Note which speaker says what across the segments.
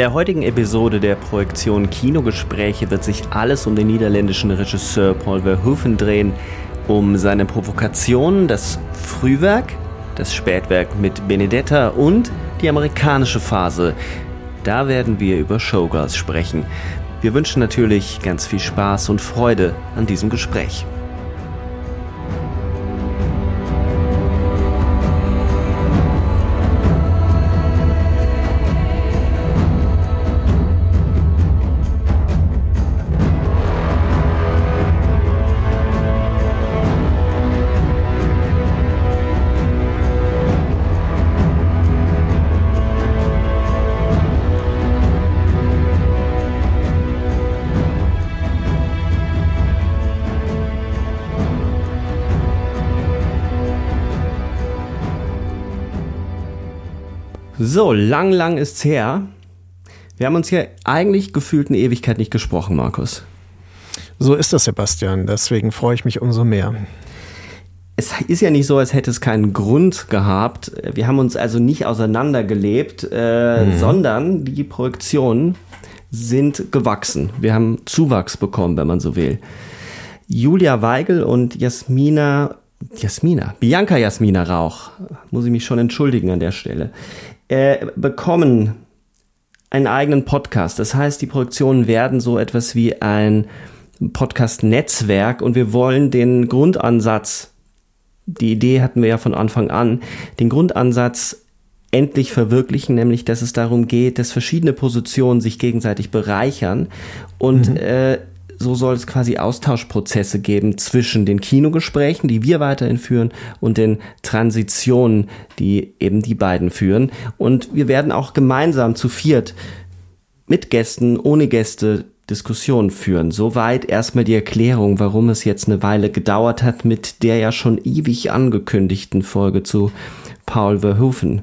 Speaker 1: Der heutigen Episode der Projektion Kinogespräche wird sich alles um den niederländischen Regisseur Paul Verhoeven drehen, um seine Provokation, das Frühwerk, das Spätwerk mit Benedetta und die amerikanische Phase. Da werden wir über Showgirls sprechen. Wir wünschen natürlich ganz viel Spaß und Freude an diesem Gespräch. So, lang, lang ist's her. Wir haben uns hier eigentlich gefühlt eine Ewigkeit nicht gesprochen, Markus.
Speaker 2: So ist das, Sebastian. Deswegen freue ich mich umso mehr.
Speaker 1: Es ist ja nicht so, als hätte es keinen Grund gehabt. Wir haben uns also nicht auseinandergelebt, äh, mhm. sondern die Projektionen sind gewachsen. Wir haben Zuwachs bekommen, wenn man so will. Julia Weigel und Jasmina Jasmina, Bianca Jasmina Rauch, muss ich mich schon entschuldigen an der Stelle, äh, bekommen einen eigenen Podcast. Das heißt, die Produktionen werden so etwas wie ein Podcast-Netzwerk und wir wollen den Grundansatz, die Idee hatten wir ja von Anfang an, den Grundansatz endlich verwirklichen, nämlich dass es darum geht, dass verschiedene Positionen sich gegenseitig bereichern und mhm. äh, so soll es quasi Austauschprozesse geben zwischen den Kinogesprächen, die wir weiterhin führen, und den Transitionen, die eben die beiden führen. Und wir werden auch gemeinsam zu viert mit Gästen, ohne Gäste Diskussionen führen. Soweit erstmal die Erklärung, warum es jetzt eine Weile gedauert hat mit der ja schon ewig angekündigten Folge zu Paul Verhoeven.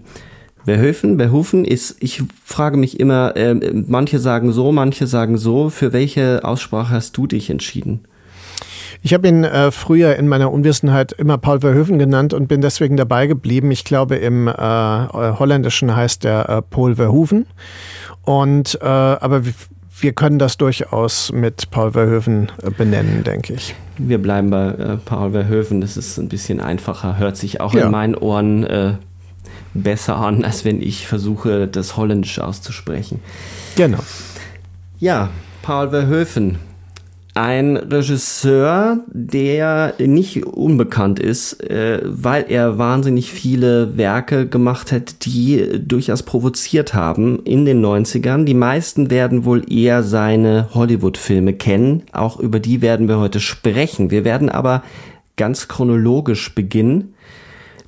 Speaker 1: Verhoeven, Verhoeven ist, ich frage mich immer, äh, manche sagen so, manche sagen so. Für welche Aussprache hast du dich entschieden?
Speaker 2: Ich habe ihn äh, früher in meiner Unwissenheit immer Paul Verhoeven genannt und bin deswegen dabei geblieben. Ich glaube, im äh, Holländischen heißt er äh, Paul Verhoeven. Und äh, aber wir können das durchaus mit Paul Verhoeven äh, benennen, denke ich.
Speaker 1: Wir bleiben bei äh, Paul Verhoeven. Das ist ein bisschen einfacher, hört sich auch ja. in meinen Ohren äh, besser an, als wenn ich versuche, das Holländisch auszusprechen.
Speaker 2: Genau.
Speaker 1: Ja, Paul Verhoeven. Ein Regisseur, der nicht unbekannt ist, äh, weil er wahnsinnig viele Werke gemacht hat, die durchaus provoziert haben in den 90ern. Die meisten werden wohl eher seine Hollywood-Filme kennen. Auch über die werden wir heute sprechen. Wir werden aber ganz chronologisch beginnen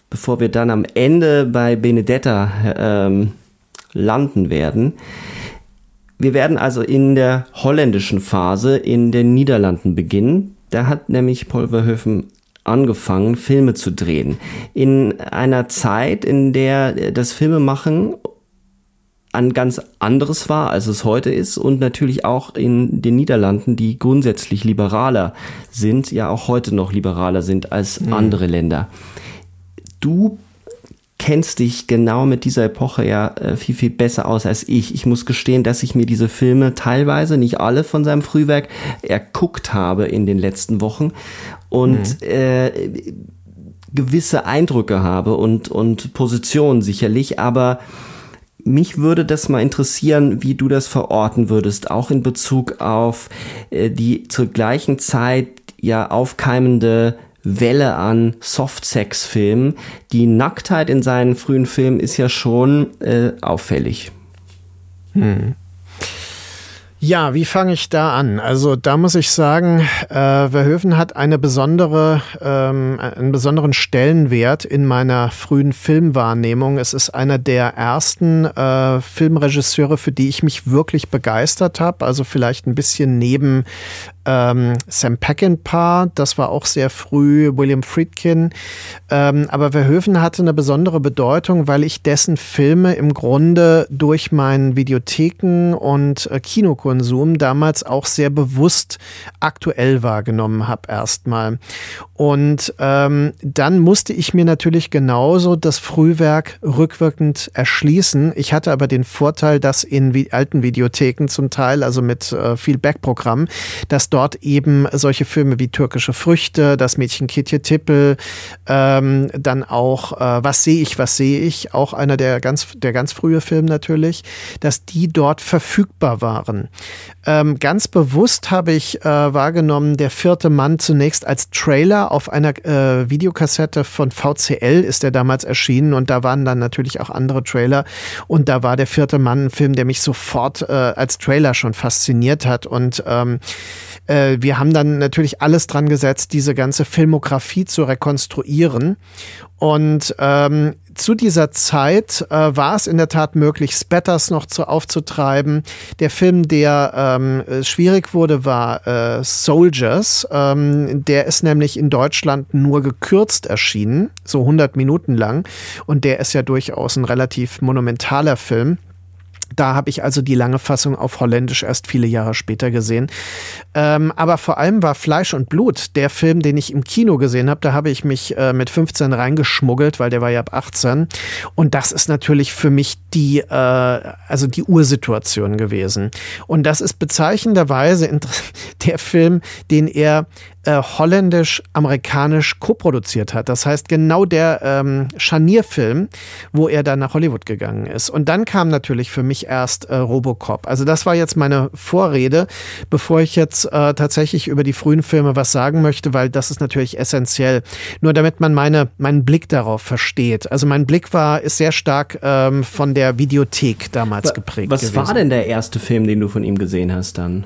Speaker 1: bevor wir dann am Ende bei Benedetta ähm, landen werden. Wir werden also in der holländischen Phase in den Niederlanden beginnen. Da hat nämlich Paul Verhoeven angefangen, Filme zu drehen. In einer Zeit, in der das Filmemachen ein ganz anderes war, als es heute ist und natürlich auch in den Niederlanden, die grundsätzlich liberaler sind, ja auch heute noch liberaler sind als mhm. andere Länder. Du kennst dich genau mit dieser Epoche ja äh, viel, viel besser aus als ich. Ich muss gestehen, dass ich mir diese Filme teilweise, nicht alle von seinem Frühwerk, erguckt habe in den letzten Wochen und mhm. äh, gewisse Eindrücke habe und, und Positionen sicherlich, aber mich würde das mal interessieren, wie du das verorten würdest, auch in Bezug auf äh, die zur gleichen Zeit ja aufkeimende Welle an Softsex-Filmen. Die Nacktheit in seinen frühen Filmen ist ja schon äh, auffällig.
Speaker 2: Hm. Ja, wie fange ich da an? Also da muss ich sagen, äh, Verhoeven hat eine besondere, ähm, einen besonderen Stellenwert in meiner frühen Filmwahrnehmung. Es ist einer der ersten äh, Filmregisseure, für die ich mich wirklich begeistert habe. Also vielleicht ein bisschen neben ähm, Sam Peckinpah, das war auch sehr früh, William Friedkin. Ähm, aber Verhoeven hatte eine besondere Bedeutung, weil ich dessen Filme im Grunde durch meinen Videotheken und äh, Kinokonsum damals auch sehr bewusst aktuell wahrgenommen habe erstmal. Und ähm, dann musste ich mir natürlich genauso das Frühwerk rückwirkend erschließen. Ich hatte aber den Vorteil, dass in alten Videotheken zum Teil, also mit äh, viel Backprogramm, dass dort eben solche Filme wie Türkische Früchte, Das Mädchen Kitje Tippel, ähm, dann auch äh, Was sehe ich, was sehe ich, auch einer der ganz, der ganz frühe Film natürlich, dass die dort verfügbar waren. Ähm, ganz bewusst habe ich äh, wahrgenommen, der vierte Mann zunächst als Trailer auf einer äh, Videokassette von VCL ist der damals erschienen und da waren dann natürlich auch andere Trailer und da war der vierte Mann ein Film, der mich sofort äh, als Trailer schon fasziniert hat und ähm, äh, wir haben dann natürlich alles dran gesetzt, diese ganze Filmografie zu rekonstruieren. Und ähm, zu dieser Zeit äh, war es in der Tat möglich, Spatters noch zu, aufzutreiben. Der Film, der ähm, schwierig wurde, war äh, Soldiers. Ähm, der ist nämlich in Deutschland nur gekürzt erschienen, so 100 Minuten lang. Und der ist ja durchaus ein relativ monumentaler Film. Da habe ich also die lange Fassung auf Holländisch erst viele Jahre später gesehen. Ähm, aber vor allem war Fleisch und Blut der Film, den ich im Kino gesehen habe. Da habe ich mich äh, mit 15 reingeschmuggelt, weil der war ja ab 18. Und das ist natürlich für mich die, äh, also die Ursituation gewesen. Und das ist bezeichnenderweise der Film, den er äh, holländisch-amerikanisch koproduziert hat. Das heißt, genau der ähm, Scharnierfilm, wo er dann nach Hollywood gegangen ist. Und dann kam natürlich für mich erst äh, Robocop. Also das war jetzt meine Vorrede, bevor ich jetzt äh, tatsächlich über die frühen Filme was sagen möchte, weil das ist natürlich essentiell. Nur damit man meine, meinen Blick darauf versteht. Also mein Blick war, ist sehr stark ähm, von der Videothek damals geprägt.
Speaker 1: Was gewesen. war denn der erste Film, den du von ihm gesehen hast dann?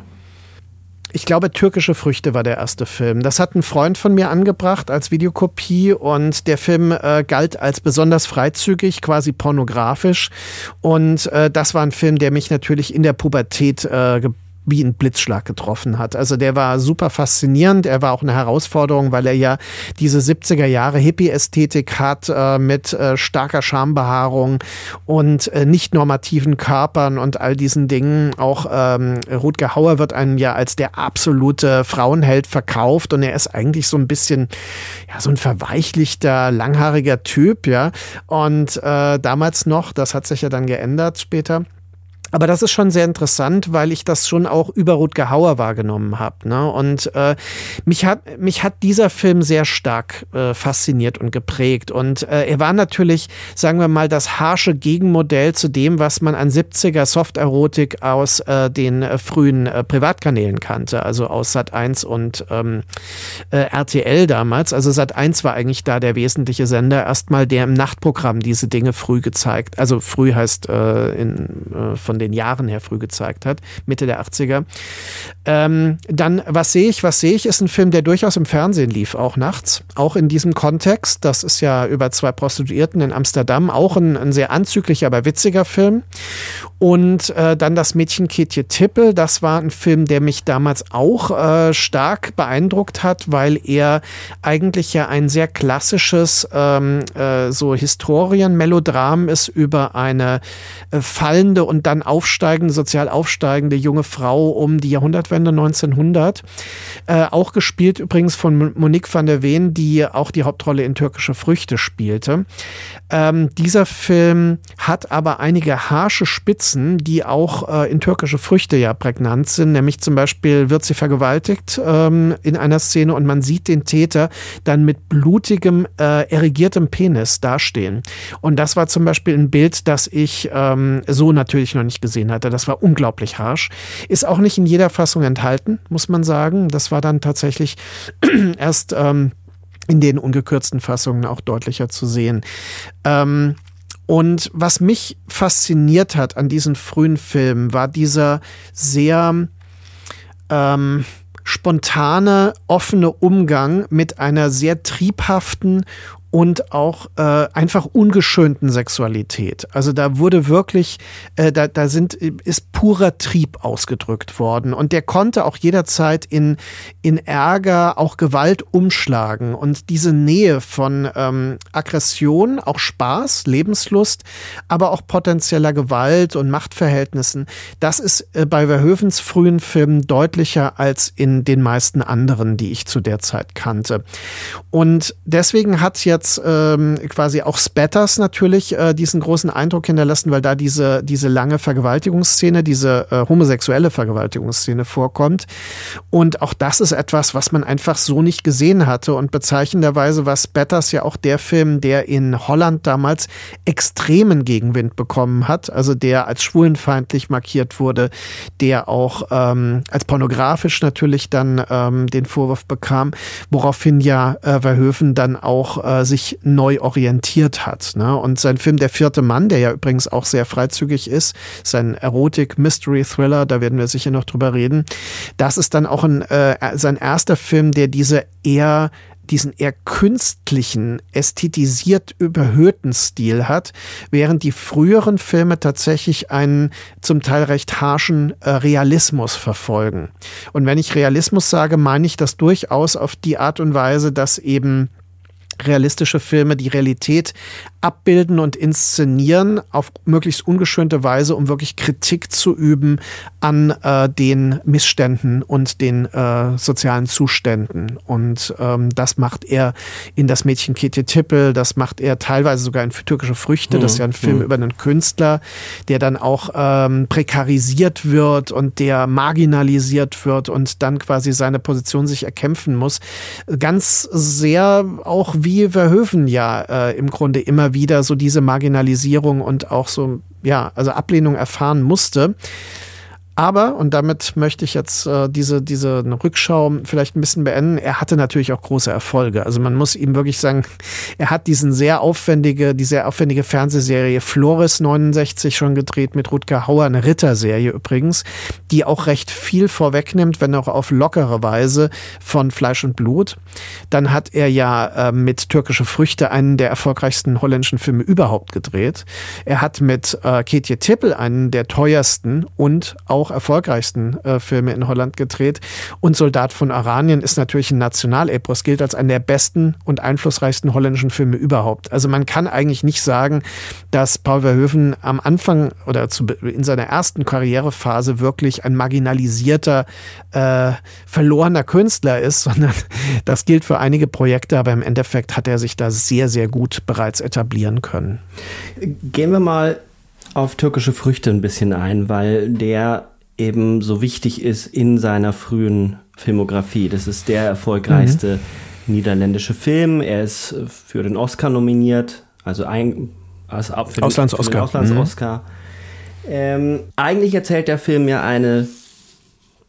Speaker 2: Ich glaube, Türkische Früchte war der erste Film. Das hat ein Freund von mir angebracht als Videokopie und der Film äh, galt als besonders freizügig, quasi pornografisch. Und äh, das war ein Film, der mich natürlich in der Pubertät äh, wie ein Blitzschlag getroffen hat. Also der war super faszinierend. Er war auch eine Herausforderung, weil er ja diese 70er Jahre Hippie-Ästhetik hat äh, mit äh, starker Schambehaarung und äh, nicht normativen Körpern und all diesen Dingen. Auch ähm, Rutger Hauer wird einem ja als der absolute Frauenheld verkauft und er ist eigentlich so ein bisschen ja so ein verweichlichter, langhaariger Typ, ja. Und äh, damals noch, das hat sich ja dann geändert später aber das ist schon sehr interessant, weil ich das schon auch über Rutger Hauer wahrgenommen habe. Ne? Und äh, mich, hat, mich hat dieser Film sehr stark äh, fasziniert und geprägt. Und äh, er war natürlich, sagen wir mal, das harsche Gegenmodell zu dem, was man an 70er Softerotik aus äh, den äh, frühen äh, Privatkanälen kannte, also aus Sat 1 und ähm, äh, RTL damals. Also Sat 1 war eigentlich da der wesentliche Sender, erstmal der im Nachtprogramm diese Dinge früh gezeigt. Also früh heißt äh, in, äh, von den Jahren her früh gezeigt hat, Mitte der 80er. Ähm, dann, was sehe ich? Was sehe ich, ist ein Film, der durchaus im Fernsehen lief, auch nachts. Auch in diesem Kontext. Das ist ja über zwei Prostituierten in Amsterdam. Auch ein, ein sehr anzüglicher, aber witziger Film. Und äh, dann das Mädchen Ketje Tippel. Das war ein Film, der mich damals auch äh, stark beeindruckt hat, weil er eigentlich ja ein sehr klassisches ähm, äh, so Historienmelodram ist über eine äh, fallende und dann aufsteigende, sozial aufsteigende junge Frau um die Jahrhundertwende 1900. Äh, auch gespielt übrigens von Monique van der Ween, die auch die Hauptrolle in Türkische Früchte spielte. Ähm, dieser Film hat aber einige harsche Spitzen, die auch äh, in Türkische Früchte ja prägnant sind. Nämlich zum Beispiel wird sie vergewaltigt ähm, in einer Szene und man sieht den Täter dann mit blutigem, äh, erigiertem Penis dastehen. Und das war zum Beispiel ein Bild, das ich ähm, so natürlich noch nicht gesehen hatte. Das war unglaublich harsch. Ist auch nicht in jeder Fassung enthalten, muss man sagen. Das war dann tatsächlich erst ähm, in den ungekürzten Fassungen auch deutlicher zu sehen. Ähm, und was mich fasziniert hat an diesen frühen Filmen, war dieser sehr ähm, spontane, offene Umgang mit einer sehr triebhaften und auch äh, einfach ungeschönten Sexualität. Also da wurde wirklich, äh, da, da sind, ist purer Trieb ausgedrückt worden. Und der konnte auch jederzeit in, in Ärger, auch Gewalt umschlagen. Und diese Nähe von ähm, Aggression, auch Spaß, Lebenslust, aber auch potenzieller Gewalt und Machtverhältnissen, das ist äh, bei Verhoevens frühen Filmen deutlicher als in den meisten anderen, die ich zu der Zeit kannte. Und deswegen hat jetzt jetzt ähm, quasi auch Spatters natürlich äh, diesen großen Eindruck hinterlassen, weil da diese, diese lange Vergewaltigungsszene, diese äh, homosexuelle Vergewaltigungsszene vorkommt. Und auch das ist etwas, was man einfach so nicht gesehen hatte. Und bezeichnenderweise war Spatters ja auch der Film, der in Holland damals extremen Gegenwind bekommen hat, also der als schwulenfeindlich markiert wurde, der auch ähm, als pornografisch natürlich dann ähm, den Vorwurf bekam, woraufhin ja äh, Verhoeven dann auch äh, sich neu orientiert hat. Ne? Und sein Film Der vierte Mann, der ja übrigens auch sehr freizügig ist, sein Erotik-Mystery-Thriller, da werden wir sicher noch drüber reden. Das ist dann auch ein, äh, sein erster Film, der diese eher diesen eher künstlichen, ästhetisiert überhöhten Stil hat, während die früheren Filme tatsächlich einen zum Teil recht harschen äh, Realismus verfolgen. Und wenn ich Realismus sage, meine ich das durchaus auf die Art und Weise, dass eben realistische Filme die Realität abbilden und inszenieren auf möglichst ungeschönte Weise, um wirklich Kritik zu üben an äh, den Missständen und den äh, sozialen Zuständen. Und ähm, das macht er in Das Mädchen Kete Tippel, das macht er teilweise sogar in Türkische Früchte, mhm. das ist ja ein Film mhm. über einen Künstler, der dann auch ähm, prekarisiert wird und der marginalisiert wird und dann quasi seine Position sich erkämpfen muss. Ganz sehr auch wie Verhoeven ja äh, im Grunde immer wieder so diese Marginalisierung und auch so, ja, also Ablehnung erfahren musste. Aber, und damit möchte ich jetzt äh, diese, diese Rückschau vielleicht ein bisschen beenden, er hatte natürlich auch große Erfolge. Also man muss ihm wirklich sagen, er hat diesen sehr aufwendige, die sehr aufwendige Fernsehserie Flores 69 schon gedreht mit Rutger Hauer, eine Ritterserie übrigens, die auch recht viel vorwegnimmt, wenn auch auf lockere Weise von Fleisch und Blut. Dann hat er ja äh, mit Türkische Früchte einen der erfolgreichsten holländischen Filme überhaupt gedreht. Er hat mit äh, Ketje Tippel einen der teuersten und auch auch erfolgreichsten äh, Filme in Holland gedreht. Und Soldat von Aranien ist natürlich ein Nationalepos, gilt als einer der besten und einflussreichsten holländischen Filme überhaupt. Also man kann eigentlich nicht sagen, dass Paul Verhoeven am Anfang oder zu, in seiner ersten Karrierephase wirklich ein marginalisierter, äh, verlorener Künstler ist, sondern das gilt für einige Projekte, aber im Endeffekt hat er sich da sehr, sehr gut bereits etablieren können.
Speaker 1: Gehen wir mal auf türkische Früchte ein bisschen ein, weil der eben so wichtig ist in seiner frühen Filmografie. Das ist der erfolgreichste mhm. niederländische Film. Er ist für den Oscar nominiert, also ein also
Speaker 2: Auslands-Oscar.
Speaker 1: Auslands-Oscar. Mhm. Ähm, eigentlich erzählt der Film ja eine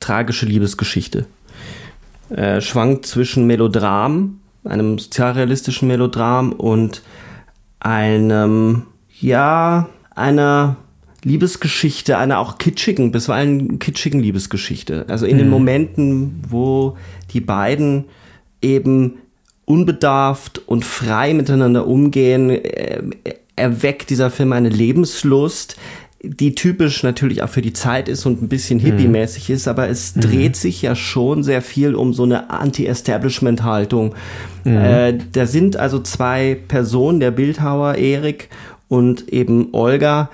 Speaker 1: tragische Liebesgeschichte. Er schwankt zwischen Melodram, einem sozialrealistischen Melodram und einem, ja, einer Liebesgeschichte, einer auch kitschigen, bisweilen kitschigen Liebesgeschichte. Also in mhm. den Momenten, wo die beiden eben unbedarft und frei miteinander umgehen, äh, erweckt dieser Film eine Lebenslust, die typisch natürlich auch für die Zeit ist und ein bisschen mhm. hippie-mäßig ist, aber es mhm. dreht sich ja schon sehr viel um so eine Anti-Establishment-Haltung. Mhm. Äh, da sind also zwei Personen, der Bildhauer Erik und eben Olga,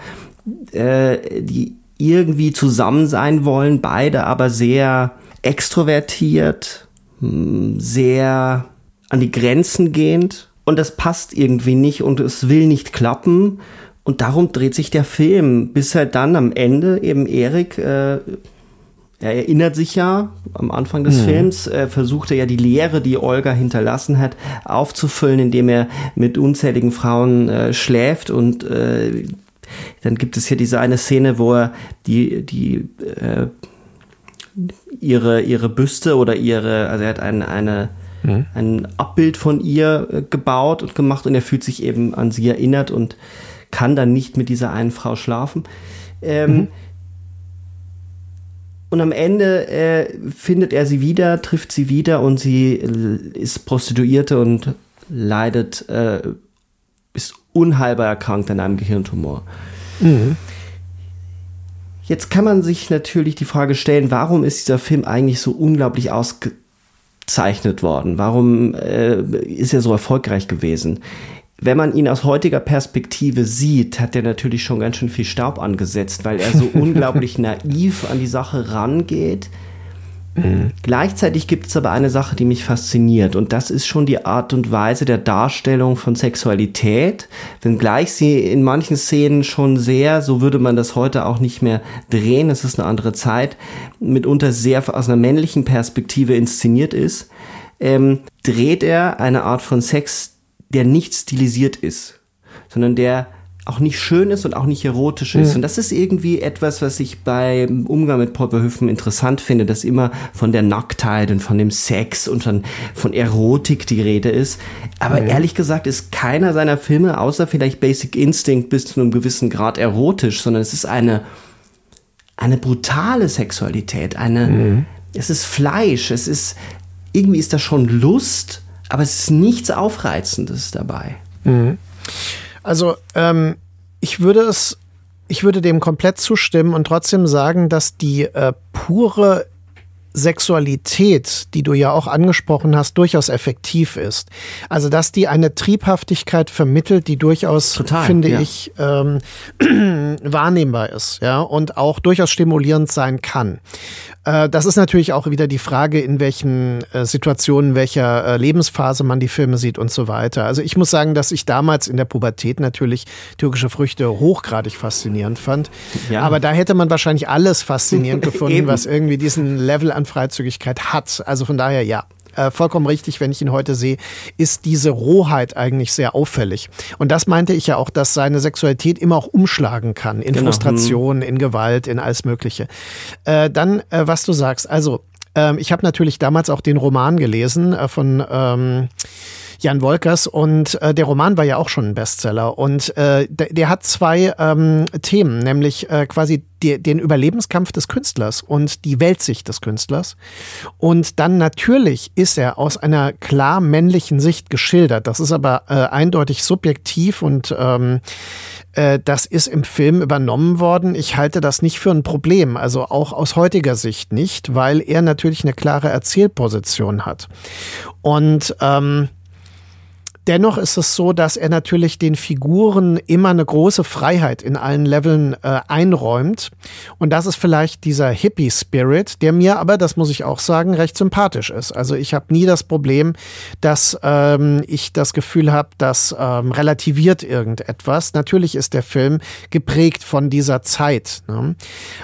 Speaker 1: äh, die irgendwie zusammen sein wollen, beide aber sehr extrovertiert, hm, sehr an die Grenzen gehend und das passt irgendwie nicht und es will nicht klappen und darum dreht sich der Film, bis halt dann am Ende eben Erik, äh, er erinnert sich ja am Anfang des mhm. Films, äh, versucht er ja die Lehre, die Olga hinterlassen hat, aufzufüllen, indem er mit unzähligen Frauen äh, schläft und äh, dann gibt es hier diese eine Szene, wo er die, die äh, ihre, ihre Büste oder ihre, also er hat ein, eine, mhm. ein Abbild von ihr äh, gebaut und gemacht und er fühlt sich eben an sie erinnert und kann dann nicht mit dieser einen Frau schlafen. Ähm, mhm. Und am Ende äh, findet er sie wieder, trifft sie wieder und sie ist Prostituierte und leidet, äh, unheilbar erkrankt an einem Gehirntumor. Mhm. Jetzt kann man sich natürlich die Frage stellen, warum ist dieser Film eigentlich so unglaublich ausgezeichnet worden? Warum äh, ist er so erfolgreich gewesen? wenn man ihn aus heutiger Perspektive sieht, hat er natürlich schon ganz schön viel Staub angesetzt, weil er so unglaublich naiv an die Sache rangeht. Mhm. Gleichzeitig gibt es aber eine Sache, die mich fasziniert und das ist schon die Art und Weise der Darstellung von Sexualität, wenngleich sie in manchen Szenen schon sehr, so würde man das heute auch nicht mehr drehen, es ist eine andere Zeit, mitunter sehr aus einer männlichen Perspektive inszeniert ist, ähm, dreht er eine Art von Sex, der nicht stilisiert ist, sondern der auch nicht schön ist und auch nicht erotisch ist. Ja. Und das ist irgendwie etwas, was ich beim Umgang mit Verhoeven interessant finde, dass immer von der Nacktheit und von dem Sex und von, von Erotik die Rede ist. Aber ja. ehrlich gesagt ist keiner seiner Filme, außer vielleicht Basic Instinct, bis zu einem gewissen Grad erotisch, sondern es ist eine, eine brutale Sexualität, eine, mhm. es ist Fleisch, es ist, irgendwie ist da schon Lust, aber es ist nichts Aufreizendes dabei.
Speaker 2: Also, ähm, ich würde es, ich würde dem komplett zustimmen und trotzdem sagen, dass die äh, pure Sexualität, die du ja auch angesprochen hast, durchaus effektiv ist. Also dass die eine Triebhaftigkeit vermittelt, die durchaus, Total, finde ja. ich, ähm, wahrnehmbar ist, ja, und auch durchaus stimulierend sein kann. Äh, das ist natürlich auch wieder die Frage, in welchen äh, Situationen, welcher äh, Lebensphase man die Filme sieht und so weiter. Also ich muss sagen, dass ich damals in der Pubertät natürlich türkische Früchte hochgradig faszinierend fand. Ja. Aber da hätte man wahrscheinlich alles faszinierend gefunden, was irgendwie diesen Level an Freizügigkeit hat. Also von daher ja, äh, vollkommen richtig, wenn ich ihn heute sehe, ist diese Rohheit eigentlich sehr auffällig. Und das meinte ich ja auch, dass seine Sexualität immer auch umschlagen kann in genau. Frustration, mhm. in Gewalt, in alles Mögliche. Äh, dann, äh, was du sagst, also ähm, ich habe natürlich damals auch den Roman gelesen äh, von ähm, Jan Wolkers. Und äh, der Roman war ja auch schon ein Bestseller. Und äh, der, der hat zwei ähm, Themen, nämlich äh, quasi die, den Überlebenskampf des Künstlers und die Weltsicht des Künstlers. Und dann natürlich ist er aus einer klar männlichen Sicht geschildert. Das ist aber äh, eindeutig subjektiv und ähm, äh, das ist im Film übernommen worden. Ich halte das nicht für ein Problem, also auch aus heutiger Sicht nicht, weil er natürlich eine klare Erzählposition hat. Und ähm, Dennoch ist es so, dass er natürlich den Figuren immer eine große Freiheit in allen Leveln äh, einräumt. Und das ist vielleicht dieser Hippie-Spirit, der mir aber, das muss ich auch sagen, recht sympathisch ist. Also ich habe nie das Problem, dass ähm, ich das Gefühl habe, dass ähm, relativiert irgendetwas. Natürlich ist der Film geprägt von dieser Zeit. Ne?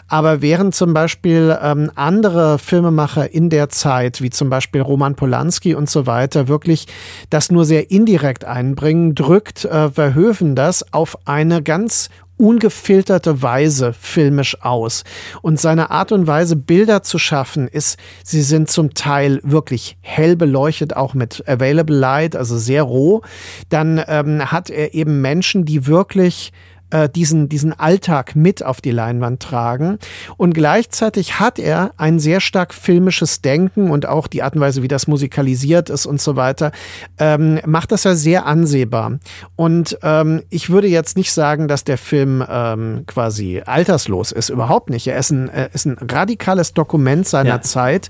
Speaker 2: Aber während zum Beispiel ähm, andere Filmemacher in der Zeit, wie zum Beispiel Roman Polanski und so weiter, wirklich das nur sehr in indirekt einbringen, drückt äh, Verhoeven das auf eine ganz ungefilterte Weise filmisch aus. Und seine Art und Weise, Bilder zu schaffen, ist, sie sind zum Teil wirklich hell beleuchtet, auch mit Available Light, also sehr roh. Dann ähm, hat er eben Menschen, die wirklich äh, diesen, diesen Alltag mit auf die Leinwand tragen. Und gleichzeitig hat er ein sehr stark filmisches Denken und auch die Art und Weise, wie das musikalisiert ist und so weiter, ähm, macht das ja sehr ansehbar. Und ähm, ich würde jetzt nicht sagen, dass der Film ähm, quasi alterslos ist. Überhaupt nicht. Er ist ein, er ist ein radikales Dokument seiner ja. Zeit.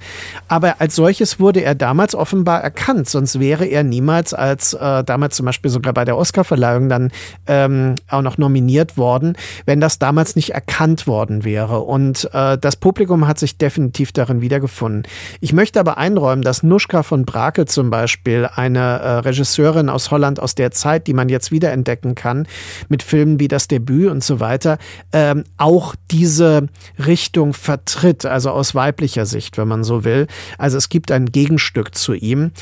Speaker 2: Aber als solches wurde er damals offenbar erkannt. Sonst wäre er niemals als äh, damals zum Beispiel sogar bei der Oscarverleihung dann ähm, auch noch nominiert worden, wenn das damals nicht erkannt worden wäre. Und äh, das Publikum hat sich definitiv darin wiedergefunden. Ich möchte aber einräumen, dass Nuschka von Brakel zum Beispiel, eine äh, Regisseurin aus Holland aus der Zeit, die man jetzt wiederentdecken kann, mit Filmen wie Das Debüt und so weiter, ähm, auch diese Richtung vertritt, also aus weiblicher Sicht, wenn man so will. Also es gibt ein Gegenstück zu ihm.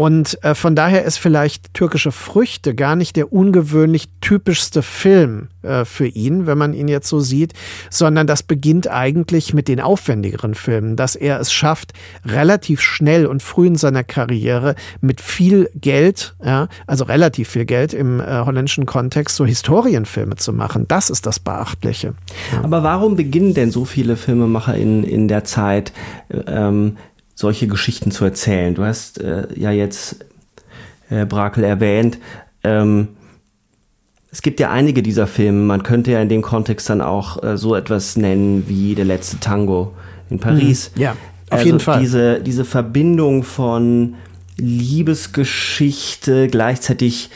Speaker 2: Und äh, von daher ist vielleicht türkische Früchte gar nicht der ungewöhnlich typischste Film äh, für ihn, wenn man ihn jetzt so sieht, sondern das beginnt eigentlich mit den aufwendigeren Filmen, dass er es schafft, relativ schnell und früh in seiner Karriere mit viel Geld, ja, also relativ viel Geld im äh, holländischen Kontext, so Historienfilme zu machen. Das ist das Beachtliche.
Speaker 1: Ja. Aber warum beginnen denn so viele Filmemacher in, in der Zeit ähm, solche Geschichten zu erzählen. Du hast äh, ja jetzt äh, Brakel erwähnt. Ähm, es gibt ja einige dieser Filme. Man könnte ja in dem Kontext dann auch äh, so etwas nennen wie Der letzte Tango in Paris.
Speaker 2: Mhm. Ja, auf
Speaker 1: also
Speaker 2: jeden Fall.
Speaker 1: Diese, diese Verbindung von Liebesgeschichte, gleichzeitig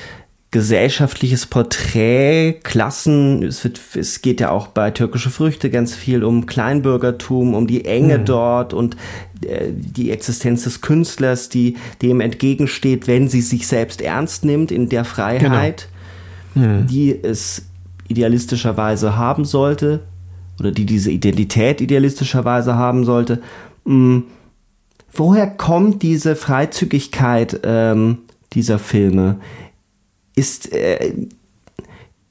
Speaker 1: gesellschaftliches Porträt, Klassen. Es, wird, es geht ja auch bei türkische Früchte ganz viel um Kleinbürgertum, um die Enge mhm. dort und äh, die Existenz des Künstlers, die dem entgegensteht, wenn sie sich selbst ernst nimmt in der Freiheit, genau. mhm. die es idealistischerweise haben sollte oder die diese Identität idealistischerweise haben sollte. Mhm. Woher kommt diese Freizügigkeit ähm, dieser Filme? Ist äh,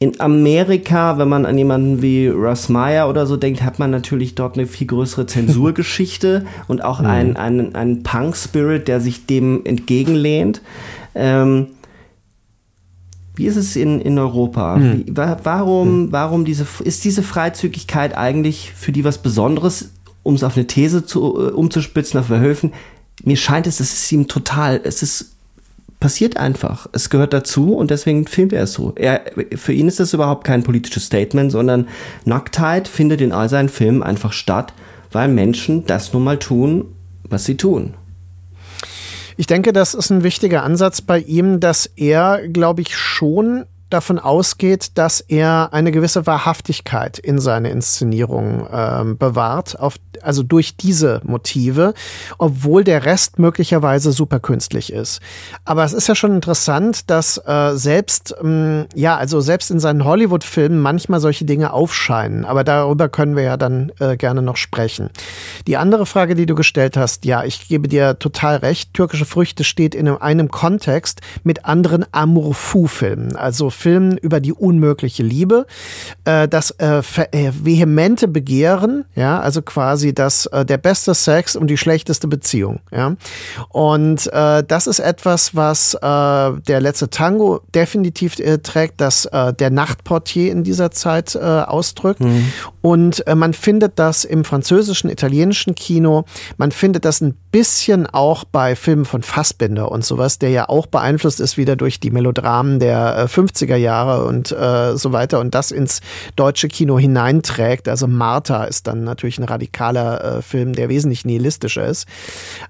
Speaker 1: in Amerika, wenn man an jemanden wie Russ Meyer oder so denkt, hat man natürlich dort eine viel größere Zensurgeschichte und auch mhm. einen, einen, einen Punk-Spirit, der sich dem entgegenlehnt. Ähm, wie ist es in, in Europa? Mhm. Wie, warum, mhm. warum diese, ist diese Freizügigkeit eigentlich für die was Besonderes, um es auf eine These zu, äh, umzuspitzen, auf Verhöfen? Mir scheint es, es ist ihm total, es ist passiert einfach. Es gehört dazu und deswegen filmt er es so. Er, für ihn ist das überhaupt kein politisches Statement, sondern Nacktheit findet in all seinen Filmen einfach statt, weil Menschen das nun mal tun, was sie tun.
Speaker 2: Ich denke, das ist ein wichtiger Ansatz bei ihm, dass er, glaube ich, schon davon ausgeht, dass er eine gewisse Wahrhaftigkeit in seine Inszenierung ähm, bewahrt, auf, also durch diese Motive, obwohl der Rest möglicherweise super künstlich ist. Aber es ist ja schon interessant, dass äh, selbst, ähm, ja, also selbst in seinen Hollywood-Filmen manchmal solche Dinge aufscheinen. Aber darüber können wir ja dann äh, gerne noch sprechen. Die andere Frage, die du gestellt hast, ja, ich gebe dir total recht. Türkische Früchte steht in einem, einem Kontext mit anderen Amour-Fou-Filmen, also Filmen über die unmögliche Liebe, äh, das äh, äh, vehemente Begehren, ja, also quasi das äh, der beste Sex und die schlechteste Beziehung, ja. Und äh, das ist etwas, was äh, der letzte Tango definitiv äh, trägt, dass äh, der Nachtportier in dieser Zeit äh, ausdrückt. Mhm. Und äh, man findet das im französischen, italienischen Kino. Man findet das ein bisschen auch bei Filmen von Fassbinder und sowas, der ja auch beeinflusst ist wieder durch die Melodramen der äh, 50er Jahre und äh, so weiter und das ins deutsche Kino hineinträgt. Also Martha ist dann natürlich ein radikaler äh, Film, der wesentlich nihilistischer ist.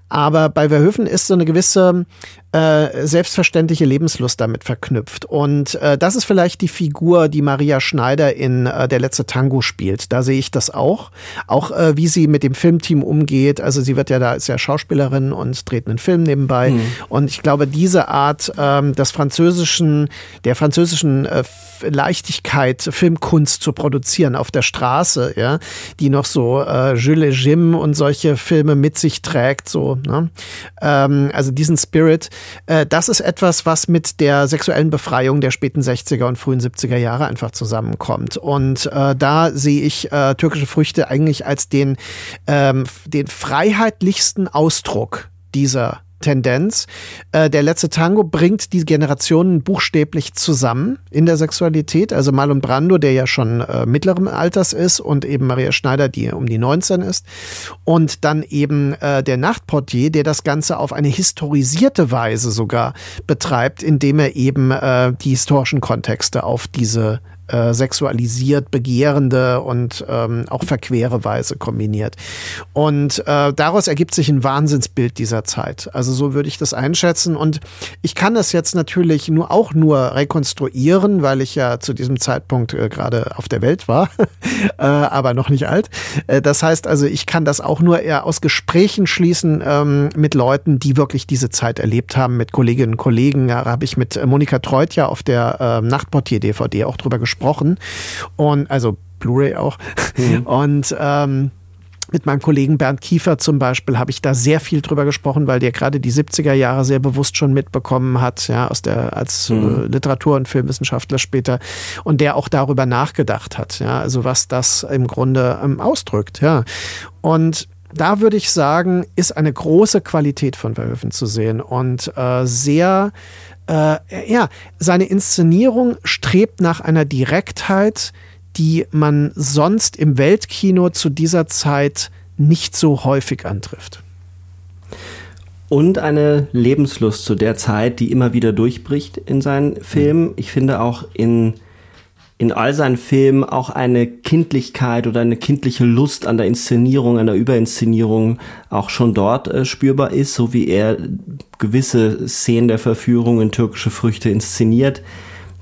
Speaker 2: Aber bei Verhoeven ist so eine gewisse äh, selbstverständliche Lebenslust damit verknüpft. Und äh, das ist vielleicht die Figur, die Maria Schneider in äh, Der letzte Tango spielt. Da sehe ich das auch. Auch äh, wie sie mit dem Filmteam umgeht. Also sie wird ja da, ist ja Schauspielerin und dreht einen Film nebenbei. Mhm. Und ich glaube, diese Art ähm, des französischen, der französischen äh, Leichtigkeit, Filmkunst zu produzieren auf der Straße, ja, die noch so äh, Jules Jim und solche Filme mit sich trägt, so, ne? ähm, also diesen Spirit, äh, das ist etwas, was mit der sexuellen Befreiung der späten 60er und frühen 70er Jahre einfach zusammenkommt. Und äh, da sehe ich äh, türkische Früchte eigentlich als den, ähm, den freiheitlichsten Ausdruck dieser Tendenz. Äh, der letzte Tango bringt die Generationen buchstäblich zusammen in der Sexualität. Also Marlon Brando, der ja schon äh, mittleren Alters ist und eben Maria Schneider, die um die 19 ist. Und dann eben äh, der Nachtportier, der das Ganze auf eine historisierte Weise sogar betreibt, indem er eben äh, die historischen Kontexte auf diese äh, sexualisiert, begehrende und ähm, auch verquere Weise kombiniert. Und äh, daraus ergibt sich ein Wahnsinnsbild dieser Zeit. Also so würde ich das einschätzen. Und ich kann das jetzt natürlich nur auch nur rekonstruieren, weil ich ja zu diesem Zeitpunkt äh, gerade auf der Welt war, äh, aber noch nicht alt. Äh, das heißt also, ich kann das auch nur eher aus Gesprächen schließen ähm, mit Leuten, die wirklich diese Zeit erlebt haben, mit Kolleginnen und Kollegen. Da habe ich mit Monika Treut ja auf der äh, Nachtportier-DVD auch drüber gesprochen gesprochen. Und also Blu-ray auch. Mhm. Und ähm, mit meinem Kollegen Bernd Kiefer zum Beispiel habe ich da sehr viel drüber gesprochen, weil der gerade die 70er Jahre sehr bewusst schon mitbekommen hat, ja, aus der, als äh, mhm. Literatur- und Filmwissenschaftler später und der auch darüber nachgedacht hat, ja, also was das im Grunde ähm, ausdrückt, ja. Und da würde ich sagen, ist eine große Qualität von Verhoeven zu sehen und äh, sehr äh, ja, seine Inszenierung strebt nach einer Direktheit, die man sonst im Weltkino zu dieser Zeit nicht so häufig antrifft.
Speaker 1: Und eine Lebenslust zu der Zeit, die immer wieder durchbricht in seinen Filmen. Ich finde auch in in all seinen Filmen auch eine Kindlichkeit oder eine kindliche Lust an der Inszenierung, an der Überinszenierung auch schon dort äh, spürbar ist, so wie er gewisse Szenen der Verführung in türkische Früchte inszeniert.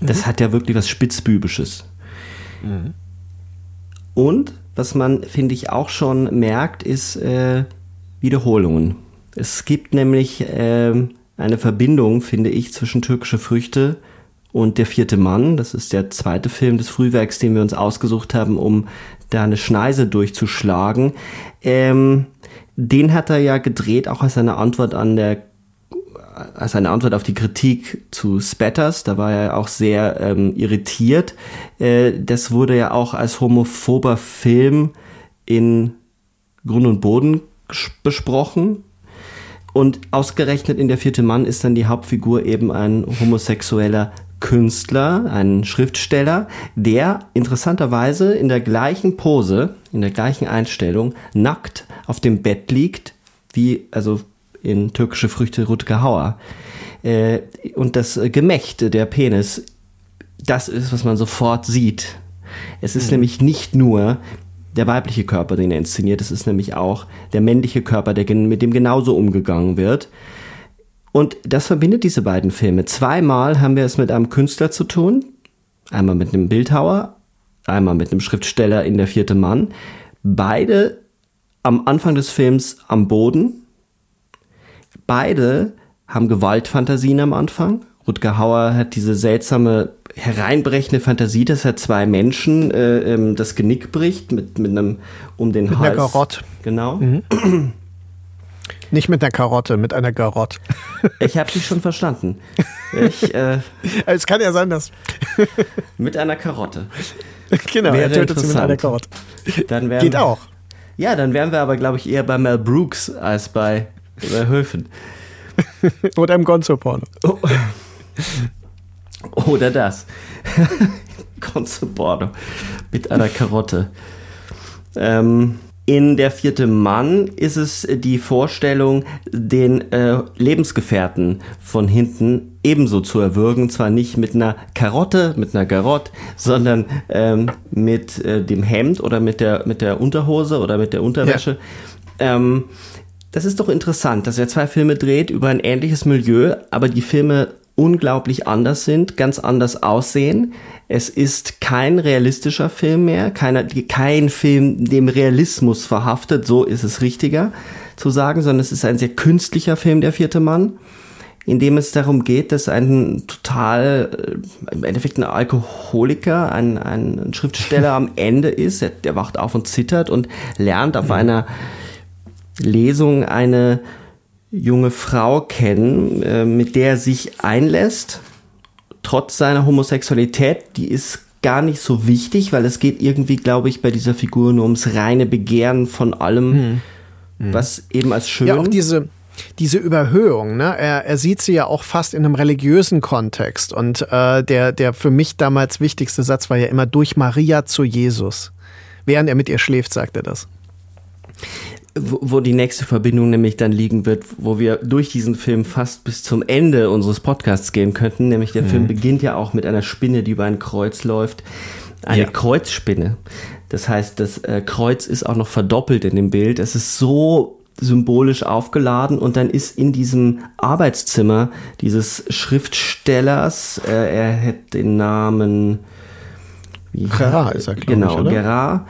Speaker 1: Das mhm. hat ja wirklich was Spitzbübisches. Mhm. Und was man, finde ich, auch schon merkt, ist äh, Wiederholungen. Es gibt nämlich äh, eine Verbindung, finde ich, zwischen türkische Früchte und Der vierte Mann, das ist der zweite Film des Frühwerks, den wir uns ausgesucht haben, um da eine Schneise durchzuschlagen. Ähm, den hat er ja gedreht, auch als eine Antwort an der als eine Antwort auf die Kritik zu Spatters, da war er auch sehr ähm, irritiert. Äh, das wurde ja auch als homophober Film in Grund und Boden besprochen. Und ausgerechnet in der vierte Mann ist dann die Hauptfigur eben ein homosexueller Künstler, ein Schriftsteller, der interessanterweise in der gleichen Pose, in der gleichen Einstellung, nackt auf dem Bett liegt, wie also in türkische Früchte Rutger Hauer. Äh, und das Gemächt, der Penis, das ist, was man sofort sieht. Es ist mhm. nämlich nicht nur der weibliche Körper, den er inszeniert, es ist nämlich auch der männliche Körper, der mit dem genauso umgegangen wird. Und das verbindet diese beiden Filme. Zweimal haben wir es mit einem Künstler zu tun. Einmal mit einem Bildhauer, einmal mit einem Schriftsteller in der vierte Mann. Beide am Anfang des Films am Boden. Beide haben Gewaltfantasien am Anfang. Rutger Hauer hat diese seltsame hereinbrechende Fantasie, dass er zwei Menschen äh, ähm, das Genick bricht mit, mit einem um den
Speaker 2: mit
Speaker 1: Hals.
Speaker 2: Einer Garott.
Speaker 1: Genau. Mhm.
Speaker 2: Nicht mit einer Karotte, mit einer Garotte.
Speaker 1: Ich habe dich schon verstanden. Ich, äh,
Speaker 2: es kann ja sein, dass.
Speaker 1: mit einer Karotte.
Speaker 2: Genau, wäre er tötet sie mit einer Karotte.
Speaker 1: Dann wären
Speaker 2: Geht auch.
Speaker 1: Ja, dann wären wir aber, glaube ich, eher bei Mel Brooks als bei, bei Höfen.
Speaker 2: Oder im Gonzo-Porno. Oh.
Speaker 1: Oder das. Gonzo-Porno. Mit einer Karotte. Ähm, in Der vierte Mann ist es die Vorstellung, den äh, Lebensgefährten von hinten ebenso zu erwürgen. Zwar nicht mit einer Karotte, mit einer Garotte, sondern ähm, mit äh, dem Hemd oder mit der, mit der Unterhose oder mit der Unterwäsche. Ja. Ähm, das ist doch interessant, dass er zwei Filme dreht über ein ähnliches Milieu, aber die Filme unglaublich anders sind, ganz anders aussehen. Es ist kein realistischer Film mehr, kein, kein Film dem Realismus verhaftet, so ist es richtiger zu sagen, sondern es ist ein sehr künstlicher Film, der vierte Mann, in dem es darum geht, dass ein total, äh, im Endeffekt ein Alkoholiker, ein, ein Schriftsteller am Ende ist, der, der wacht auf und zittert und lernt auf mhm. einer Lesung eine junge Frau kennen, äh, mit der er sich einlässt, trotz seiner Homosexualität. Die ist gar nicht so wichtig, weil es geht irgendwie, glaube ich, bei dieser Figur nur ums reine Begehren von allem, hm. Hm. was eben als schön.
Speaker 2: Ja, auch diese, diese Überhöhung, ne? Er, er sieht sie ja auch fast in einem religiösen Kontext. Und äh, der, der für mich damals wichtigste Satz war ja immer durch Maria zu Jesus. Während er mit ihr schläft, sagt er das.
Speaker 1: Wo, wo die nächste Verbindung nämlich dann liegen wird, wo wir durch diesen Film fast bis zum Ende unseres Podcasts gehen könnten. Nämlich der mhm. Film beginnt ja auch mit einer Spinne, die über ein Kreuz läuft. Eine ja. Kreuzspinne. Das heißt, das äh, Kreuz ist auch noch verdoppelt in dem Bild. Es ist so symbolisch aufgeladen und dann ist in diesem Arbeitszimmer dieses Schriftstellers, äh, er hätte den Namen
Speaker 2: wie Gerard ist er,
Speaker 1: genau, ich, oder? Gerard,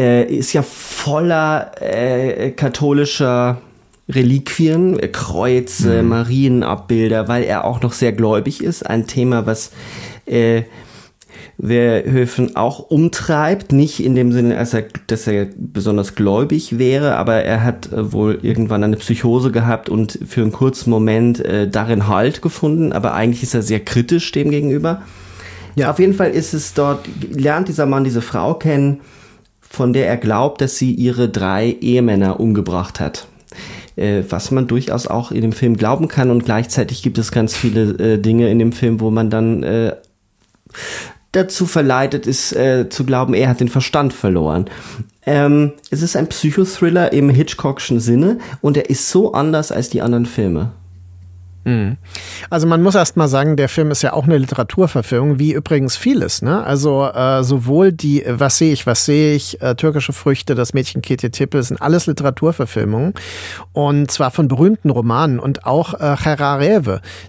Speaker 1: äh, ist ja voller äh, katholischer Reliquien, Kreuze, mhm. Marienabbilder, weil er auch noch sehr gläubig ist. Ein Thema, was äh, Verhoeven auch umtreibt, nicht in dem Sinne, er, dass er besonders gläubig wäre, aber er hat äh, wohl irgendwann eine Psychose gehabt und für einen kurzen Moment äh, darin Halt gefunden, aber eigentlich ist er sehr kritisch dem gegenüber. Ja. Auf jeden Fall ist es dort, lernt dieser Mann diese Frau kennen, von der er glaubt, dass sie ihre drei Ehemänner umgebracht hat äh, was man durchaus auch in dem Film glauben kann und gleichzeitig gibt es ganz viele äh, Dinge in dem Film, wo man dann äh, dazu verleitet ist, äh, zu glauben, er hat den Verstand verloren. Ähm, es ist ein Psychothriller im Hitchcockschen Sinne und er ist so anders als die anderen Filme.
Speaker 2: Mhm. Also man muss erst mal sagen, der Film ist ja auch eine Literaturverfilmung, wie übrigens vieles. Ne? Also äh, sowohl die Was sehe ich, was sehe ich, äh, türkische Früchte, das Mädchen Ketje Tippel sind alles Literaturverfilmungen und zwar von berühmten Romanen und auch äh, Gerard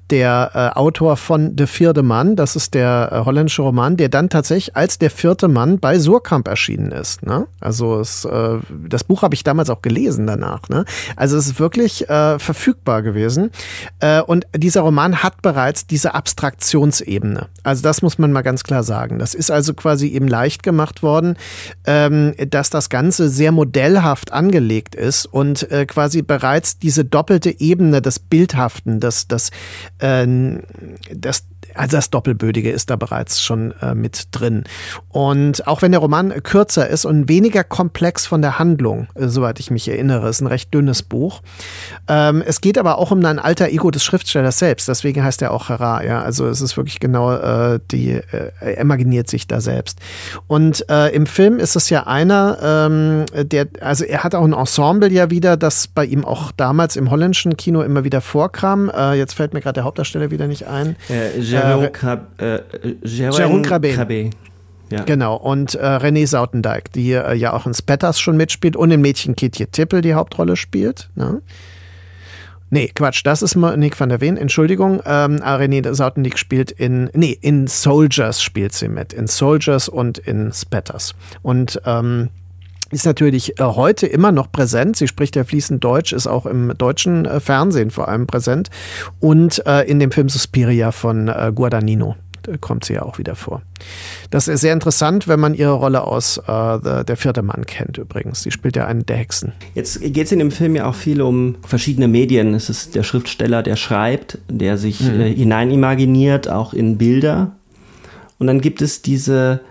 Speaker 2: der äh, Autor von Der vierte Mann, das ist der äh, holländische Roman, der dann tatsächlich als der vierte Mann bei Surkamp erschienen ist. Ne? Also es, äh, das Buch habe ich damals auch gelesen danach. Ne? Also es ist wirklich äh, verfügbar gewesen. Äh, und dieser Roman hat bereits diese Abstraktionsebene. Also das muss man mal ganz klar sagen. Das ist also quasi eben leicht gemacht worden, ähm, dass das Ganze sehr modellhaft angelegt ist und äh, quasi bereits diese doppelte Ebene des Bildhaften, das, das, äh, das also das Doppelbödige ist da bereits schon äh, mit drin. Und auch wenn der Roman kürzer ist und weniger komplex von der Handlung, äh, soweit ich mich erinnere, ist ein recht dünnes Buch. Ähm, es geht aber auch um ein alter Ego des Schriftstellers selbst, deswegen heißt er auch Hera, ja. Also es ist wirklich genau äh, die, äh, er imaginiert sich da selbst. Und äh, im Film ist es ja einer, ähm, der, also er hat auch ein Ensemble ja wieder, das bei ihm auch damals im holländischen Kino immer wieder vorkam. Äh, jetzt fällt mir gerade der Hauptdarsteller wieder nicht ein.
Speaker 1: Äh, Jérôme äh,
Speaker 2: Crabé. Ja. Genau, und äh, René Sautendijk, die äh, ja auch in Spetters schon mitspielt und in Mädchen Kitje Tippel die Hauptrolle spielt. Ne? Nee, Quatsch, das ist Nick van der Ven, Entschuldigung. Ähm, René Sautendijk spielt in, nee, in Soldiers spielt sie mit. In Soldiers und in Spetters. Und ähm, ist natürlich äh, heute immer noch präsent. Sie spricht ja fließend Deutsch, ist auch im deutschen äh, Fernsehen vor allem präsent. Und äh, in dem Film Suspiria von Guadagnino kommt sie ja auch wieder vor. Das ist sehr interessant, wenn man ihre Rolle aus äh, Der vierte Mann kennt übrigens. Sie spielt ja einen der Hexen.
Speaker 1: Jetzt geht es in dem Film ja auch viel um verschiedene Medien. Es ist der Schriftsteller, der schreibt, der sich mhm. äh, hineinimaginiert, auch in Bilder. Und dann gibt es diese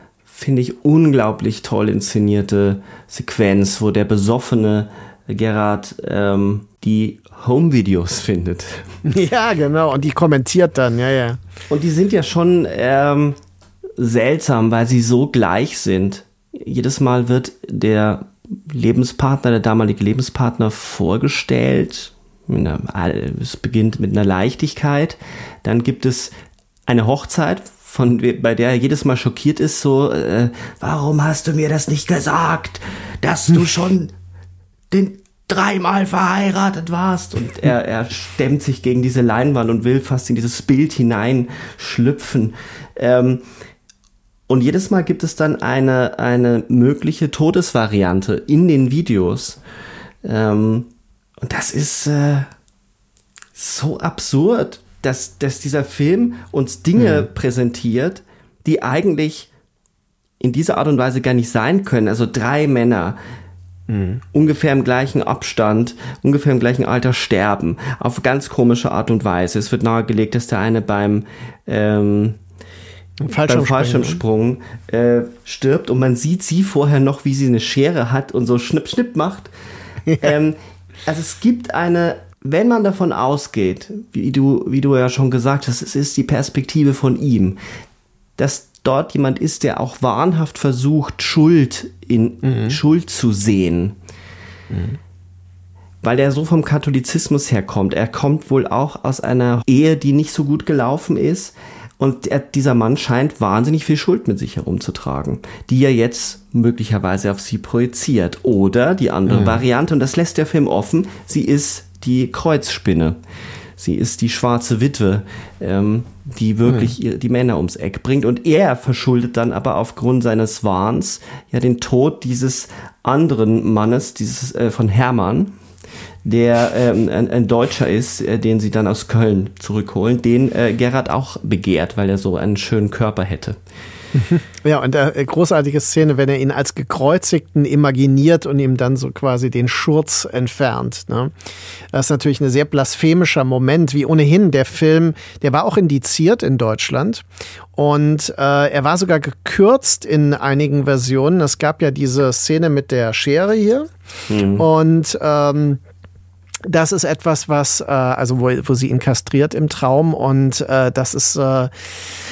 Speaker 1: finde ich, unglaublich toll inszenierte Sequenz, wo der besoffene Gerard ähm, die Home-Videos findet.
Speaker 2: Ja, genau, und die kommentiert dann, ja, ja.
Speaker 1: Und die sind ja schon ähm, seltsam, weil sie so gleich sind. Jedes Mal wird der Lebenspartner, der damalige Lebenspartner vorgestellt. Es beginnt mit einer Leichtigkeit. Dann gibt es eine Hochzeit, von bei der er jedes Mal schockiert ist, so, äh, warum hast du mir das nicht gesagt, dass du schon den dreimal verheiratet warst und er, er stemmt sich gegen diese Leinwand und will fast in dieses Bild hineinschlüpfen. Ähm, und jedes Mal gibt es dann eine, eine mögliche Todesvariante in den Videos. Ähm, und das ist äh, so absurd dass, dass dieser Film uns Dinge mhm. präsentiert, die eigentlich in dieser Art und Weise gar nicht sein können. Also drei Männer, mhm. ungefähr im gleichen Abstand, ungefähr im gleichen Alter sterben, auf ganz komische Art und Weise. Es wird nahegelegt, dass der eine beim ähm, beim Fallschirmsprung äh, stirbt und man sieht sie vorher noch, wie sie eine Schere hat und so schnipp, schnipp macht. Ja. Ähm, also es gibt eine wenn man davon ausgeht, wie du, wie du ja schon gesagt hast, es ist die Perspektive von ihm, dass dort jemand ist, der auch wahnhaft versucht, Schuld in mhm. Schuld zu sehen. Mhm. Weil er so vom Katholizismus herkommt. Er kommt wohl auch aus einer Ehe, die nicht so gut gelaufen ist. Und er, dieser Mann scheint wahnsinnig viel Schuld mit sich herumzutragen, die er jetzt möglicherweise auf sie projiziert. Oder die andere mhm. Variante, und das lässt der Film offen, sie ist die Kreuzspinne. Sie ist die schwarze Witwe, ähm, die wirklich mhm. die Männer ums Eck bringt. Und er verschuldet dann aber aufgrund seines Wahns ja den Tod dieses anderen Mannes, dieses äh, von Hermann, der ähm, ein, ein, Deutscher ist, äh, den sie dann aus Köln zurückholen, den äh, Gerhard auch begehrt, weil er so einen schönen Körper hätte.
Speaker 2: Ja, und äh, großartige Szene, wenn er ihn als Gekreuzigten imaginiert und ihm dann so quasi den Schurz entfernt. Ne? Das ist natürlich ein sehr blasphemischer Moment, wie ohnehin der Film, der war auch indiziert in Deutschland und äh, er war sogar gekürzt in einigen Versionen. Es gab ja diese Szene mit der Schere hier mhm. und ähm, das ist etwas, was, äh, also wo, wo sie ihn kastriert im Traum und äh, das ist äh,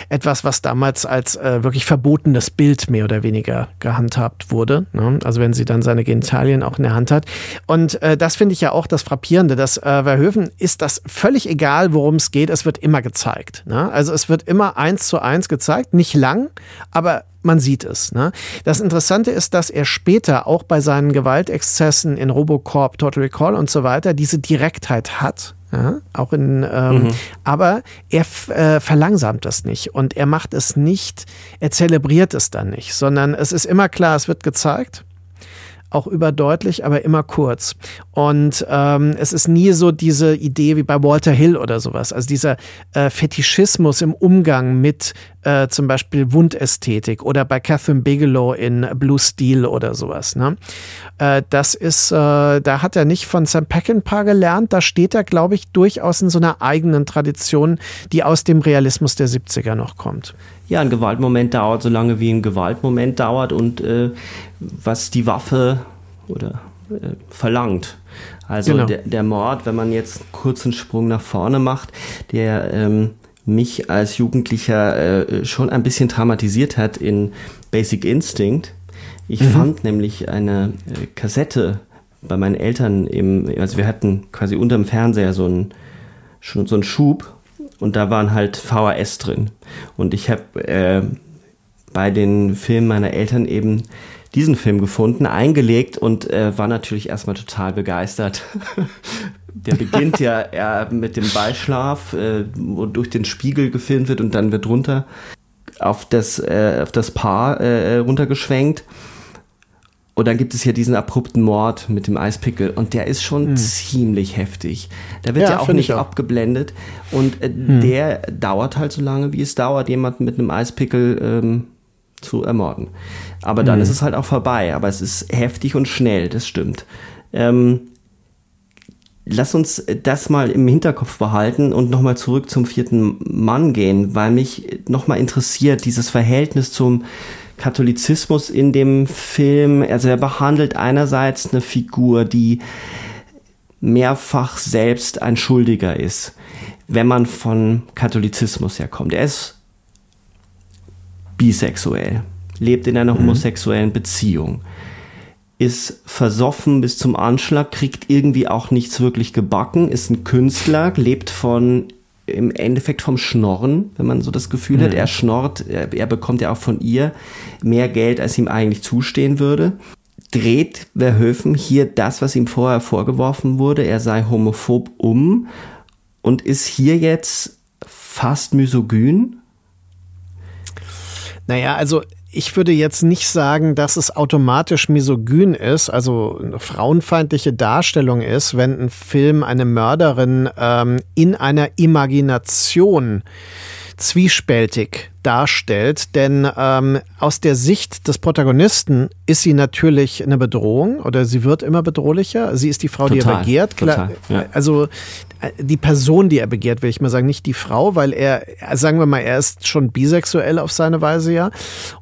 Speaker 2: etwas, was damals als äh, wirklich verbotenes Bild mehr oder weniger gehandhabt wurde. Ne? Also wenn sie dann seine Genitalien auch in der Hand hat. Und äh, das finde ich ja auch das Frappierende, dass äh, Verhoeven ist das völlig egal, worum es geht, es wird immer gezeigt. Ne? Also es wird immer eins zu eins gezeigt, nicht lang, aber man sieht es. Ne? Das Interessante ist, dass er später auch bei seinen Gewaltexzessen in Robocorp, Total Recall und so weiter diese Direktheit hat. Ja, auch in, ähm, mhm. aber er äh, verlangsamt das nicht und er macht es nicht, er zelebriert es dann nicht, sondern es ist immer klar, es wird gezeigt auch überdeutlich, aber immer kurz. Und ähm, es ist nie so diese Idee wie bei Walter Hill oder sowas. Also dieser äh, Fetischismus im Umgang mit äh, zum Beispiel Wundästhetik oder bei Catherine Bigelow in Blue Steel oder sowas. Ne? Äh, das ist, äh, da hat er nicht von Sam Peckinpah gelernt. Da steht er, glaube ich, durchaus in so einer eigenen Tradition, die aus dem Realismus der 70er noch kommt
Speaker 1: ja, ein Gewaltmoment dauert so lange, wie ein Gewaltmoment dauert und äh, was die Waffe oder äh, verlangt. Also genau. der, der, Mord, wenn man jetzt einen kurzen Sprung nach vorne macht, der ähm, mich als Jugendlicher äh, schon ein bisschen traumatisiert hat in Basic Instinct. Ich mhm. fand nämlich eine äh, Kassette bei meinen Eltern im, also wir hatten quasi unterm Fernseher so einen, schon so einen Schub und da waren halt VHS drin. Und ich habe äh, bei den Filmen meiner Eltern eben diesen Film gefunden, eingelegt und äh, war natürlich erstmal total begeistert. Der beginnt ja eher mit dem Beischlaf, äh, wo durch den Spiegel gefilmt wird und dann wird runter auf das, äh, auf das Paar äh, runtergeschwenkt. Und dann gibt es ja diesen abrupten Mord mit dem Eispickel und der ist schon hm. ziemlich heftig. Da wird ja, ja auch nicht auch. abgeblendet und äh, hm. der dauert halt so lange, wie es dauert, jemanden mit einem Eispickel ähm, zu ermorden. Aber dann hm. ist es halt auch vorbei. Aber es ist heftig und schnell, das stimmt. Ähm, lass uns das mal im Hinterkopf behalten und nochmal zurück zum vierten Mann gehen, weil mich nochmal interessiert, dieses Verhältnis zum Katholizismus in dem Film. Also er behandelt einerseits eine Figur, die mehrfach selbst ein Schuldiger ist, wenn man von Katholizismus herkommt. Er ist bisexuell, lebt in einer mhm. homosexuellen Beziehung, ist versoffen bis zum Anschlag, kriegt irgendwie auch nichts wirklich gebacken, ist ein Künstler, lebt von im Endeffekt vom Schnorren, wenn man so das Gefühl mhm. hat, er schnorrt, er, er, bekommt ja auch von ihr mehr Geld, als ihm eigentlich zustehen würde. Dreht Verhoeven hier das, was ihm vorher vorgeworfen wurde, er sei homophob um und ist hier jetzt fast misogyn?
Speaker 2: Naja, also ich würde jetzt nicht sagen, dass es automatisch misogyn ist, also eine frauenfeindliche Darstellung ist, wenn ein Film eine Mörderin ähm, in einer Imagination zwiespältig darstellt, denn ähm, aus der Sicht des Protagonisten ist sie natürlich eine Bedrohung oder sie wird immer bedrohlicher. Sie ist die Frau, total, die er begehrt. Total, ja. Also äh, die Person, die er begehrt, will ich mal sagen, nicht die Frau, weil er, sagen wir mal, er ist schon bisexuell auf seine Weise ja.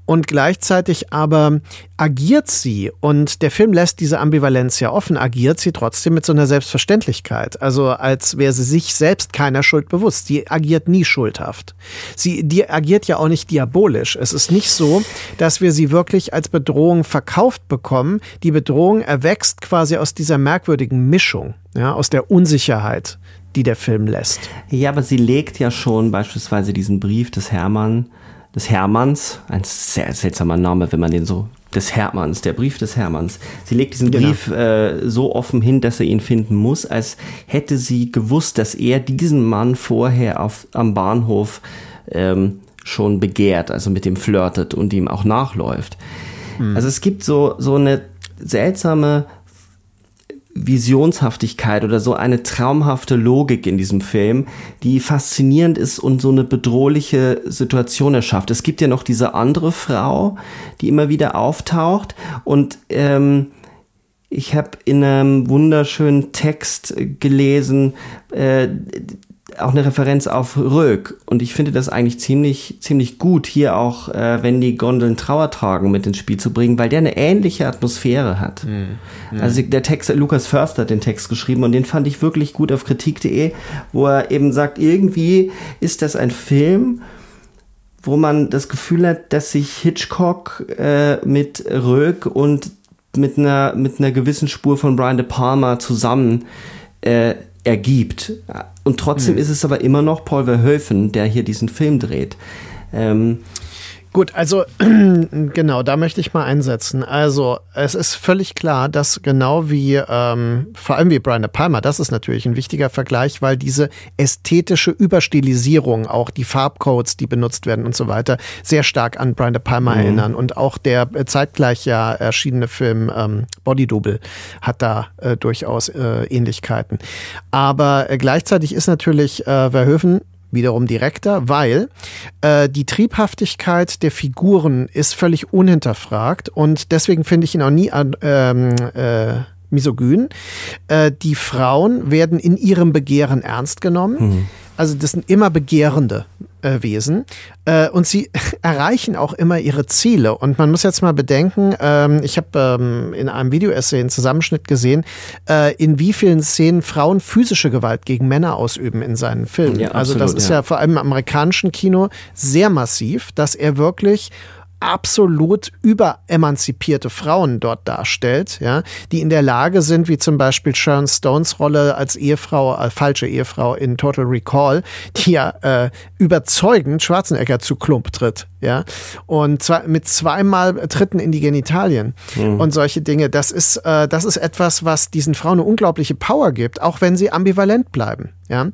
Speaker 2: Und gleichzeitig aber agiert sie, und der Film lässt diese Ambivalenz ja offen, agiert sie trotzdem mit so einer Selbstverständlichkeit. Also als wäre sie sich selbst keiner Schuld bewusst. Die agiert nie schuldhaft. Sie die agiert ja auch nicht diabolisch. Es ist nicht so, dass wir sie wirklich als Bedrohung verkauft bekommen. Die Bedrohung erwächst quasi aus dieser merkwürdigen Mischung, ja, aus der Unsicherheit, die der Film lässt.
Speaker 1: Ja, aber sie legt ja schon beispielsweise diesen Brief des Hermann, des Hermanns, ein sehr seltsamer Name, wenn man den so des Hermanns, der Brief des Hermanns. Sie legt diesen genau. Brief äh, so offen hin, dass er ihn finden muss, als hätte sie gewusst, dass er diesen Mann vorher auf, am Bahnhof ähm, schon begehrt, also mit ihm flirtet und ihm auch nachläuft. Mhm. Also es gibt so, so eine seltsame Visionshaftigkeit oder so eine traumhafte Logik in diesem Film, die faszinierend ist und so eine bedrohliche Situation erschafft. Es gibt ja noch diese andere Frau, die immer wieder auftaucht und ähm, ich habe in einem wunderschönen Text gelesen, äh, auch eine Referenz auf Röck. Und ich finde das eigentlich ziemlich, ziemlich gut, hier auch, äh, wenn die Gondeln Trauer tragen, mit ins Spiel zu bringen, weil der eine ähnliche Atmosphäre hat. Mhm. Also der Text, Lukas Förster hat den Text geschrieben und den fand ich wirklich gut auf kritik.de, wo er eben sagt, irgendwie ist das ein Film, wo man das Gefühl hat, dass sich Hitchcock äh, mit Röck und mit einer, mit einer gewissen Spur von Brian De Palma zusammen äh, ergibt. Und trotzdem mhm. ist es aber immer noch Paul Verhoeven, der hier diesen Film dreht. Ähm,
Speaker 2: Gut, also genau, da möchte ich mal einsetzen. Also es ist völlig klar, dass genau wie ähm, vor allem wie Brian De Palma, das ist natürlich ein wichtiger Vergleich, weil diese ästhetische Überstilisierung, auch die Farbcodes, die benutzt werden und so weiter, sehr stark an Brian De Palma mhm. erinnern. Und auch der äh, zeitgleich ja erschienene Film ähm, Body Double hat da äh, durchaus äh, Ähnlichkeiten. Aber äh, gleichzeitig ist natürlich äh, Verhoeven wiederum direkter, weil äh, die Triebhaftigkeit der Figuren ist völlig unhinterfragt und deswegen finde ich ihn auch nie ähm, äh, misogyn. Äh, die Frauen werden in ihrem Begehren ernst genommen. Mhm. Also das sind immer begehrende äh, Wesen äh, und sie erreichen auch immer ihre Ziele. Und man muss jetzt mal bedenken, ähm, ich habe ähm, in einem Video-Essay einen Zusammenschnitt gesehen, äh, in wie vielen Szenen Frauen physische Gewalt gegen Männer ausüben in seinen Filmen. Ja, also das ist ja. ja vor allem im amerikanischen Kino sehr massiv, dass er wirklich absolut überemanzipierte Frauen dort darstellt, ja, die in der Lage sind, wie zum Beispiel Sharon Stones Rolle als Ehefrau, als äh, falsche Ehefrau in Total Recall, die ja äh, überzeugend Schwarzenegger zu Klump tritt, ja, und zwar mit zweimal Tritten in die Genitalien mhm. und solche Dinge. Das ist, äh, das ist etwas, was diesen Frauen eine unglaubliche Power gibt, auch wenn sie ambivalent bleiben. Ja,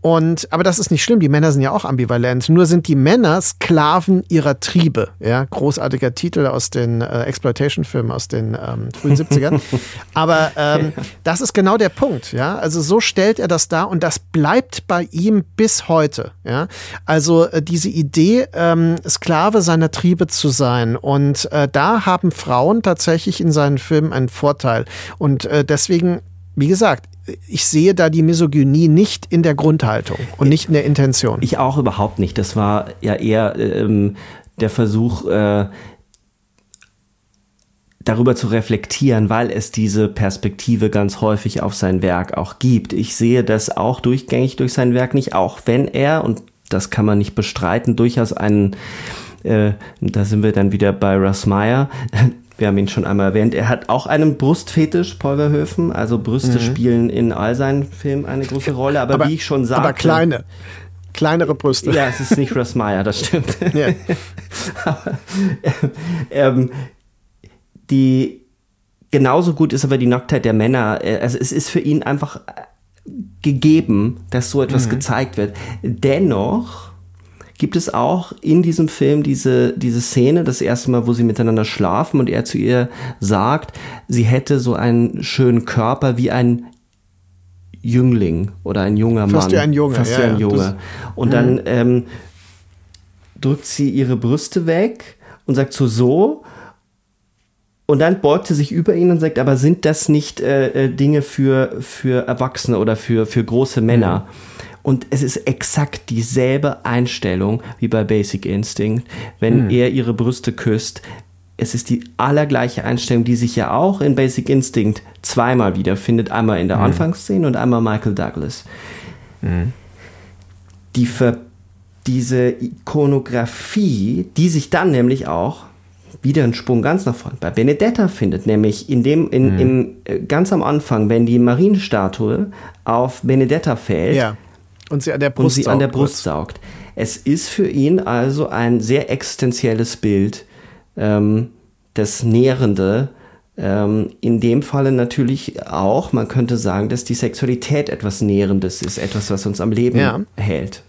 Speaker 2: und aber das ist nicht schlimm. Die Männer sind ja auch ambivalent. Nur sind die Männer Sklaven ihrer Triebe. Ja, großartiger Titel aus den äh, Exploitation-Filmen aus den ähm, frühen 70ern. aber ähm, das ist genau der Punkt. Ja, also so stellt er das dar und das bleibt bei ihm bis heute. Ja, also äh, diese Idee, ähm, Sklave seiner Triebe zu sein und äh, da haben Frauen tatsächlich in seinen Filmen einen Vorteil und äh, deswegen wie gesagt, ich sehe da die Misogynie nicht in der Grundhaltung und nicht in der Intention.
Speaker 1: Ich auch überhaupt nicht. Das war ja eher ähm, der Versuch, äh, darüber zu reflektieren, weil es diese Perspektive ganz häufig auf sein Werk auch gibt. Ich sehe das auch durchgängig durch sein Werk nicht, auch wenn er, und das kann man nicht bestreiten, durchaus einen äh, da sind wir dann wieder bei Russ Meyer, wir haben ihn schon einmal erwähnt. Er hat auch einen Brustfetisch, Paul Verhoeven. Also Brüste mhm. spielen in all seinen Filmen eine große Rolle. Aber, aber wie ich schon sagte.
Speaker 2: Aber kleine. Kleinere Brüste.
Speaker 1: Ja, es ist nicht Russ Meyer, das stimmt. Ja. aber, ähm, die genauso gut ist aber die Nacktheit der Männer. Also es ist für ihn einfach gegeben, dass so etwas mhm. gezeigt wird. Dennoch gibt es auch in diesem Film diese, diese Szene, das erste Mal, wo sie miteinander schlafen und er zu ihr sagt, sie hätte so einen schönen Körper wie ein Jüngling oder ein junger Mann. Fast
Speaker 2: wie ein Junge.
Speaker 1: Fast wie ein Junge. Das, und dann mhm. ähm, drückt sie ihre Brüste weg und sagt so, so. Und dann beugt sie sich über ihn und sagt, aber sind das nicht äh, äh Dinge für, für Erwachsene oder für, für große Männer? Mhm. Und es ist exakt dieselbe Einstellung wie bei Basic Instinct, wenn mhm. er ihre Brüste küsst. Es ist die allergleiche Einstellung, die sich ja auch in Basic Instinct zweimal wiederfindet. Einmal in der mhm. Anfangsszene und einmal Michael Douglas. Mhm. Die Ver diese Ikonografie, die sich dann nämlich auch wieder einen Sprung ganz nach vorne bei Benedetta findet, nämlich in dem, in, mhm. im, äh, ganz am Anfang, wenn die Marienstatue auf Benedetta fällt
Speaker 2: ja. Und sie an der Brust,
Speaker 1: und sie an der Brust saugt. Es ist für ihn also ein sehr existenzielles Bild, ähm, das Nährende, ähm, in dem Falle natürlich auch, man könnte sagen, dass die Sexualität etwas Nährendes ist, etwas, was uns am Leben ja. hält.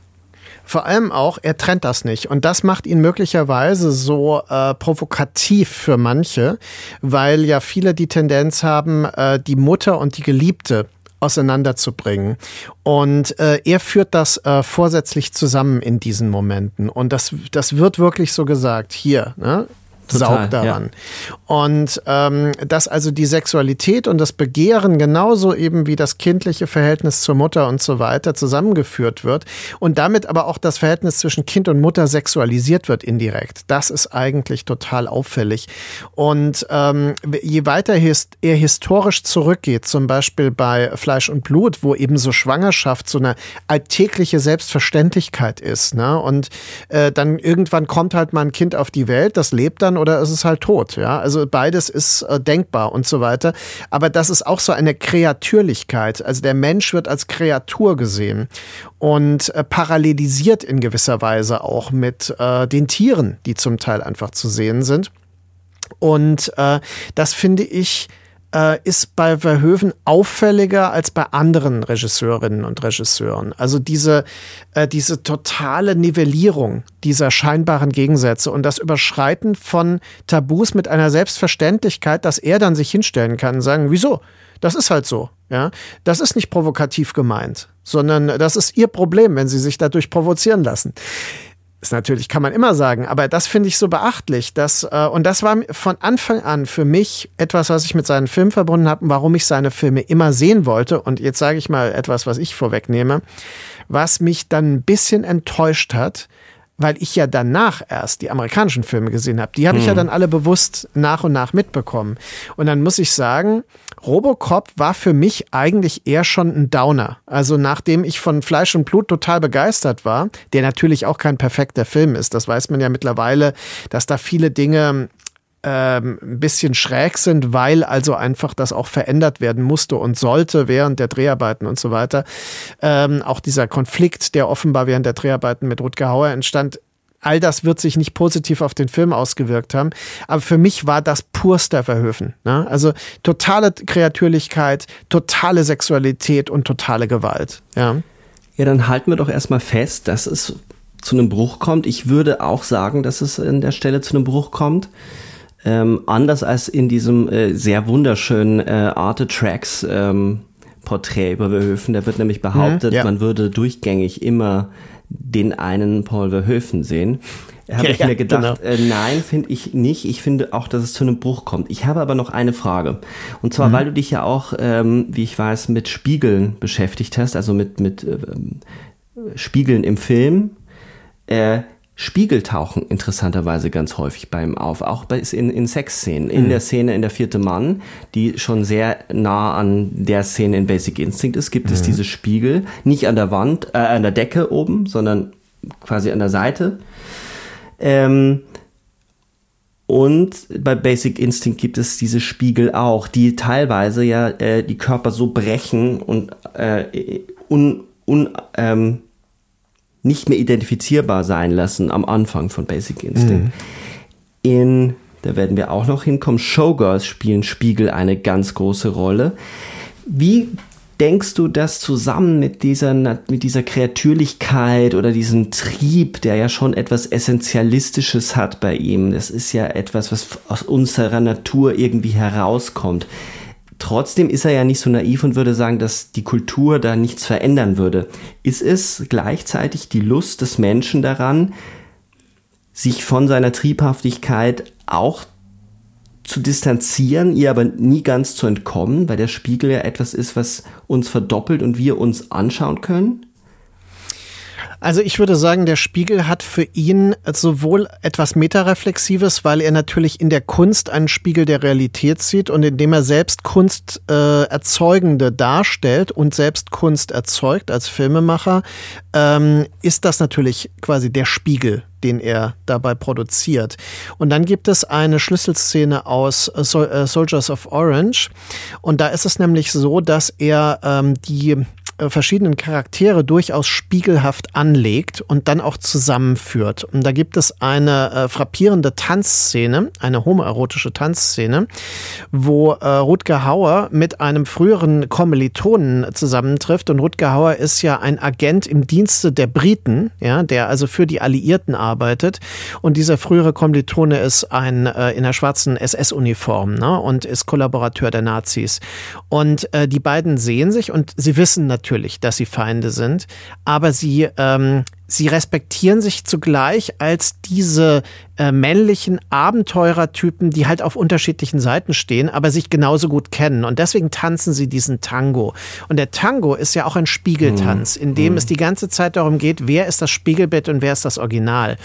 Speaker 2: Vor allem auch, er trennt das nicht. Und das macht ihn möglicherweise so äh, provokativ für manche, weil ja viele die Tendenz haben, äh, die Mutter und die Geliebte auseinanderzubringen. Und äh, er führt das äh, vorsätzlich zusammen in diesen Momenten. Und das, das wird wirklich so gesagt. Hier, ne? Total, Saug daran. Ja. Und ähm, dass also die Sexualität und das Begehren genauso eben wie das kindliche Verhältnis zur Mutter und so weiter zusammengeführt wird und damit aber auch das Verhältnis zwischen Kind und Mutter sexualisiert wird indirekt. Das ist eigentlich total auffällig. Und ähm, je weiter er historisch zurückgeht, zum Beispiel bei Fleisch und Blut, wo eben so Schwangerschaft so eine alltägliche Selbstverständlichkeit ist, ne? Und äh, dann irgendwann kommt halt mal ein Kind auf die Welt, das lebt dann oder ist es halt tot. Ja, also beides ist äh, denkbar und so weiter. Aber das ist auch so eine Kreatürlichkeit. Also der Mensch wird als Kreatur gesehen und äh, parallelisiert in gewisser Weise auch mit äh, den Tieren, die zum Teil einfach zu sehen sind. Und äh, das finde ich äh, ist bei Verhoeven auffälliger als bei anderen Regisseurinnen und Regisseuren. Also diese, äh, diese totale Nivellierung dieser scheinbaren Gegensätze und das Überschreiten von Tabus mit einer Selbstverständlichkeit, dass er dann sich hinstellen kann und sagen, wieso? Das ist halt so. Ja, das ist nicht provokativ gemeint, sondern das ist ihr Problem, wenn sie sich dadurch provozieren lassen. Ist natürlich, kann man immer sagen, aber das finde ich so beachtlich. Dass, äh, und das war von Anfang an für mich etwas, was ich mit seinen Filmen verbunden habe, warum ich seine Filme immer sehen wollte. Und jetzt sage ich mal etwas, was ich vorwegnehme, was mich dann ein bisschen enttäuscht hat, weil ich ja danach erst die amerikanischen Filme gesehen habe. Die habe ich ja hm. dann alle bewusst nach und nach mitbekommen. Und dann muss ich sagen, Robocop war für mich eigentlich eher schon ein Downer. Also nachdem ich von Fleisch und Blut total begeistert war, der natürlich auch kein perfekter Film ist, das weiß man ja mittlerweile, dass da viele Dinge ähm, ein bisschen schräg sind, weil also einfach das auch verändert werden musste und sollte während der Dreharbeiten und so weiter. Ähm, auch dieser Konflikt, der offenbar während der Dreharbeiten mit Rutger Hauer entstand, all das wird sich nicht positiv auf den Film ausgewirkt haben. Aber für mich war das purster Verhöfen. Ne? Also totale Kreatürlichkeit, totale Sexualität und totale Gewalt. Ja.
Speaker 1: Ja, dann halten wir doch erstmal fest, dass es zu einem Bruch kommt. Ich würde auch sagen, dass es an der Stelle zu einem Bruch kommt. Ähm, anders als in diesem äh, sehr wunderschönen äh, Arte Tracks ähm, Porträt über Verhöfen. Da wird nämlich behauptet, mhm, ja. man würde durchgängig immer den einen Paul Verhoeven sehen. Habe ja, ich mir gedacht, genau. äh, nein, finde ich nicht. Ich finde auch, dass es zu einem Bruch kommt. Ich habe aber noch eine Frage. Und zwar, mhm. weil du dich ja auch, ähm, wie ich weiß, mit Spiegeln beschäftigt hast, also mit, mit äh, Spiegeln im Film. Äh, Spiegel tauchen interessanterweise ganz häufig beim auf, auch bei, in, in Sexszenen. In mhm. der Szene in der vierte Mann, die schon sehr nah an der Szene in Basic Instinct ist, gibt mhm. es diese Spiegel, nicht an der Wand, äh, an der Decke oben, sondern quasi an der Seite. Ähm, und bei Basic Instinct gibt es diese Spiegel auch, die teilweise ja äh, die Körper so brechen und äh, un, un, ähm, nicht mehr identifizierbar sein lassen am Anfang von Basic Instinct. Mhm. In, da werden wir auch noch hinkommen, Showgirls spielen Spiegel eine ganz große Rolle. Wie denkst du das zusammen mit dieser, mit dieser Kreatürlichkeit oder diesem Trieb, der ja schon etwas Essentialistisches hat bei ihm? Das ist ja etwas, was aus unserer Natur irgendwie herauskommt. Trotzdem ist er ja nicht so naiv und würde sagen, dass die Kultur da nichts verändern würde. Ist es gleichzeitig die Lust des Menschen daran, sich von seiner Triebhaftigkeit auch zu distanzieren, ihr aber nie ganz zu entkommen, weil der Spiegel ja etwas ist, was uns verdoppelt und wir uns anschauen können?
Speaker 2: Also ich würde sagen, der Spiegel hat für ihn sowohl etwas Metareflexives, weil er natürlich in der Kunst einen Spiegel der Realität sieht und indem er selbst Kunst äh, erzeugende darstellt und selbst Kunst erzeugt als Filmemacher, ähm, ist das natürlich quasi der Spiegel den er dabei produziert. Und dann gibt es eine Schlüsselszene aus äh, Soldiers of Orange. Und da ist es nämlich so, dass er ähm, die verschiedenen Charaktere durchaus spiegelhaft anlegt und dann auch zusammenführt. Und da gibt es eine äh, frappierende Tanzszene, eine homoerotische Tanzszene, wo äh, Rutger Hauer mit einem früheren Kommilitonen zusammentrifft. Und Rutger Hauer ist ja ein Agent im Dienste der Briten, ja, der also für die Alliierten arbeitet. Und dieser frühere Kommilitone ist ein äh, in der schwarzen SS-Uniform ne, und ist Kollaborateur der Nazis. Und äh, die beiden sehen sich und sie wissen natürlich, natürlich, dass sie Feinde sind, aber sie, ähm, sie respektieren sich zugleich als diese äh, männlichen Abenteurertypen, die halt auf unterschiedlichen Seiten stehen, aber sich genauso gut kennen. Und deswegen tanzen sie diesen Tango. Und der Tango ist ja auch ein Spiegeltanz, in dem mhm. es die ganze Zeit darum geht, wer ist das Spiegelbild und wer ist das Original.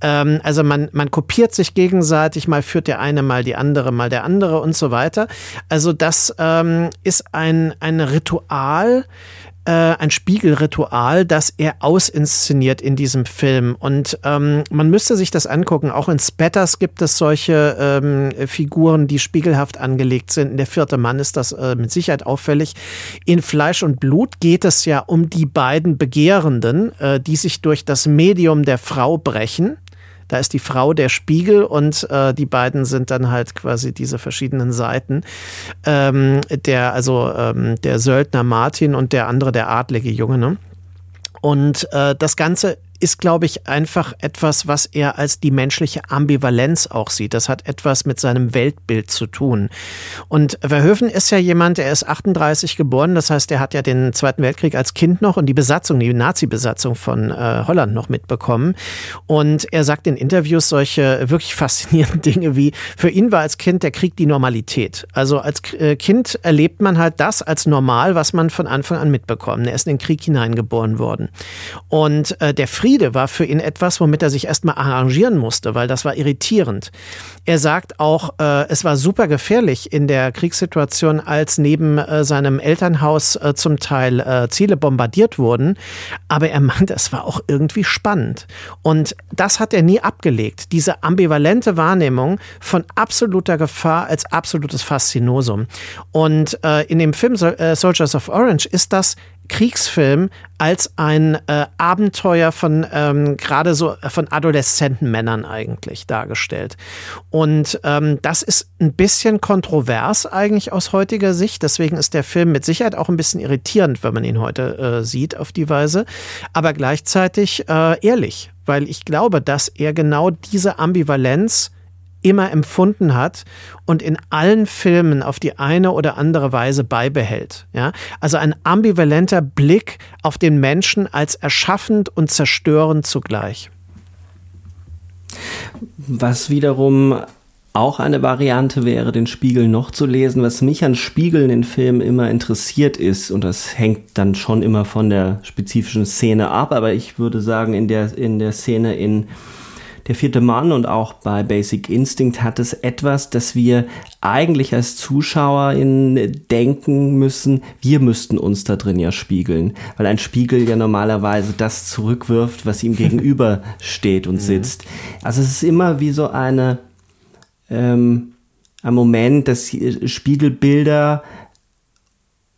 Speaker 2: Ähm, also man, man kopiert sich gegenseitig, mal führt der eine, mal die andere, mal der andere und so weiter. Also das ähm, ist ein, ein Ritual, äh, ein Spiegelritual, das er ausinszeniert in diesem Film. Und ähm, man müsste sich das angucken. Auch in Spatters gibt es solche ähm, Figuren, die spiegelhaft angelegt sind. In der vierte Mann ist das äh, mit Sicherheit auffällig. In Fleisch und Blut geht es ja um die beiden Begehrenden, äh, die sich durch das Medium der Frau brechen. Da ist die Frau der Spiegel und äh, die beiden sind dann halt quasi diese verschiedenen Seiten. Ähm, der, also ähm, der Söldner Martin und der andere, der adlige Junge, ne? Und äh, das Ganze ist, glaube ich, einfach etwas, was er als die menschliche Ambivalenz auch sieht. Das hat etwas mit seinem Weltbild zu tun. Und Verhoeven ist ja jemand, der ist 38 geboren, das heißt, er hat ja den Zweiten Weltkrieg als Kind noch und die Besatzung, die Nazi-Besatzung von äh, Holland noch mitbekommen. Und er sagt in Interviews solche wirklich faszinierenden Dinge wie, für ihn war als Kind der Krieg die Normalität. Also als äh, Kind erlebt man halt das als normal, was man von Anfang an mitbekommt. Er ist in den Krieg hineingeboren worden. Und äh, der Frieden Friede war für ihn etwas, womit er sich erstmal arrangieren musste, weil das war irritierend. Er sagt auch, äh, es war super gefährlich in der Kriegssituation, als neben äh, seinem Elternhaus äh, zum Teil äh, Ziele bombardiert wurden. Aber er meinte, es war auch irgendwie spannend. Und das hat er nie abgelegt. Diese ambivalente Wahrnehmung von absoluter Gefahr als absolutes Faszinosum. Und äh, in dem Film äh, Soldiers of Orange ist das Kriegsfilm als ein äh, Abenteuer von ähm, gerade so äh, von adoleszenten Männern eigentlich dargestellt. Und ähm, das ist ein bisschen kontrovers eigentlich aus heutiger Sicht. Deswegen ist der Film mit Sicherheit auch ein bisschen irritierend, wenn man ihn heute äh, sieht auf die Weise. Aber gleichzeitig äh, ehrlich, weil ich glaube, dass er genau diese Ambivalenz immer empfunden hat und in allen Filmen auf die eine oder andere Weise beibehält. Ja? Also ein ambivalenter Blick auf den Menschen als erschaffend und zerstörend zugleich.
Speaker 1: Was wiederum auch eine Variante wäre, den Spiegel noch zu lesen. Was mich an Spiegeln in Filmen immer interessiert ist, und das hängt dann schon immer von der spezifischen Szene ab, aber ich würde sagen, in der, in der Szene in der vierte Mann und auch bei Basic Instinct hat es etwas, dass wir eigentlich als ZuschauerInnen denken müssen, wir müssten uns da drin ja spiegeln, weil ein Spiegel ja normalerweise das zurückwirft, was ihm gegenüber steht und mhm. sitzt. Also es ist immer wie so eine, ähm, ein Moment, dass Spiegelbilder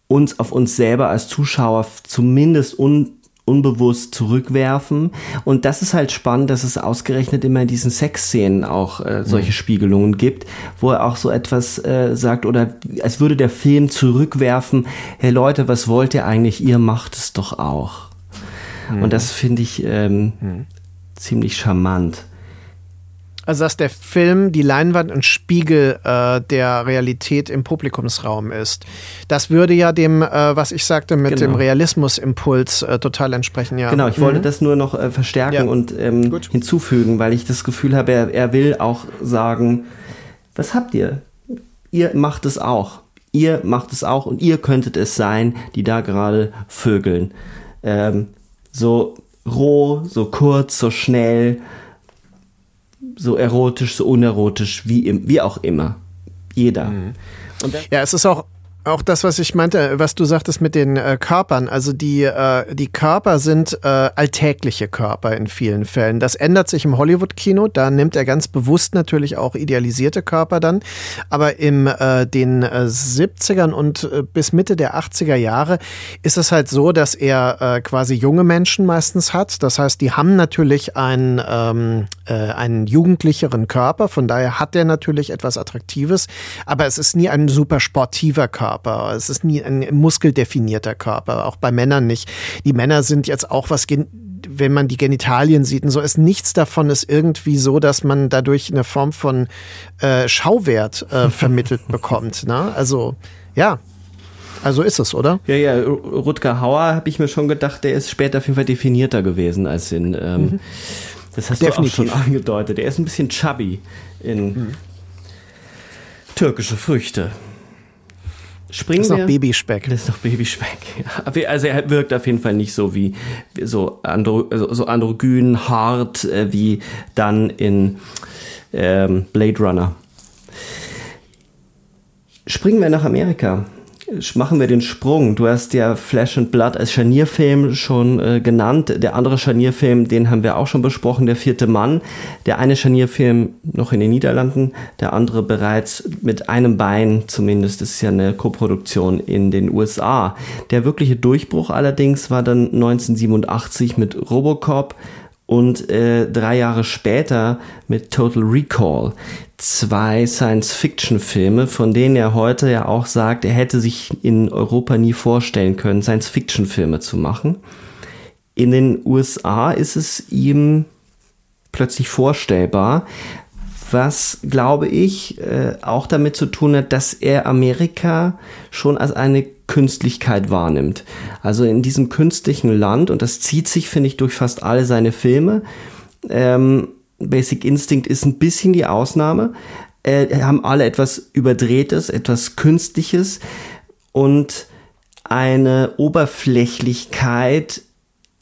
Speaker 1: uns auf uns selber als Zuschauer zumindest un unbewusst zurückwerfen. Und das ist halt spannend, dass es ausgerechnet immer in diesen Sexszenen auch äh, solche mhm. Spiegelungen gibt, wo er auch so etwas äh, sagt oder als würde der Film zurückwerfen, hey Leute, was wollt ihr eigentlich? Ihr macht es doch auch. Mhm. Und das finde ich ähm, mhm. ziemlich charmant.
Speaker 2: Also dass der Film die Leinwand und Spiegel äh, der Realität im Publikumsraum ist. Das würde ja dem, äh, was ich sagte, mit genau. dem Realismusimpuls äh, total entsprechen. Ja.
Speaker 1: Genau, ich mhm. wollte das nur noch äh, verstärken ja. und ähm, hinzufügen, weil ich das Gefühl habe, er, er will auch sagen, was habt ihr? Ihr macht es auch. Ihr macht es auch und ihr könntet es sein, die da gerade vögeln. Ähm, so roh, so kurz, so schnell, so erotisch, so unerotisch, wie, wie auch immer. Jeder. Mhm.
Speaker 2: ja, es ist auch auch das, was ich meinte, was du sagtest mit den äh, Körpern. Also die, äh, die Körper sind äh, alltägliche Körper in vielen Fällen. Das ändert sich im Hollywood-Kino. Da nimmt er ganz bewusst natürlich auch idealisierte Körper dann. Aber im äh, den äh, 70ern und äh, bis Mitte der 80er Jahre ist es halt so, dass er äh, quasi junge Menschen meistens hat. Das heißt, die haben natürlich einen, ähm, äh, einen jugendlicheren Körper. Von daher hat er natürlich etwas Attraktives. Aber es ist nie ein super sportiver Körper. Körper. Es ist nie ein muskeldefinierter Körper, auch bei Männern nicht. Die Männer sind jetzt auch was wenn man die Genitalien sieht und so ist nichts davon ist irgendwie so, dass man dadurch eine Form von äh, Schauwert äh, vermittelt bekommt. Ne? Also ja, also ist es, oder?
Speaker 1: Ja, ja, Rutger Hauer habe ich mir schon gedacht, der ist später auf jeden Fall definierter gewesen als in. Ähm, mhm. Das hast Definitiv. du auch schon angedeutet. Er ist ein bisschen chubby in mhm. türkische Früchte.
Speaker 2: Springen das ist noch Babyspeck.
Speaker 1: Das ist noch Babyspeck. Also er wirkt auf jeden Fall nicht so wie so, andro, so androgyn, hart äh, wie dann in ähm, Blade Runner. Springen wir nach Amerika machen wir den Sprung. Du hast ja Flash and Blood als Scharnierfilm schon äh, genannt. Der andere Scharnierfilm, den haben wir auch schon besprochen, Der vierte Mann. Der eine Scharnierfilm noch in den Niederlanden, der andere bereits mit einem Bein, zumindest das ist ja eine Koproduktion in den USA. Der wirkliche Durchbruch allerdings war dann 1987 mit Robocop und äh, drei Jahre später mit Total Recall zwei Science-Fiction-Filme, von denen er heute ja auch sagt, er hätte sich in Europa nie vorstellen können, Science-Fiction-Filme zu machen. In den USA ist es ihm plötzlich vorstellbar, was, glaube ich, äh, auch damit zu tun hat, dass er Amerika schon als eine Künstlichkeit wahrnimmt. Also in diesem künstlichen Land, und das zieht sich, finde ich, durch fast alle seine Filme, ähm, Basic Instinct ist ein bisschen die Ausnahme. Äh, haben alle etwas Überdrehtes, etwas Künstliches und eine Oberflächlichkeit,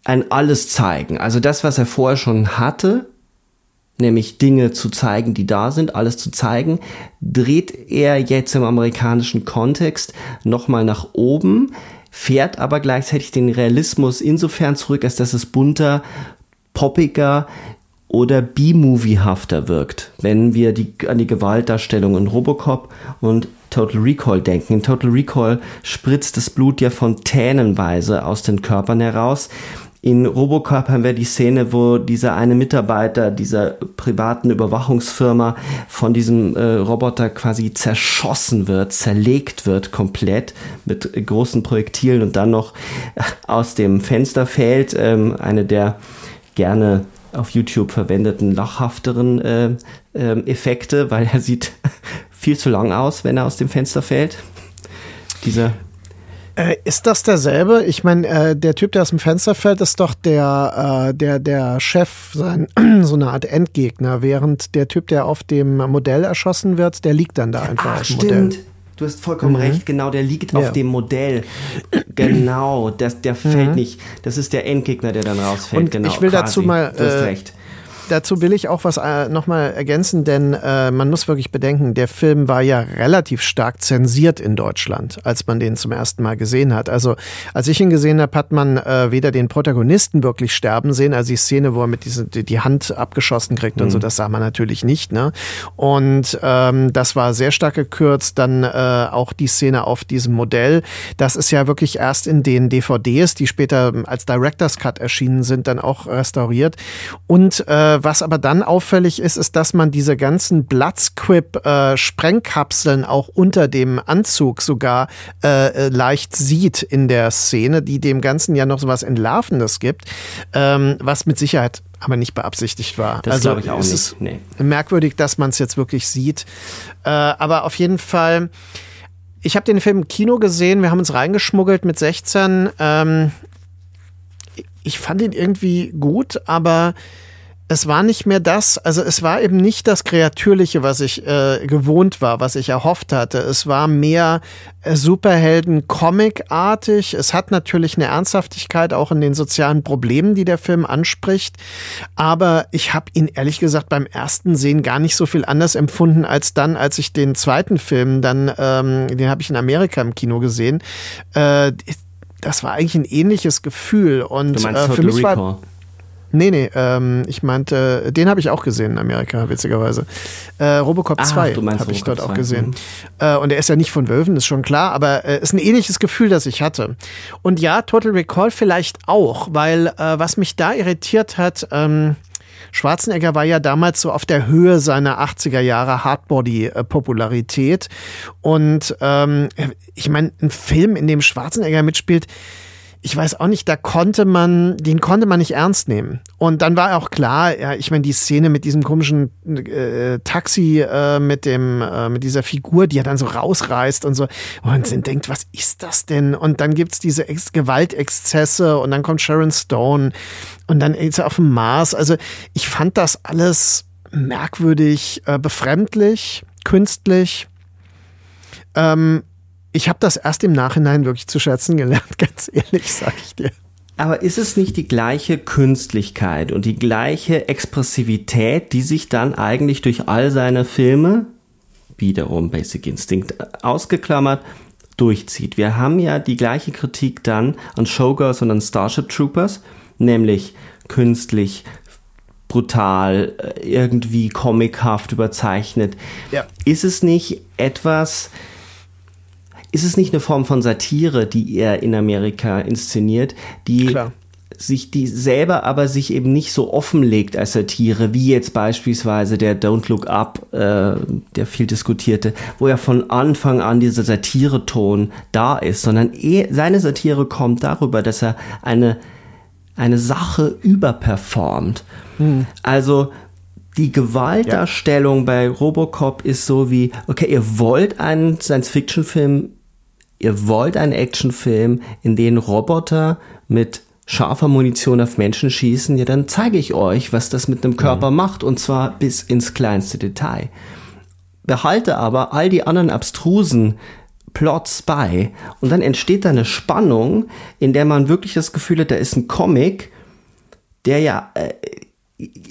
Speaker 1: ein Alles zeigen. Also das, was er vorher schon hatte, nämlich Dinge zu zeigen, die da sind, alles zu zeigen, dreht er jetzt im amerikanischen Kontext nochmal nach oben, fährt aber gleichzeitig den Realismus insofern zurück, als dass es bunter, poppiger, oder B-Movie-hafter wirkt, wenn wir die, an die Gewaltdarstellung in Robocop und Total Recall denken. In Total Recall spritzt das Blut ja fontänenweise aus den Körpern heraus. In Robocop haben wir die Szene, wo dieser eine Mitarbeiter dieser privaten Überwachungsfirma von diesem äh, Roboter quasi zerschossen wird, zerlegt wird komplett mit großen Projektilen und dann noch aus dem Fenster fällt. Ähm, eine der gerne auf YouTube verwendeten lachhafteren äh, äh, Effekte, weil er sieht viel zu lang aus, wenn er aus dem Fenster fällt. Dieser
Speaker 2: äh, ist das derselbe? Ich meine, äh, der Typ, der aus dem Fenster fällt, ist doch der, äh, der, der Chef, sein, so eine Art Endgegner, während der Typ, der auf dem Modell erschossen wird, der liegt dann da einfach Ach, auf dem
Speaker 1: stimmt.
Speaker 2: Modell.
Speaker 1: Du hast vollkommen mhm. recht, genau, der liegt ja. auf dem Modell. Genau, das, der fällt mhm. nicht. Das ist der Endgegner, der dann rausfällt.
Speaker 2: Und
Speaker 1: genau,
Speaker 2: ich will quasi. dazu mal. Du hast äh, recht dazu will ich auch was äh, nochmal ergänzen, denn äh, man muss wirklich bedenken, der Film war ja relativ stark zensiert in Deutschland, als man den zum ersten Mal gesehen hat. Also als ich ihn gesehen habe, hat man äh, weder den Protagonisten wirklich sterben sehen, also die Szene, wo er mit diese, die Hand abgeschossen kriegt mhm. und so, mhm. das sah man natürlich nicht. Ne? Und ähm, das war sehr stark gekürzt. Dann äh, auch die Szene auf diesem Modell. Das ist ja wirklich erst in den DVDs, die später als Director's Cut erschienen sind, dann auch restauriert. Und äh, was aber dann auffällig ist, ist, dass man diese ganzen Bloodsquip-Sprengkapseln äh, auch unter dem Anzug sogar äh, äh, leicht sieht in der Szene, die dem Ganzen ja noch so was Entlarvendes gibt, ähm, was mit Sicherheit aber nicht beabsichtigt war.
Speaker 1: Das also glaube ich auch nicht. Ist
Speaker 2: nee. merkwürdig, dass man es jetzt wirklich sieht. Äh, aber auf jeden Fall, ich habe den Film im Kino gesehen, wir haben uns reingeschmuggelt mit 16. Ähm, ich fand ihn irgendwie gut, aber es war nicht mehr das, also es war eben nicht das Kreatürliche, was ich äh, gewohnt war, was ich erhofft hatte. Es war mehr äh, Superhelden-Comic-artig. Es hat natürlich eine Ernsthaftigkeit auch in den sozialen Problemen, die der Film anspricht. Aber ich habe ihn ehrlich gesagt beim ersten Sehen gar nicht so viel anders empfunden als dann, als ich den zweiten Film dann, ähm, den habe ich in Amerika im Kino gesehen. Äh, das war eigentlich ein ähnliches Gefühl und
Speaker 1: Du meinst
Speaker 2: äh, für
Speaker 1: Total
Speaker 2: mich
Speaker 1: Recall.
Speaker 2: war Nee, nee, ähm, ich meinte, den habe ich auch gesehen in Amerika, witzigerweise. Äh, Robocop
Speaker 1: Ah,
Speaker 2: 2
Speaker 1: du meinst
Speaker 2: habe ich dort auch
Speaker 1: 2,
Speaker 2: gesehen.
Speaker 1: mhm.
Speaker 2: Äh, und er ist ja nicht von Wölfen, ist schon klar, aber äh, ist ein ähnliches Gefühl, das ich hatte. Und ja, Total Recall vielleicht auch, weil äh, was mich da irritiert hat, ähm, Schwarzenegger war ja damals so auf der Höhe seiner 80er Jahre Hardbody-Popularität. Und ähm, ich meine, ein Film, in dem Schwarzenegger mitspielt, ich weiß auch nicht, da konnte man, den konnte man nicht ernst nehmen. Und dann war auch klar, ja, ich meine, die Szene mit diesem komischen äh, Taxi, äh, mit dem, äh, mit dieser Figur, die er dann so rausreißt und so, und dann denkt, was ist das denn? Und dann gibt's diese Ex Gewaltexzesse und dann kommt Sharon Stone und dann ist er auf dem Mars. Also ich fand das alles merkwürdig, äh, befremdlich, künstlich. Ähm, ich habe das erst im Nachhinein wirklich zu schätzen gelernt, ganz ehrlich, sag ich dir.
Speaker 1: Aber ist es nicht die gleiche Künstlichkeit und die gleiche Expressivität, die sich dann eigentlich durch all seine Filme, wiederum Basic Instinct ausgeklammert, durchzieht? Wir haben ja die gleiche Kritik dann an Showgirls und an Starship Troopers, nämlich künstlich, brutal, äh, irgendwie comichaft überzeichnet.
Speaker 2: Ja.
Speaker 1: Ist es nicht etwas, ist es nicht eine Form von Satire, die er in Amerika inszeniert, die
Speaker 2: Klar.
Speaker 1: sich die selber aber sich eben nicht so offenlegt als Satire, wie jetzt beispielsweise der Don't Look Up, äh, der viel diskutierte, wo ja von Anfang an dieser Satireton da ist, sondern eh, seine Satire kommt darüber, dass er eine, eine Sache überperformt. Also die Gewaltdarstellung bei Robocop ist so wie, okay, ihr wollt einen Science-Fiction-Film, ihr wollt einen Actionfilm, in dem Roboter mit scharfer Munition auf Menschen schießen, ja, dann zeige ich euch, was das mit einem Körper macht, und zwar bis ins kleinste Detail. Behalte aber all die anderen abstrusen Plots bei und dann entsteht da eine Spannung, in der man wirklich das Gefühl hat, da ist ein Comic, der ja äh,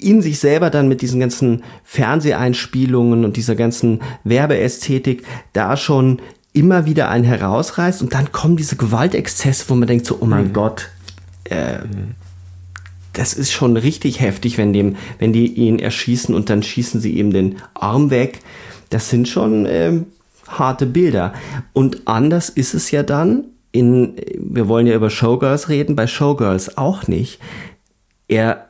Speaker 1: in sich selber dann mit diesen ganzen Fernseheinspielungen und dieser ganzen Werbeästhetik da schon immer wieder einen herausreißt und dann kommen diese Gewaltexzesse, wo man denkt so, oh mein Gott, äh, das ist schon richtig heftig, wenn dem, wenn die ihn erschießen und dann schießen sie ihm den Arm weg. Das sind schon ähm, harte Bilder. Und anders ist es ja dann in, wir wollen ja über Showgirls reden, bei Showgirls auch nicht. Er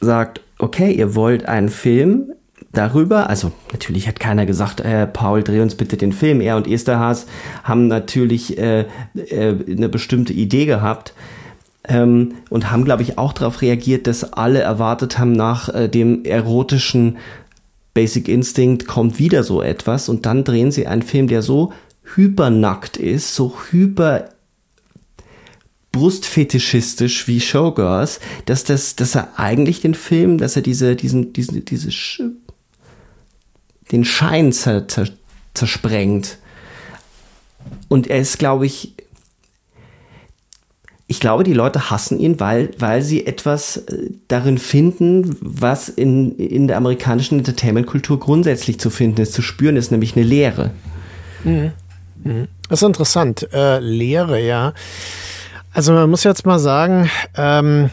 Speaker 1: sagt, okay, ihr wollt einen Film darüber, also natürlich hat keiner gesagt, äh, Paul, dreh uns bitte den Film. Er und Esterhaz haben natürlich äh, äh, eine bestimmte Idee gehabt ähm, und haben, glaube ich, auch darauf reagiert, dass alle erwartet haben, nach äh, dem erotischen Basic Instinct kommt wieder so etwas und dann drehen sie einen Film, der so hypernackt ist, so hyper brustfetischistisch wie Showgirls, dass das, dass er eigentlich den Film, dass er diese, diesen, diesen, diese, den Schein zer, zer, zersprengt. Und er ist, glaube ich, ich glaube, die Leute hassen ihn, weil, weil sie etwas äh, darin finden, was in, in der amerikanischen Entertainment-Kultur grundsätzlich zu finden ist, zu spüren ist, nämlich eine Leere.
Speaker 2: Das ist interessant. Äh, Lehre, ja. Also man muss jetzt mal sagen, ähm,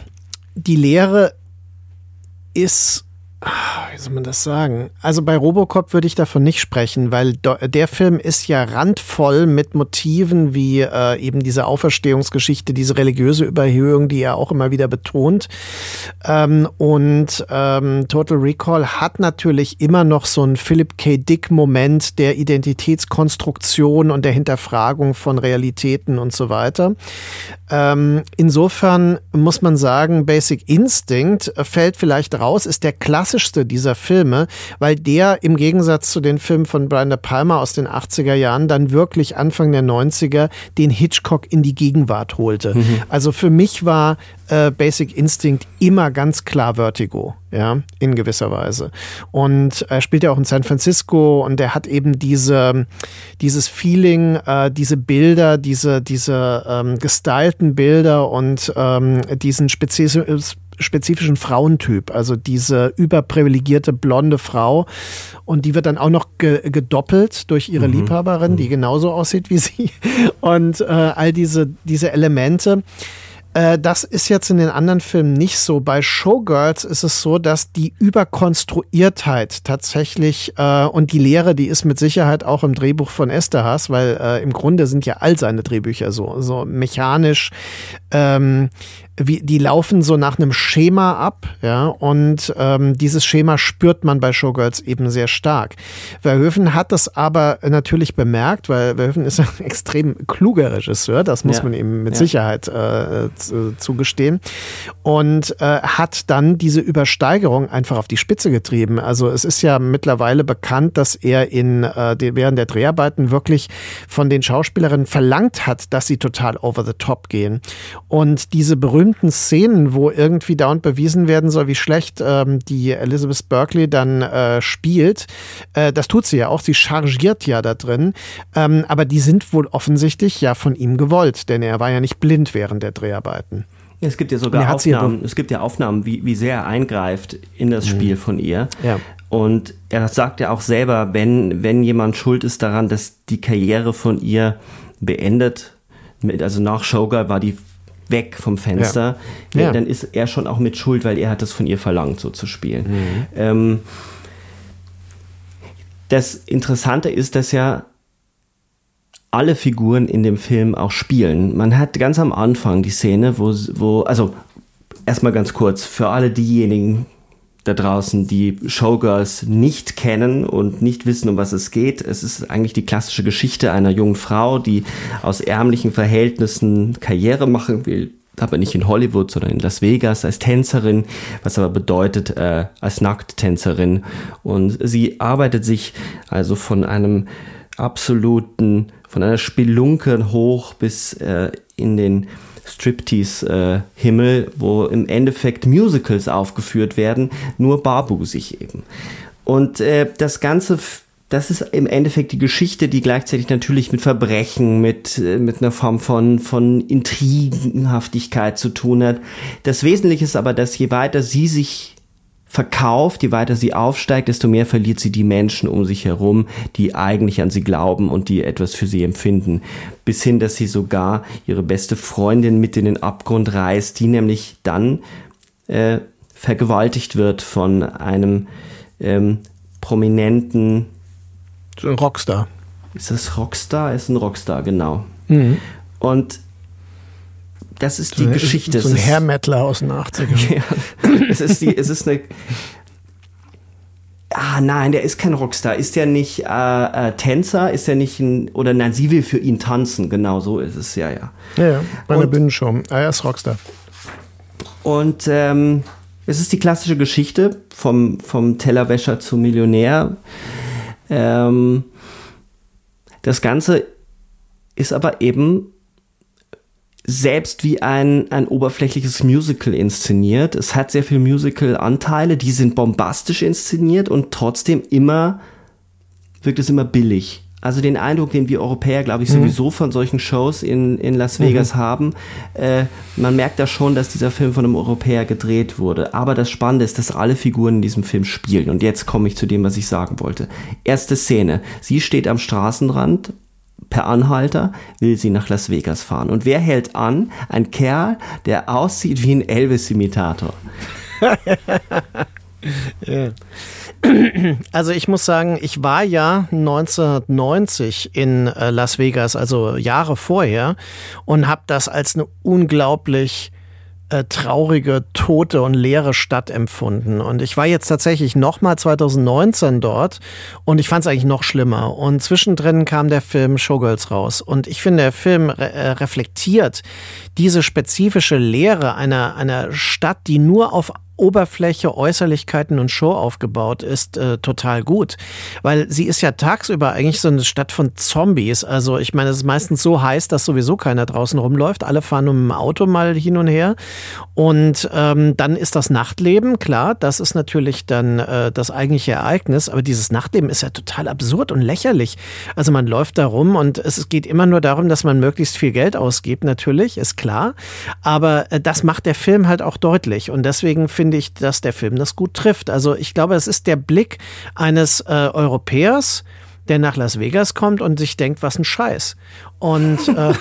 Speaker 2: die Lehre ist, wie soll man das sagen? Also bei Robocop würde ich davon nicht sprechen, weil der Film ist ja randvoll mit Motiven wie äh, eben diese Auferstehungsgeschichte, diese religiöse Überhöhung, die er auch immer wieder betont. Ähm, und ähm, Total Recall hat natürlich immer noch so einen Philip K. Dick-Moment der Identitätskonstruktion und der Hinterfragung von Realitäten und so weiter. Ähm, insofern muss man sagen, Basic Instinct fällt vielleicht raus, ist der klassische klassischste dieser Filme, weil der im Gegensatz zu den Filmen von Brian De Palma aus den 80er Jahren dann wirklich Anfang der 90er den Hitchcock in die Gegenwart holte. Mhm. Also für mich war äh, Basic Instinct immer ganz klar Vertigo, ja, in gewisser Weise. Und er spielt ja auch in San Francisco und er hat eben diese, dieses Feeling, äh, diese Bilder, diese, diese ähm, gestylten Bilder und ähm, diesen spezifischen spezifischen Frauentyp, also diese überprivilegierte blonde Frau. Und die wird dann auch noch ge gedoppelt durch ihre mhm. Liebhaberin, die mhm. genauso aussieht wie sie. Und äh, all diese, diese Elemente. Äh, das ist jetzt in den anderen Filmen nicht so. Bei Showgirls ist es so, dass die Überkonstruiertheit tatsächlich äh, und die Lehre, die ist mit Sicherheit auch im Drehbuch von Esterhas, weil äh, im Grunde sind ja all seine Drehbücher so, so mechanisch ähm, wie, die laufen so nach einem Schema ab, ja, und ähm, dieses Schema spürt man bei Showgirls eben sehr stark. Verhoeven hat das aber natürlich bemerkt, weil Verhoeven ist ein extrem kluger Regisseur, das muss ja. man ihm mit ja. Sicherheit äh, zugestehen, und äh, hat dann diese Übersteigerung einfach auf die Spitze getrieben. Also es ist ja mittlerweile bekannt, dass er in äh, während der Dreharbeiten wirklich von den Schauspielerinnen verlangt hat, dass sie total over the top gehen. Und diese berühmte berühmten Szenen, wo irgendwie dauernd bewiesen werden soll, wie schlecht ähm, die Elizabeth Berkeley dann äh, spielt. Äh, das tut sie ja auch, sie chargiert ja da drin. Ähm, aber die sind wohl offensichtlich ja von ihm gewollt, denn er war ja nicht blind während der Dreharbeiten.
Speaker 1: Es gibt ja sogar Aufnahmen, es gibt ja Aufnahmen, wie, wie sehr er eingreift in das mhm. Spiel von ihr. Ja. Und er sagt ja auch selber, wenn, wenn jemand schuld ist daran, dass die Karriere von ihr beendet, also nach Showgirl war die weg vom Fenster, ja. Ja. dann ist er schon auch mit Schuld, weil er hat das von ihr verlangt, so zu spielen. Mhm. Ähm, das Interessante ist, dass ja alle Figuren in dem Film auch spielen. Man hat ganz am Anfang die Szene, wo, wo also erstmal ganz kurz, für alle diejenigen da draußen, die Showgirls nicht kennen und nicht wissen, um was es geht. Es ist eigentlich die klassische Geschichte einer jungen Frau, die aus ärmlichen Verhältnissen Karriere machen will, aber nicht in Hollywood, sondern in Las Vegas als Tänzerin, was aber bedeutet äh, als Nackttänzerin. Und sie arbeitet sich also von einem absoluten, von einer Spelunke hoch bis äh, in den Striptease-Himmel, äh, wo im Endeffekt Musicals aufgeführt werden, nur barbusig eben. Und äh, das Ganze das ist im Endeffekt die Geschichte, die gleichzeitig natürlich mit Verbrechen, mit, äh, mit einer Form von, von Intrigenhaftigkeit zu tun hat. Das Wesentliche ist aber, dass je weiter sie sich verkauft, je weiter sie aufsteigt, desto mehr verliert sie die Menschen um sich herum, die eigentlich an sie glauben und die etwas für sie empfinden. Bis hin, dass sie sogar ihre beste Freundin mit in den Abgrund reißt, die nämlich dann äh, vergewaltigt wird von einem ähm, prominenten
Speaker 2: ein Rockstar.
Speaker 1: Ist das Rockstar? Ist ein Rockstar, genau. Mhm. Und das ist die
Speaker 2: so,
Speaker 1: Geschichte.
Speaker 2: So ein Hair-Mettler aus den 80ern.
Speaker 1: ja, es ist die, es ist eine. Ah, nein, der ist kein Rockstar. Ist der nicht äh, äh, Tänzer? Ist der nicht ein. Oder nein, sie will für ihn tanzen. Genau so ist es, ja, ja.
Speaker 2: Ja, ja bei einer Bühnenshow. Ah, er ist Rockstar.
Speaker 1: Und ähm, es ist die klassische Geschichte vom, vom Tellerwäscher zum Millionär. Ähm, das Ganze ist aber eben selbst wie ein, ein oberflächliches Musical inszeniert. Es hat sehr viel Musical-Anteile, die sind bombastisch inszeniert und trotzdem immer wirkt es immer billig. Also den Eindruck, den wir Europäer, glaube ich, mhm. sowieso von solchen Shows in, in Las Vegas mhm. haben, äh, man merkt da schon, dass dieser Film von einem Europäer gedreht wurde. Aber das Spannende ist, dass alle Figuren in diesem Film spielen. Und jetzt komme ich zu dem, was ich sagen wollte. Erste Szene. Sie steht am Straßenrand per Anhalter will sie nach Las Vegas fahren. Und wer hält an? Ein Kerl, der aussieht wie ein Elvis-Imitator.
Speaker 2: Also ich muss sagen, ich war ja 1990 in äh, Las Vegas, also Jahre vorher, und habe das als eine unglaublich äh, traurige, tote und leere Stadt empfunden. Und ich war jetzt tatsächlich nochmal 2019 dort und ich fand es eigentlich noch schlimmer. Und zwischendrin kam der Film Showgirls raus. Und ich finde, der Film re äh, reflektiert diese spezifische Leere einer, einer Stadt, die nur auf Oberfläche, Äußerlichkeiten und Show aufgebaut ist, äh, total gut. Weil sie ist ja tagsüber eigentlich so eine Stadt von Zombies. Also ich meine, es ist meistens so heiß, dass sowieso keiner draußen rumläuft. Alle fahren nur mit dem Auto mal hin und her. Und ähm, dann ist das Nachtleben, klar, das ist natürlich dann äh, das eigentliche Ereignis. Aber dieses Nachtleben ist ja total absurd und lächerlich. Also man läuft da rum und es geht immer nur darum, dass man möglichst viel Geld ausgibt, natürlich, ist klar. Aber äh, das macht der Film halt auch deutlich. Und deswegen finde ich, dass der Film das gut trifft. Also ich glaube, es ist der Blick eines äh, Europäers, der nach Las Vegas kommt und sich denkt, was ein Scheiß. Und, äh,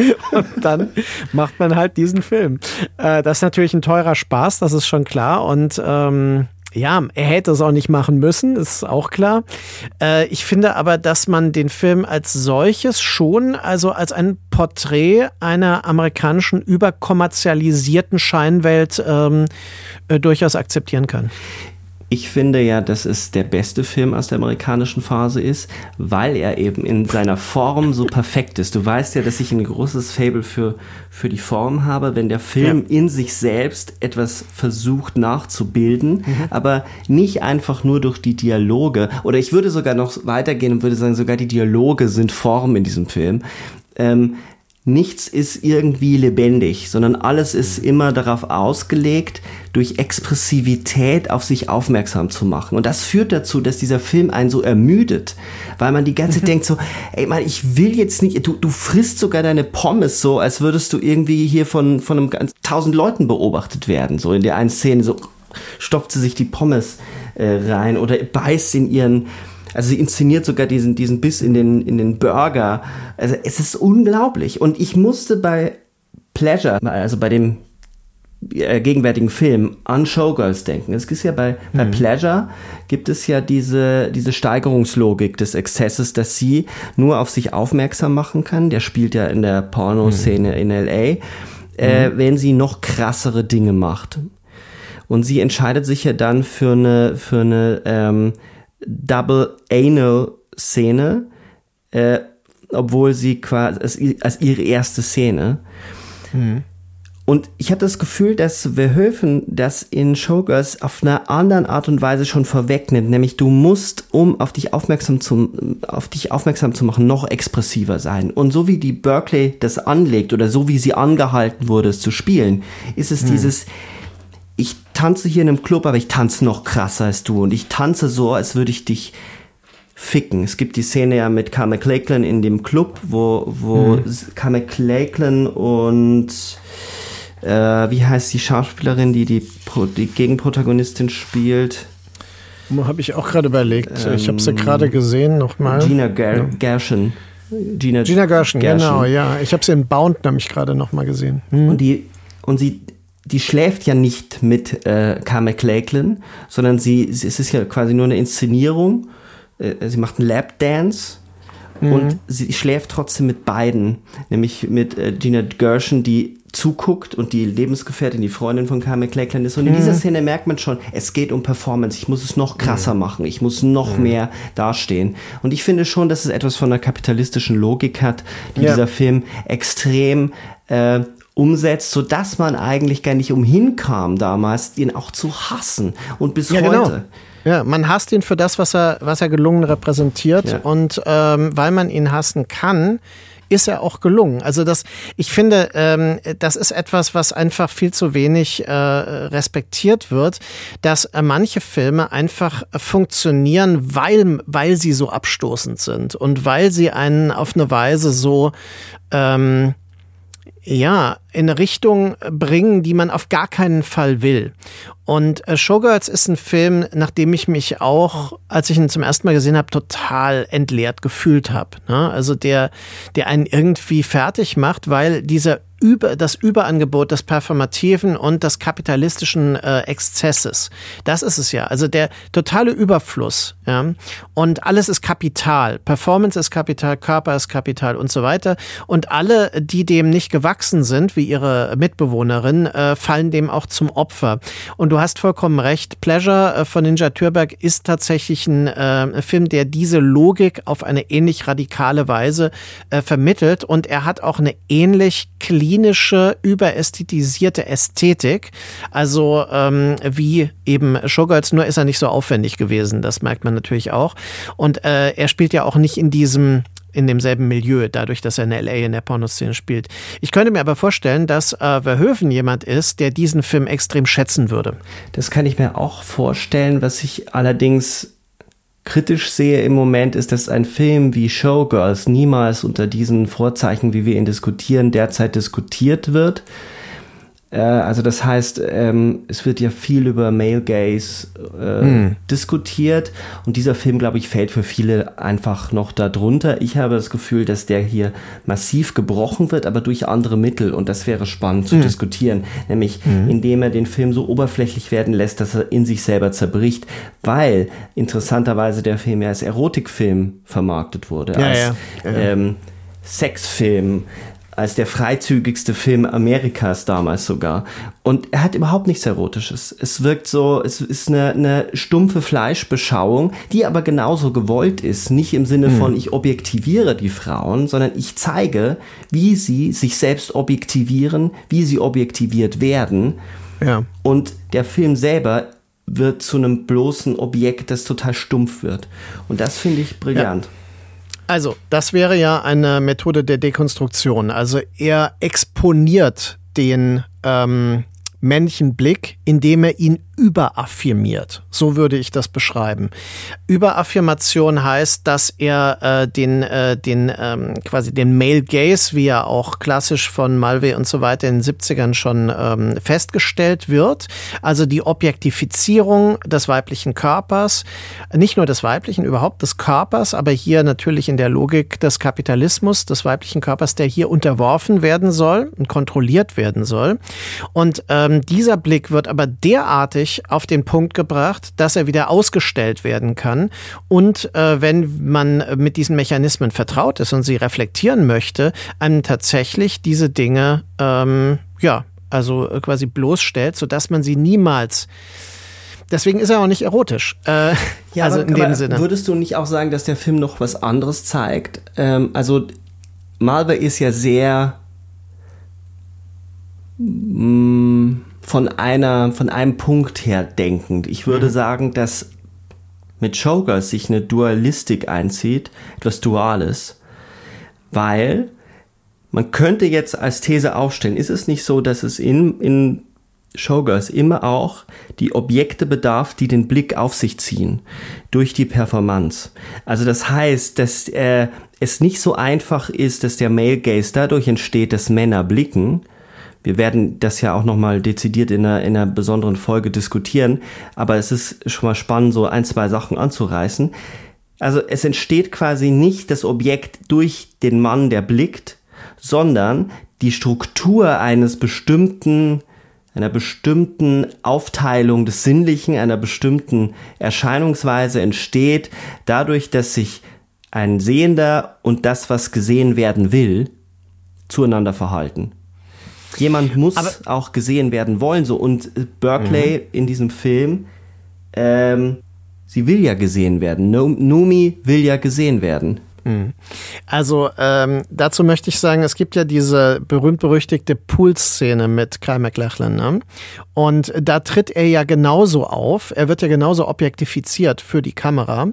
Speaker 2: und dann macht man halt diesen Film. Äh, das ist natürlich ein teurer Spaß, das ist schon klar. Und ähm, ja, er hätte es auch nicht machen müssen, ist auch klar. Äh, ich finde aber, dass man den Film als solches schon, also als ein Porträt einer amerikanischen überkommerzialisierten Scheinwelt ähm, äh, durchaus akzeptieren kann.
Speaker 1: Ich finde ja, dass es der beste Film aus der amerikanischen Phase ist, weil er eben in seiner Form so perfekt ist. Du weißt ja, dass ich ein großes Fable für, für die Form habe, wenn der Film ja. in sich selbst etwas versucht nachzubilden, mhm. aber nicht einfach nur durch die Dialoge. Oder ich würde sogar noch weitergehen und würde sagen, sogar die Dialoge sind Form in diesem Film. Ähm, nichts ist irgendwie lebendig, sondern alles ist immer darauf ausgelegt, durch Expressivität auf sich aufmerksam zu machen. Und das führt dazu, dass dieser Film einen so ermüdet, weil man die ganze Zeit denkt so, ey man, ich will jetzt nicht, du, du frisst sogar deine Pommes so, als würdest du irgendwie hier von, von einem ganz, tausend Leuten beobachtet werden. So in der einen Szene so stopft sie sich die Pommes äh, rein oder beißt in ihren also sie inszeniert sogar diesen, diesen Biss in den, in den Burger. Also es ist unglaublich. Und ich musste bei Pleasure, also bei dem äh, gegenwärtigen Film an Showgirls denken. Es ist ja bei, mhm. bei Pleasure gibt es ja diese, diese Steigerungslogik des Exzesses, dass sie nur auf sich aufmerksam machen kann. Der spielt ja in der Pornoszene mhm. in LA, äh, mhm. wenn sie noch krassere Dinge macht. Und sie entscheidet sich ja dann für eine, für eine ähm, Double Anal Szene, äh, obwohl sie quasi als, als ihre erste Szene. Mhm. Und ich hatte das Gefühl, dass Verhoeven das in Showgirls auf einer anderen Art und Weise schon vorwegnimmt, nämlich du musst, um auf dich aufmerksam zu, auf dich aufmerksam zu machen, noch expressiver sein. Und so wie die Berkeley das anlegt oder so wie sie angehalten wurde, es zu spielen, ist es hm. dieses, ich tanze hier in einem Club, aber ich tanze noch krasser als du und ich tanze so, als würde ich dich ficken. Es gibt die Szene ja mit Carmen Claglen in dem Club, wo, wo mhm. Carmen Claglen und äh, wie heißt die Schauspielerin, die die, die Gegenprotagonistin spielt?
Speaker 2: Habe ich auch gerade überlegt. Ähm, ich habe sie gerade gesehen nochmal.
Speaker 1: Gina Ger ja. Gershon.
Speaker 2: Gina, Gina Gershon, Gershon, genau, ja. Ich habe sie in Bound nämlich gerade nochmal gesehen.
Speaker 1: Mhm. Und die und sie die schläft ja nicht mit äh, Carmen Claglen, sondern sie, sie, es ist ja quasi nur eine Inszenierung. Äh, sie macht einen Lapdance mhm. und sie schläft trotzdem mit beiden, nämlich mit äh, Gina Gershon, die zuguckt und die Lebensgefährtin, die Freundin von Carmen Claglen ist. Und in mhm. dieser Szene merkt man schon, es geht um Performance. Ich muss es noch krasser mhm. machen. Ich muss noch mhm. mehr dastehen. Und ich finde schon, dass es etwas von einer kapitalistischen Logik hat, die ja. dieser Film extrem äh, umsetzt, so dass man eigentlich gar nicht umhin kam, damals ihn auch zu hassen und bis ja, genau. heute.
Speaker 2: Genau. Ja, man hasst ihn für das, was er, was er gelungen repräsentiert ja. und ähm, weil man ihn hassen kann, ist er auch gelungen. Also das, ich finde, ähm, das ist etwas, was einfach viel zu wenig äh, respektiert wird, dass äh, manche Filme einfach funktionieren, weil, weil sie so abstoßend sind und weil sie einen auf eine Weise so ähm, ja, in eine Richtung bringen, die man auf gar keinen Fall will. Und äh, Showgirls ist ein Film, nachdem ich mich auch, als ich ihn zum ersten Mal gesehen habe, total entleert gefühlt habe. Ne? Also der, der einen irgendwie fertig macht, weil dieser über, das Überangebot des Performativen und des kapitalistischen äh, Exzesses. Das ist es ja. Also der totale Überfluss. Ja? Und alles ist Kapital. Performance ist Kapital, Körper ist Kapital und so weiter. Und alle, die dem nicht gewachsen sind, wie ihre Mitbewohnerin, äh, fallen dem auch zum Opfer. Und du hast vollkommen recht. Pleasure äh, von Ninja Türberg ist tatsächlich ein äh, Film, der diese Logik auf eine ähnlich radikale Weise äh, vermittelt. Und er hat auch eine ähnlich clean klinische, überästhetisierte Ästhetik. Also ähm, wie eben Showgirls, nur ist er nicht so aufwendig gewesen, das merkt man natürlich auch. Und äh, er spielt ja auch nicht in diesem in demselben Milieu, dadurch, dass er in LA in der Pornoszene spielt. Ich könnte mir aber vorstellen, dass äh, Verhoeven jemand ist, der diesen Film extrem schätzen würde.
Speaker 1: Das kann ich mir auch vorstellen. Was ich allerdings kritisch sehe im Moment, ist, dass ein Film wie Showgirls niemals unter diesen Vorzeichen, wie wir ihn diskutieren, derzeit diskutiert wird. Also das heißt, ähm, es wird ja viel über Male Gaze äh, hm. diskutiert und dieser Film, glaube ich, fällt für viele einfach noch darunter. Ich habe das Gefühl, dass der hier massiv gebrochen wird, aber durch andere Mittel und das wäre spannend zu hm. diskutieren, nämlich hm. indem er den Film so oberflächlich werden lässt, dass er in sich selber zerbricht, weil interessanterweise der Film ja als Erotikfilm vermarktet wurde,
Speaker 2: ja,
Speaker 1: als
Speaker 2: ja.
Speaker 1: Ja. Ähm, Sexfilm, als der freizügigste Film Amerikas damals sogar. Und er hat überhaupt nichts Erotisches. Es wirkt so, es ist eine, eine stumpfe Fleischbeschauung, die aber genauso gewollt ist. Nicht im Sinne von, hm. ich objektiviere die Frauen, sondern ich zeige, wie sie sich selbst objektivieren, wie sie objektiviert werden.
Speaker 2: Ja.
Speaker 1: Und der Film selber wird zu einem bloßen Objekt, das total stumpf wird. Und das finde ich brillant. Ja.
Speaker 2: Also, das wäre ja eine Methode der Dekonstruktion. Also er exponiert den ähm, männlichen Blick, indem er ihn überaffirmiert. So würde ich das beschreiben. Überaffirmation heißt, dass er äh, den, äh, den ähm, quasi den Male Gaze, wie er auch klassisch von Malve und so weiter in den 70ern schon ähm, festgestellt wird, also die Objektifizierung des weiblichen Körpers, nicht nur des weiblichen, überhaupt des Körpers, aber hier natürlich in der Logik des Kapitalismus, des weiblichen Körpers, der hier unterworfen werden soll und kontrolliert werden soll. Und ähm, dieser Blick wird aber derartig wirklich auf den Punkt gebracht, dass er wieder ausgestellt werden kann. Und äh, wenn man mit diesen Mechanismen vertraut ist und sie reflektieren möchte, einem tatsächlich diese Dinge, ähm, ja, also quasi bloßstellt, sodass man sie niemals Deswegen ist er auch nicht erotisch. Äh,
Speaker 1: ja, also aber, in dem Sinne. Würdest du nicht auch sagen, dass der Film noch was anderes zeigt? Ähm, also Malver ist ja sehr mh, mm, von einer, von einem Punkt her denkend. Ich würde mhm. sagen, dass mit Showgirls sich eine Dualistik einzieht, etwas Duales, weil man könnte jetzt als These aufstellen, ist es nicht so, dass es in, in Showgirls immer auch die Objekte bedarf, die den Blick auf sich ziehen durch die Performance. Also das heißt, dass äh, es nicht so einfach ist, dass der Male Gaze dadurch entsteht, dass Männer blicken, wir werden das ja auch nochmal dezidiert in einer, in einer besonderen Folge diskutieren, aber es ist schon mal spannend, so ein, zwei Sachen anzureißen. Also es entsteht quasi nicht das Objekt durch den Mann, der blickt, sondern die Struktur eines bestimmten, einer bestimmten Aufteilung des Sinnlichen, einer bestimmten Erscheinungsweise entsteht dadurch, dass sich ein Sehender und das, was gesehen werden will, zueinander verhalten. Jemand muss Aber auch gesehen werden wollen, so. Und Berkeley mhm. in diesem Film, ähm, sie will ja gesehen werden. Numi will ja gesehen werden.
Speaker 2: Hm. Also ähm, dazu möchte ich sagen, es gibt ja diese berühmt-berüchtigte Pool-Szene mit Kyle MacLachlan. Ne? Und da tritt er ja genauso auf. Er wird ja genauso objektifiziert für die Kamera.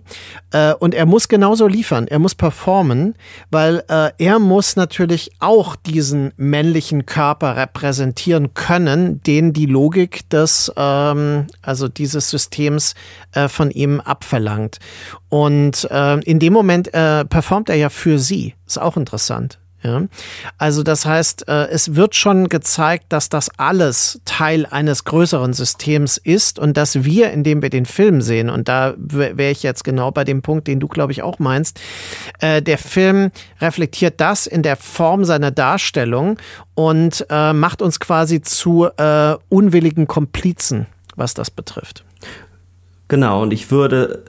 Speaker 2: Äh, und er muss genauso liefern. Er muss performen, weil äh, er muss natürlich auch diesen männlichen Körper repräsentieren können, den die Logik des, ähm, also dieses Systems äh, von ihm abverlangt. Und äh, in dem Moment äh, performt er ja für sie. Ist auch interessant. Ja, also das heißt, äh, es wird schon gezeigt, dass das alles Teil eines größeren Systems ist und dass wir, indem wir den Film sehen, und da wäre ich jetzt genau bei dem Punkt, den du, glaube ich, auch meinst, äh, der Film reflektiert das in der Form seiner Darstellung und äh, macht uns quasi zu unwilligen Komplizen, was das betrifft.
Speaker 1: Genau, und ich würde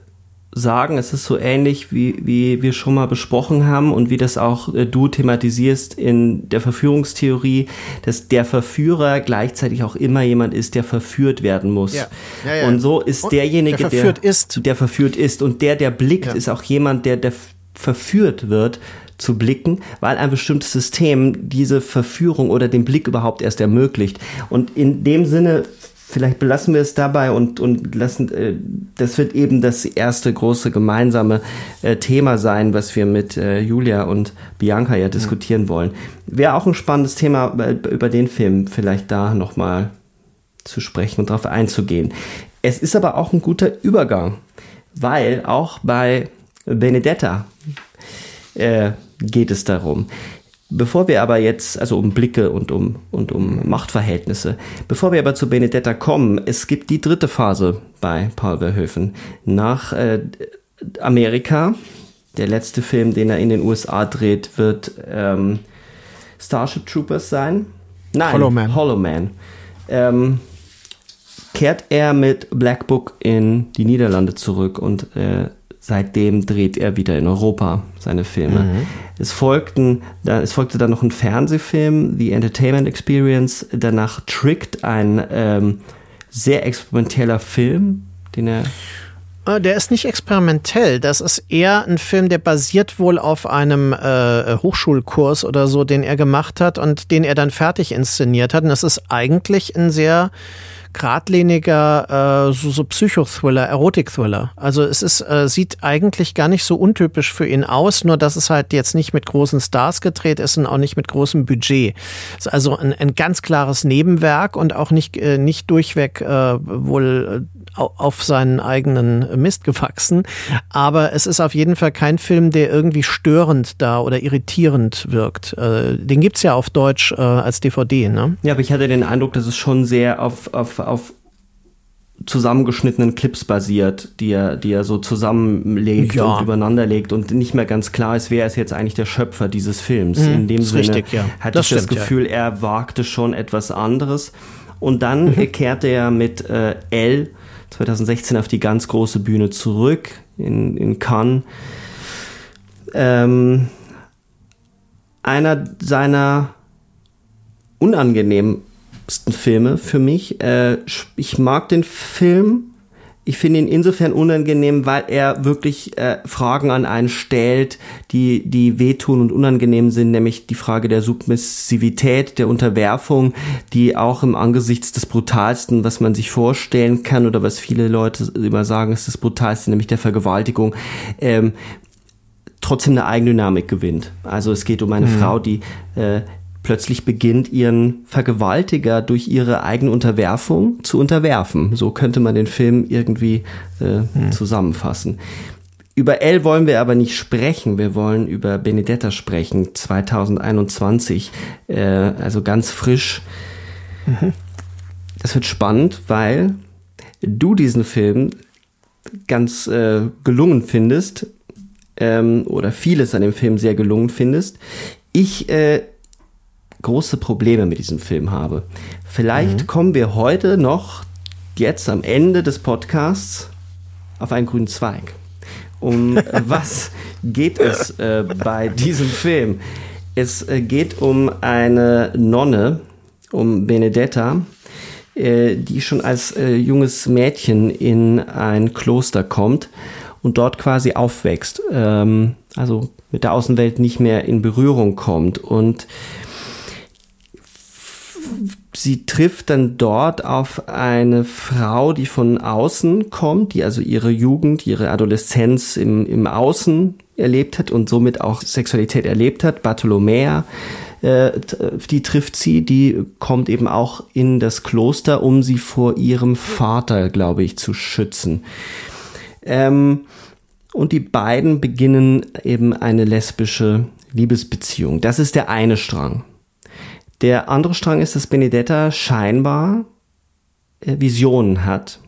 Speaker 1: sagen, es ist so ähnlich, wie, wie wir schon mal besprochen haben und wie das auch äh, du thematisierst in der Verführungstheorie, dass der Verführer gleichzeitig auch immer jemand ist, der verführt werden muss. Ja. Ja, ja. Und so ist und derjenige, der
Speaker 2: verführt, der, ist.
Speaker 1: der verführt ist. Und der, der blickt, ist auch jemand, der, der verführt wird zu blicken, weil ein bestimmtes System diese Verführung oder den Blick überhaupt erst ermöglicht. Und in dem Sinne vielleicht belassen wir es dabei und, und lassen, äh, das wird eben das erste große gemeinsame äh, Thema sein, was wir mit äh, Julia und Bianca ja diskutieren mhm. wollen. Wäre auch ein spannendes Thema, äh, über den Film vielleicht da nochmal zu sprechen und darauf einzugehen. Es ist aber auch ein guter Übergang, weil auch bei Benedetta äh, geht es darum. Bevor wir aber jetzt, also um Blicke und um, und um Machtverhältnisse, bevor wir aber zu Benedetta kommen, es gibt die dritte Phase bei Paul Verhoeven. Nach äh, Amerika, der letzte Film, den er in den USA dreht, wird ähm, Starship Troopers sein. Nein, Hollow Man. Hollow Man. Ähm, kehrt er mit Black Book in die Niederlande zurück und äh, seitdem dreht er wieder in Europa seine Filme. Mhm. Es, folgten, es folgte dann noch ein Fernsehfilm, The Entertainment Experience, danach Tricked, ein ähm, sehr experimenteller Film, den er
Speaker 2: äh, der ist nicht experimentell. Das ist eher ein Film, der basiert wohl auf einem äh, Hochschulkurs oder so, den er gemacht hat und den er dann fertig inszeniert hat. Und das ist eigentlich ein sehr geradliniger äh, so, so Psychothriller, Erotik-Thriller. Also es ist, äh, sieht eigentlich gar nicht so untypisch für ihn aus, nur dass es halt jetzt nicht mit großen Stars gedreht ist und auch nicht mit großem Budget. Ist also ein, ein ganz klares Nebenwerk und auch nicht, äh, nicht durchweg äh, wohl äh, auf seinen eigenen Mist gewachsen. Aber es ist auf jeden Fall kein Film, der irgendwie störend da oder irritierend wirkt. Äh, den gibt's ja auf Deutsch äh, als DVD, ne?
Speaker 1: Ja, aber ich hatte den Eindruck, dass es schon sehr auf, auf auf zusammengeschnittenen Clips basiert, die er, die er so zusammenlegt ja. und übereinander legt und nicht mehr ganz klar ist, wer ist jetzt eigentlich der Schöpfer dieses Films. Mhm, In dem Sinne richtig, ja. hatte das ich stimmt, das Gefühl, ja. er wagte schon etwas anderes. Und dann mhm. kehrte er mit äh, L 2016 auf die ganz große Bühne zurück in, in Cannes. Ähm, einer seiner unangenehmen Filme für mich. Äh, ich mag den Film. Ich finde ihn insofern unangenehm, weil er wirklich äh, Fragen an einen stellt, die, die wehtun und unangenehm sind, nämlich die Frage der Submissivität, der Unterwerfung, die auch im Angesichts des Brutalsten, was man sich vorstellen kann oder was viele Leute immer sagen, ist das Brutalste, nämlich der Vergewaltigung, ähm, trotzdem eine Eigendynamik gewinnt. Also es geht um eine mhm. Frau, die äh, plötzlich beginnt, ihren Vergewaltiger durch ihre eigene Unterwerfung zu unterwerfen. So könnte man den Film irgendwie äh, hm. zusammenfassen. Über Elle wollen wir aber nicht sprechen. Wir wollen über Benedetta sprechen, 2021, äh, also ganz frisch. Mhm. Das wird spannend, weil du diesen Film ganz äh, gelungen findest ähm, oder vieles an dem Film sehr gelungen findest. Ich äh, große Probleme mit diesem Film habe. Vielleicht mhm. kommen wir heute noch, jetzt am Ende des Podcasts, auf einen grünen Zweig. Um was geht es äh, bei diesem Film? Es äh, geht um eine Nonne, um Benedetta, äh, die schon als äh, junges Mädchen in ein Kloster kommt und dort quasi aufwächst. Ähm, also mit der Außenwelt nicht mehr in Berührung kommt und sie trifft dann dort auf eine Frau, die von außen kommt, die also ihre Jugend, ihre Adoleszenz im, im Außen erlebt hat und somit auch Sexualität erlebt hat, Bartolomea. Äh, die trifft sie, die kommt eben auch in das Kloster, um sie vor ihrem Vater, glaube ich, zu schützen. Ähm, und die beiden beginnen eben eine lesbische Liebesbeziehung. Das ist der eine Strang. Der andere Strang ist, dass Benedetta scheinbar äh, Visionen hat.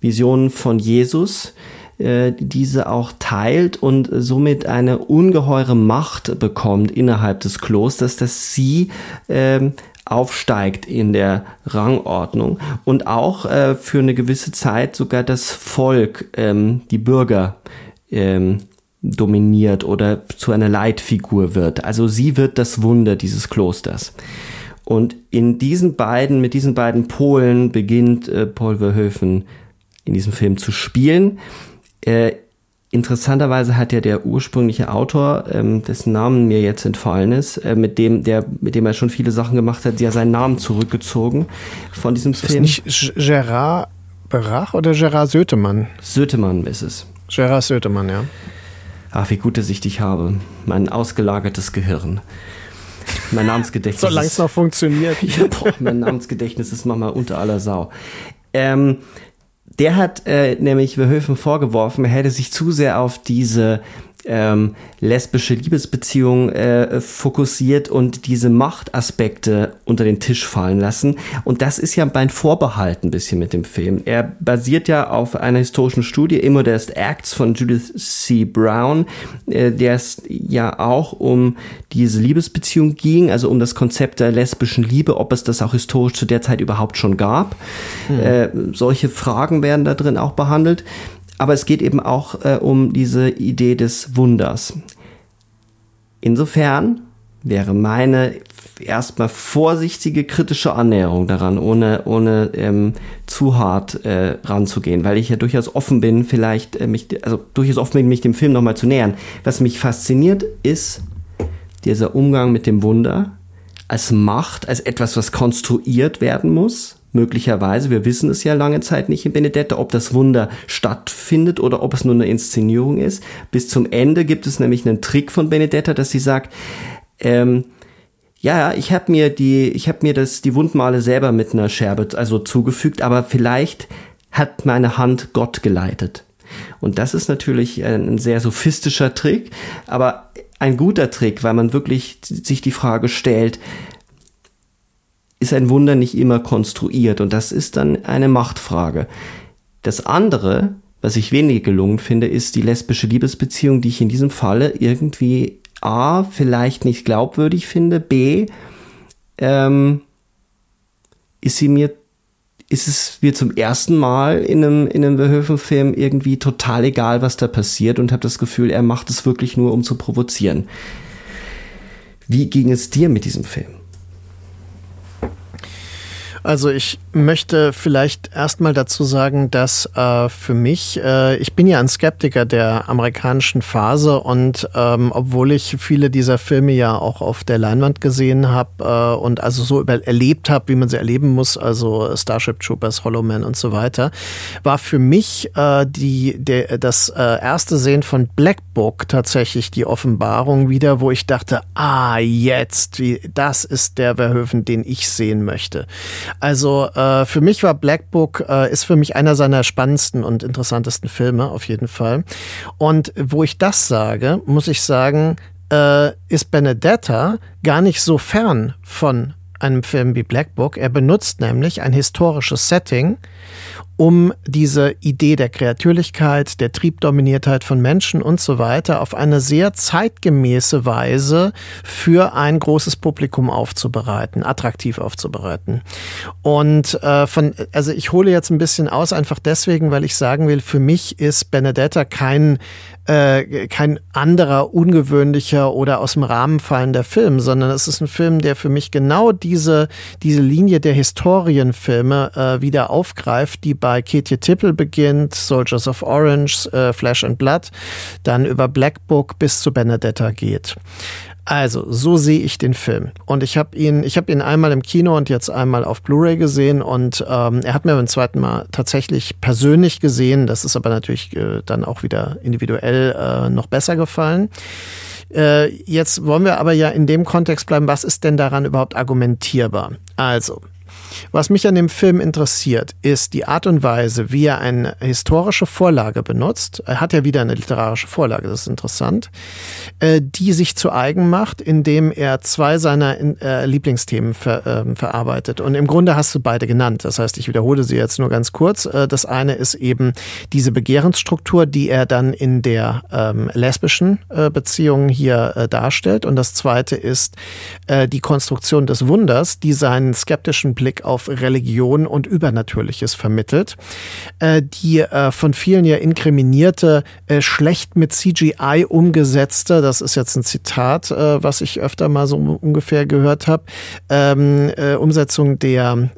Speaker 1: Visionen von Jesus, äh, diese auch teilt und somit eine ungeheure Macht bekommt innerhalb des Klosters, dass sie ähm, aufsteigt in der Rangordnung und auch äh, für eine gewisse Zeit sogar das Volk, ähm, die Bürger ähm, dominiert oder zu einer Leitfigur wird. Also sie wird das Wunder dieses Klosters. Und in diesen beiden, mit diesen beiden Polen beginnt äh, Paul Verhoeven in diesem Film zu spielen. Äh, Interessanterweise hat ja der ursprüngliche Autor, ähm, dessen Namen mir jetzt entfallen ist, äh, mit dem der, mit dem er schon viele Sachen gemacht hat, ja seinen Namen zurückgezogen von diesem Film.
Speaker 2: Ist nicht Gerard Berach oder Gerard Sötemann?
Speaker 1: Sötemann ist es.
Speaker 2: Gerard Sötemann, ja.
Speaker 1: Ach, wie gut, dass ich dich habe. Mein ausgelagertes Gehirn. Mein Namensgedächtnis.
Speaker 2: Solange es noch funktioniert.
Speaker 1: ja, boah, mein Namensgedächtnis ist manchmal unter aller Sau. Ähm, der hat äh, nämlich Verhoeven vorgeworfen, er hätte sich zu sehr auf diese ähm, lesbische Liebesbeziehung äh, fokussiert und diese Machtaspekte unter den Tisch fallen lassen. Und das ist ja mein Vorbehalt ein bisschen mit dem Film. Er basiert ja auf einer historischen Studie, Immodest Acts von Judith C. Brown, äh, der es ja auch um diese Liebesbeziehung ging, also um das Konzept der lesbischen Liebe, ob es das auch historisch zu der Zeit überhaupt schon gab. Mhm. Äh, solche Fragen werden da drin auch behandelt. Aber es geht eben auch äh, um diese Idee des Wunders. Insofern wäre meine erstmal vorsichtige kritische Annäherung daran, ohne, ohne ähm, zu hart äh, ranzugehen, weil ich ja durchaus offen bin, vielleicht äh, mich, also durchaus offen bin, mich dem Film nochmal zu nähern. Was mich fasziniert, ist dieser Umgang mit dem Wunder als Macht, als etwas, was konstruiert werden muss, möglicherweise, wir wissen es ja lange Zeit nicht in Benedetta, ob das Wunder stattfindet oder ob es nur eine Inszenierung ist. Bis zum Ende gibt es nämlich einen Trick von Benedetta, dass sie sagt, ähm, ja, ich habe mir die, ich habe mir das die Wundmale selber mit einer Scherbe also zugefügt, aber vielleicht hat meine Hand Gott geleitet. Und das ist natürlich ein sehr sophistischer Trick, aber ein guter Trick, weil man wirklich sich die Frage stellt, ist ein Wunder nicht immer konstruiert und das ist dann eine Machtfrage. Das andere, was ich weniger gelungen finde, ist die lesbische Liebesbeziehung, die ich in diesem Falle irgendwie A, vielleicht nicht glaubwürdig finde, B, ähm, ist sie mir, ist es mir zum ersten Mal in einem, in einem Verhoeven-Film irgendwie total egal, was da passiert und habe das Gefühl, er macht es wirklich nur, um zu provozieren. Wie ging es dir mit diesem Film?
Speaker 2: Also ich möchte vielleicht erstmal dazu sagen, dass äh, für mich, äh, ich bin ja ein Skeptiker der amerikanischen Phase und ähm, obwohl ich viele dieser Filme ja auch auf der Leinwand gesehen habe äh, und also so über erlebt habe, wie man sie erleben muss, also Starship Troopers, Hollow Man und so weiter, war für mich äh, die, der, das äh, erste Sehen von Black Book tatsächlich die Offenbarung wieder, wo ich dachte, ah, jetzt, wie, das ist der Verhoeven, den ich sehen möchte. Also äh, für mich war Black Book, äh, ist für mich einer seiner spannendsten und interessantesten Filme, auf jeden Fall. Und wo ich das sage, muss ich sagen, äh, ist Benedetta gar nicht so fern von einem Film wie Black Book. Er benutzt nämlich ein historisches Setting um diese Idee der Kreatürlichkeit, der Triebdominiertheit von Menschen und so weiter auf eine sehr zeitgemäße Weise für ein großes Publikum aufzubereiten, attraktiv aufzubereiten. Und äh, von, also ich hole jetzt ein bisschen aus, einfach deswegen, weil ich sagen will, für mich ist Benedetta kein äh, kein anderer ungewöhnlicher oder aus dem Rahmen fallender Film, sondern es ist ein Film, der für mich genau diese, diese Linie der Historienfilme äh, wieder aufgreift, die bei Katie Tipple beginnt, Soldiers of Orange, äh, Flesh and Blood, dann über Black Book bis zu Benedetta geht. Also, so sehe ich den Film. Und ich habe ihn, ich ihn einmal im Kino und jetzt einmal auf Blu-ray gesehen und ähm, er hat mir beim zweiten Mal tatsächlich persönlich gesehen. Das ist aber natürlich äh, dann auch wieder individuell äh, noch besser gefallen. Äh, jetzt wollen wir aber ja in dem Kontext bleiben, was ist denn daran überhaupt argumentierbar? Also, was mich an dem Film interessiert, ist die Art und Weise, wie er eine historische Vorlage benutzt. Er hat ja wieder eine literarische Vorlage, das ist interessant, äh, die sich zu eigen macht, indem er zwei seiner äh, Lieblingsthemen ver, ähm, verarbeitet. Und im Grunde hast du beide genannt. Das heißt, ich wiederhole sie jetzt nur ganz kurz. Äh, das eine ist eben diese Begehrensstruktur, die er dann in der ähm, lesbischen Beziehung hier darstellt. Und das zweite ist die Konstruktion des Wunders, die seinen skeptischen Blick Auf Religion und Übernatürliches vermittelt. Äh, die äh, von vielen ja inkriminierte, äh, schlecht mit CGI umgesetzte, das ist jetzt ein Zitat, was ich öfter mal so ungefähr gehört habe, ähm, äh, Umsetzung der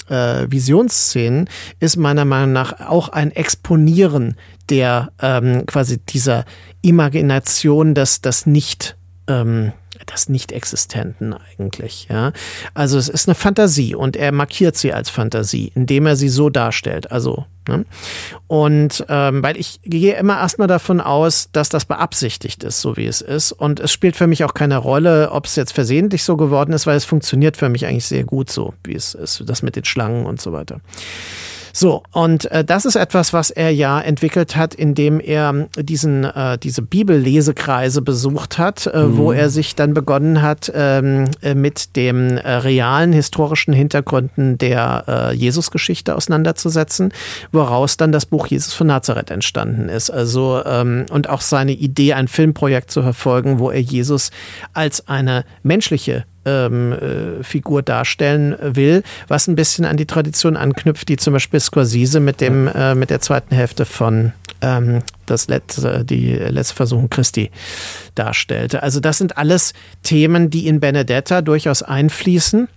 Speaker 2: Visionsszenen ist meiner Meinung nach auch ein Exponieren der ähm, quasi dieser Imagination des, des nicht ähm, des Nicht-Existenten eigentlich. Ja? Also es ist eine Fantasie und er markiert sie als Fantasie, indem er sie so darstellt. Also ne? und ähm, weil ich gehe immer erstmal davon aus, dass das beabsichtigt ist, so wie es ist. Und es spielt für mich auch keine Rolle, ob es jetzt versehentlich so geworden ist, weil es funktioniert für mich eigentlich sehr gut so, wie es ist, das mit den Schlangen und so weiter. So, und äh, das ist etwas, was er ja entwickelt hat, indem er diesen, äh, diese Bibellesekreise besucht hat, äh, mhm. wo er sich dann begonnen hat, ähm, äh, mit dem äh, realen historischen Hintergründen der äh, Jesusgeschichte auseinanderzusetzen, woraus dann das Buch Jesus von Nazareth entstanden ist. Also, ähm, und auch seine Idee, ein Filmprojekt zu verfolgen, wo er Jesus als eine menschliche ähm, äh, Figur darstellen will, was ein bisschen an die Tradition anknüpft, die zum Beispiel Scorsese mit dem äh, mit der zweiten Hälfte von ähm, das letzte, die letzte Versuchung Christi darstellte. Also das sind alles Themen, die in Benedetta durchaus einfließen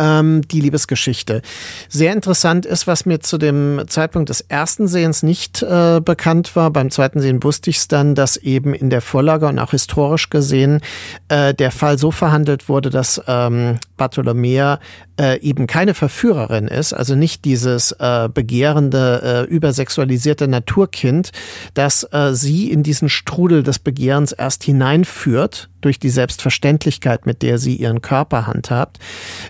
Speaker 2: ähm, die Liebesgeschichte. Sehr interessant ist, was mir zu dem Zeitpunkt des ersten Sehens nicht äh, bekannt war. Beim zweiten Sehen wusste ich es dann, dass eben in der Vorlage und auch historisch gesehen äh, der Fall so verhandelt wurde, dass ähm, Bartolomea äh, eben keine Verführerin ist, also nicht dieses äh, begehrende, äh, übersexualisierte Naturkind, dass äh, sie in diesen Strudel des Begehrens erst hineinführt durch die Selbstverständlichkeit, mit der sie ihren Körper handhabt,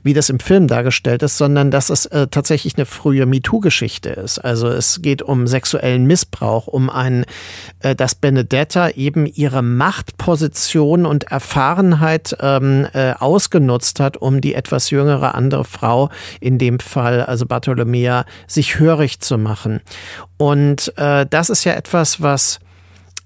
Speaker 2: wie das im Film dargestellt ist, sondern dass es äh, tatsächlich eine frühe MeToo-Geschichte ist. Also es geht um sexuellen Missbrauch, um ein, äh, dass Benedetta eben ihre Machtposition und Erfahrenheit ähm, äh, ausgenutzt hat, um die etwas jüngere andere Frau, in dem Fall also Bartolomea, sich hörig zu machen. Und äh, das ist ja etwas, was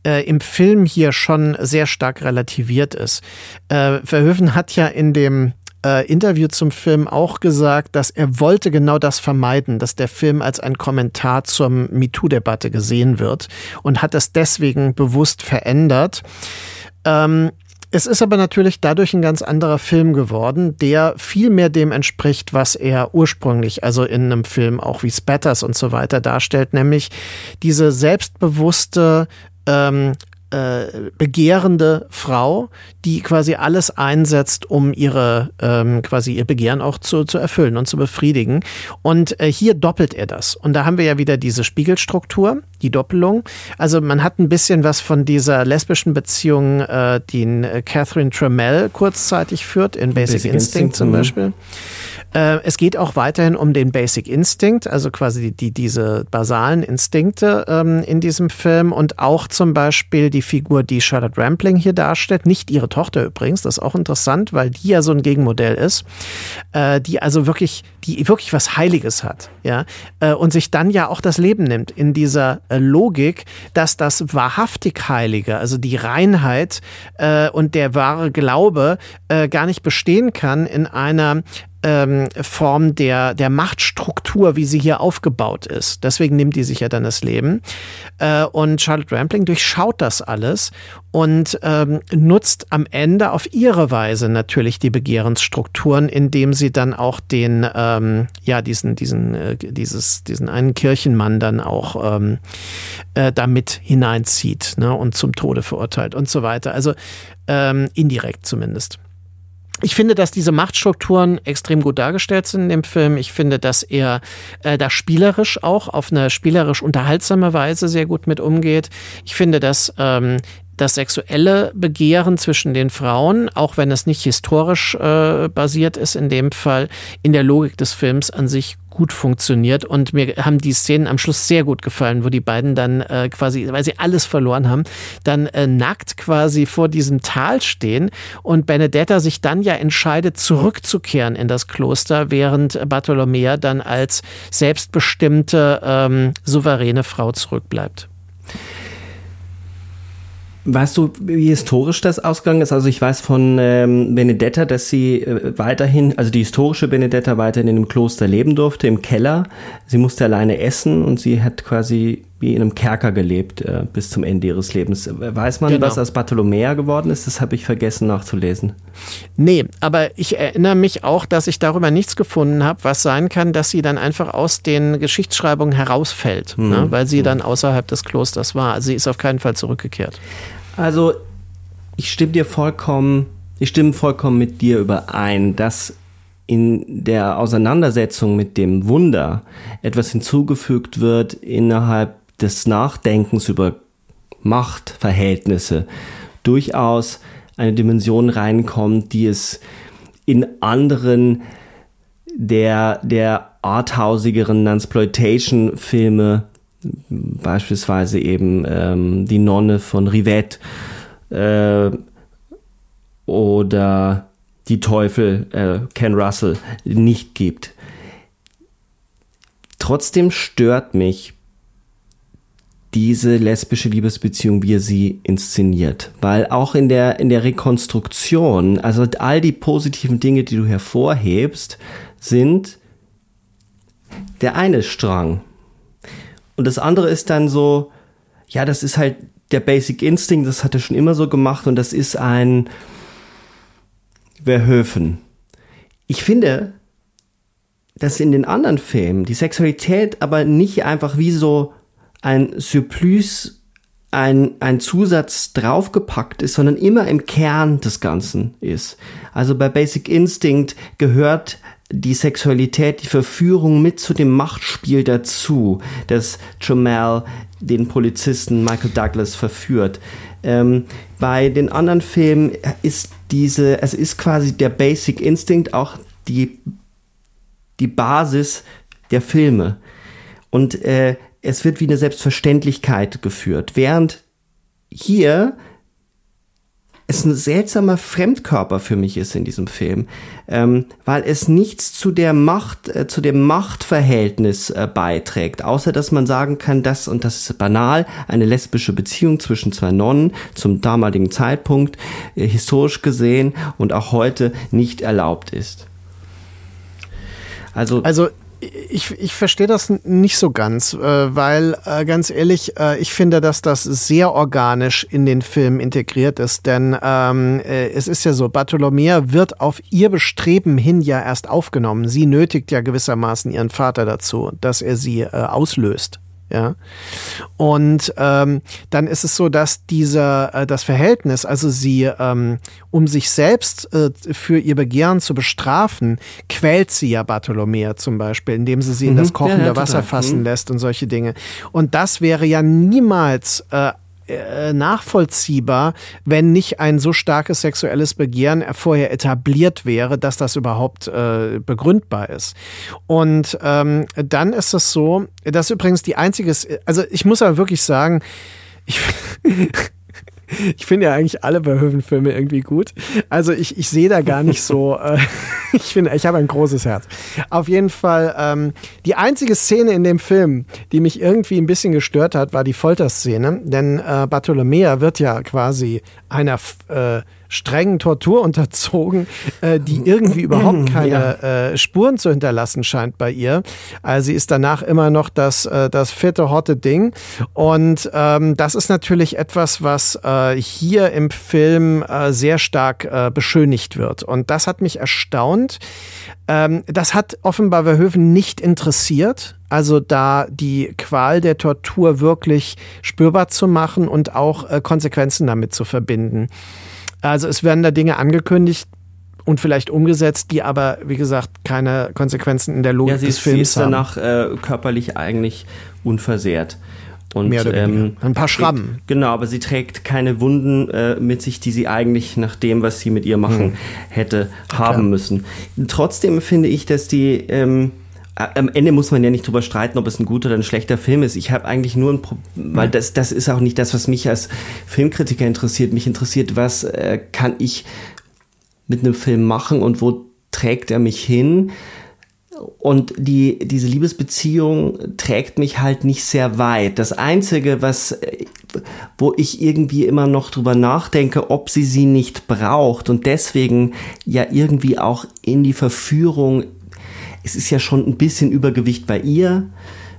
Speaker 2: äh, im Film hier schon sehr stark relativiert ist. Äh, Verhoeven hat ja in dem äh, Interview zum Film auch gesagt, dass er wollte genau das vermeiden, dass der Film als ein Kommentar zur MeToo-Debatte gesehen wird und hat es deswegen bewusst verändert. Ähm, es ist aber natürlich dadurch ein ganz anderer Film geworden, der viel mehr dem entspricht, was er ursprünglich, also in einem Film auch wie Spatters und so weiter darstellt, nämlich diese selbstbewusste ähm, äh, begehrende Frau, die quasi alles einsetzt, um ihre ähm, quasi ihr Begehren auch zu, zu erfüllen und zu befriedigen. Und äh, hier doppelt er das. Und da haben wir ja wieder diese Spiegelstruktur, die Doppelung. Also man hat ein bisschen was von dieser lesbischen Beziehung, äh, die äh, Catherine Tremell kurzzeitig führt, in Basic, Basic Instinct, Instinct zum mhm. Äh, es geht auch weiterhin um den Basic Instinct, also quasi die, die diese basalen Instinkte ähm, in diesem Film und auch zum Beispiel die Figur, die Charlotte Rampling hier darstellt, nicht ihre Tochter übrigens, das ist auch interessant, weil die ja so ein Gegenmodell ist, äh, die also wirklich, die wirklich was Heiliges hat, ja, äh, und sich dann ja auch das Leben nimmt in dieser äh, Logik, dass das wahrhaftig Heilige, also die Reinheit äh, und der wahre Glaube gar nicht bestehen kann in einer ähm, Form der, der Machtstruktur, wie sie hier aufgebaut ist. Deswegen nimmt die sich ja dann das Leben. Äh, und Charlotte Rampling durchschaut das alles und ähm, nutzt am Ende auf ihre Weise natürlich die Begehrensstrukturen, indem sie dann auch den, ähm, ja, diesen, diesen, äh, dieses, diesen einen Kirchenmann dann auch ähm, äh, damit hineinzieht ne, und zum Tode verurteilt und so weiter. Also ähm, indirekt zumindest. Ich finde, dass diese Machtstrukturen extrem gut dargestellt sind in dem Film. Ich finde, dass er äh, da spielerisch auch auf eine spielerisch unterhaltsame Weise sehr gut mit umgeht. Ich finde, dass ähm, das sexuelle Begehren zwischen den Frauen, auch wenn es nicht historisch äh, basiert ist, in dem Fall in der Logik des Films an sich gut funktioniert. Und mir haben die Szenen am Schluss sehr gut gefallen, wo die beiden dann äh, quasi, weil sie alles verloren haben, dann äh, nackt quasi vor diesem Tal stehen und Benedetta sich dann ja entscheidet, zurückzukehren in das Kloster, während Bartolomea dann als selbstbestimmte, ähm, souveräne Frau zurückbleibt.
Speaker 1: Weißt du, wie historisch das ausgegangen ist? Also ich weiß von ähm, Benedetta, dass sie äh, weiterhin, also die historische Benedetta weiterhin in einem Kloster leben durfte, im Keller. Sie musste alleine essen und sie hat quasi wie in einem Kerker gelebt äh, bis zum Ende ihres Lebens. Weiß man, genau. was aus Bartholomea geworden ist? Das habe ich vergessen nachzulesen.
Speaker 2: Nee, aber ich erinnere mich auch, dass ich darüber nichts gefunden habe, was sein kann, dass sie dann einfach aus den Geschichtsschreibungen herausfällt, hm. ne, weil sie hm. dann außerhalb des Klosters war. Also sie ist auf keinen Fall zurückgekehrt.
Speaker 1: Also, ich stimme dir vollkommen, ich stimme vollkommen mit dir überein, dass in der Auseinandersetzung mit dem Wunder etwas hinzugefügt wird innerhalb des Nachdenkens über Machtverhältnisse durchaus eine Dimension reinkommt, die es in anderen der, der arthausigeren Nansploitation-Filme beispielsweise eben ähm, die Nonne von Rivette äh, oder die Teufel äh, Ken Russell nicht gibt. Trotzdem stört mich diese lesbische Liebesbeziehung, wie er sie inszeniert. Weil auch in der, in der Rekonstruktion, also all die positiven Dinge, die du hervorhebst, sind der eine Strang. Und das andere ist dann so, ja, das ist halt der Basic Instinct, das hat er schon immer so gemacht und das ist ein Verhöfen. Ich finde, dass in den anderen Filmen die Sexualität aber nicht einfach wie so ein Surplus, ein, ein Zusatz draufgepackt ist, sondern immer im Kern des Ganzen ist. Also bei Basic Instinct gehört die Sexualität, die Verführung mit zu dem Machtspiel dazu, dass Jamal den Polizisten Michael Douglas verführt. Ähm, bei den anderen Filmen ist diese, es ist quasi der Basic Instinct auch die, die Basis der Filme. Und äh, es wird wie eine Selbstverständlichkeit geführt. Während hier es ein seltsamer Fremdkörper für mich ist in diesem Film, ähm, weil es nichts zu der Macht, äh, zu dem Machtverhältnis äh, beiträgt, außer dass man sagen kann, dass, und das ist banal, eine lesbische Beziehung zwischen zwei Nonnen zum damaligen Zeitpunkt äh, historisch gesehen und auch heute nicht erlaubt ist.
Speaker 2: Also, also ich, ich verstehe das nicht so ganz, äh, weil äh, ganz ehrlich, äh, ich finde, dass das sehr organisch in den Film integriert ist, denn ähm, es ist ja so, Bartolomea wird auf ihr Bestreben hin ja erst aufgenommen. Sie nötigt ja gewissermaßen ihren Vater dazu, dass er sie auslöst. Ja. Und ähm, dann ist es so, dass dieser äh, das Verhältnis, also sie, ähm, um sich selbst äh, für ihr Begehren zu bestrafen, quält sie ja Bartholomea zum Beispiel, indem sie sie mhm. in das kochende ja, ja, Wasser fassen mhm. lässt und solche Dinge. Und das wäre ja niemals äh, äh, nachvollziehbar, wenn nicht ein so starkes sexuelles Begehren vorher etabliert wäre, dass das überhaupt äh, begründbar ist. Und ähm, dann ist es so, das ist übrigens die einzige, also ich muss aber wirklich sagen, ich ich finde ja eigentlich alle Verhoeven-Filme irgendwie gut. Also ich, ich sehe da gar nicht so. Äh, ich finde, ich habe ein großes Herz. Auf jeden Fall, ähm, die einzige Szene in dem Film, die mich irgendwie ein bisschen gestört hat, war die Folterszene. Denn äh, Bartolomea wird ja quasi einer äh, strengen Tortur unterzogen, äh, die irgendwie überhaupt keine ja. äh, Spuren zu hinterlassen scheint bei ihr. Also sie ist danach immer noch das, äh, das fette, hotte Ding. Und ähm, das ist natürlich etwas, was äh, hier im Film äh, sehr stark äh, beschönigt wird. Und das hat mich erstaunt. Ähm, das hat offenbar Verhoeven nicht interessiert. Also da die Qual der Tortur wirklich spürbar zu machen und auch Konsequenzen damit zu verbinden. Also es werden da Dinge angekündigt und vielleicht umgesetzt, die aber, wie gesagt, keine Konsequenzen in der Logik ja,
Speaker 1: sie,
Speaker 2: des Films
Speaker 1: sie ist danach äh, körperlich eigentlich unversehrt.
Speaker 2: Und, Mehr oder ähm, ein paar Schrammen.
Speaker 1: Trägt, genau, aber sie trägt keine Wunden äh, mit sich, die sie eigentlich nach dem, was sie mit ihr machen, hm. hätte haben Klar. müssen. Trotzdem finde ich, dass die ähm, am Ende muss man ja nicht drüber streiten, ob es ein guter oder ein schlechter Film ist. Ich habe eigentlich nur ein Problem, weil das, das ist auch nicht das, was mich als Filmkritiker interessiert. Mich interessiert, was äh, kann ich mit einem Film machen und wo trägt er mich hin? Und die, diese Liebesbeziehung trägt mich halt nicht sehr weit. Das Einzige, was, wo ich irgendwie immer noch drüber nachdenke, ob sie sie nicht braucht und deswegen ja irgendwie auch in die Verführung, es ist ja schon ein bisschen Übergewicht bei ihr,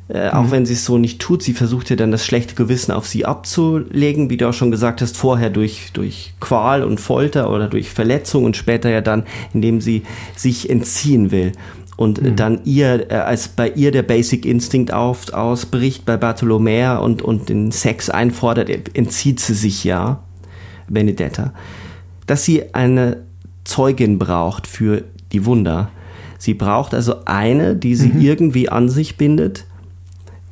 Speaker 1: äh, auch mhm. wenn sie es so nicht tut, sie versucht ja dann das schlechte Gewissen auf sie abzulegen, wie du auch schon gesagt hast, vorher durch, durch Qual und Folter oder durch Verletzung und später ja dann, indem sie sich entziehen will. Und mhm. dann ihr, äh, als bei ihr der Basic Instinct auf, ausbricht, bei Bartholomäa und, und den Sex einfordert, entzieht sie sich ja, Benedetta, dass sie eine Zeugin braucht für die Wunder. Sie braucht also eine, die sie mhm. irgendwie an sich bindet,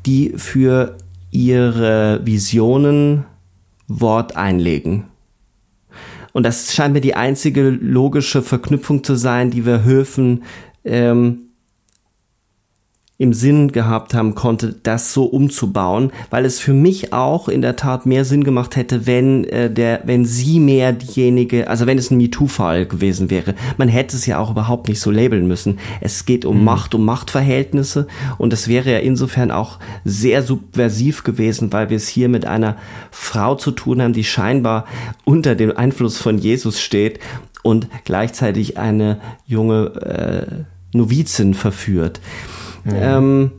Speaker 1: die für ihre Visionen Wort einlegen. Und das scheint mir die einzige logische Verknüpfung zu sein, die wir Höfen ähm, im Sinn gehabt haben konnte, das so umzubauen, weil es für mich auch in der Tat mehr Sinn gemacht hätte, wenn äh, der, wenn sie mehr diejenige, also wenn es ein MeToo-Fall gewesen wäre. Man hätte es ja auch überhaupt nicht so labeln müssen. Es geht um mhm. Macht, um Machtverhältnisse und es wäre ja insofern auch sehr subversiv gewesen, weil wir es hier mit einer Frau zu tun haben, die scheinbar unter dem Einfluss von Jesus steht und gleichzeitig eine junge äh, Novizin verführt. Ähm,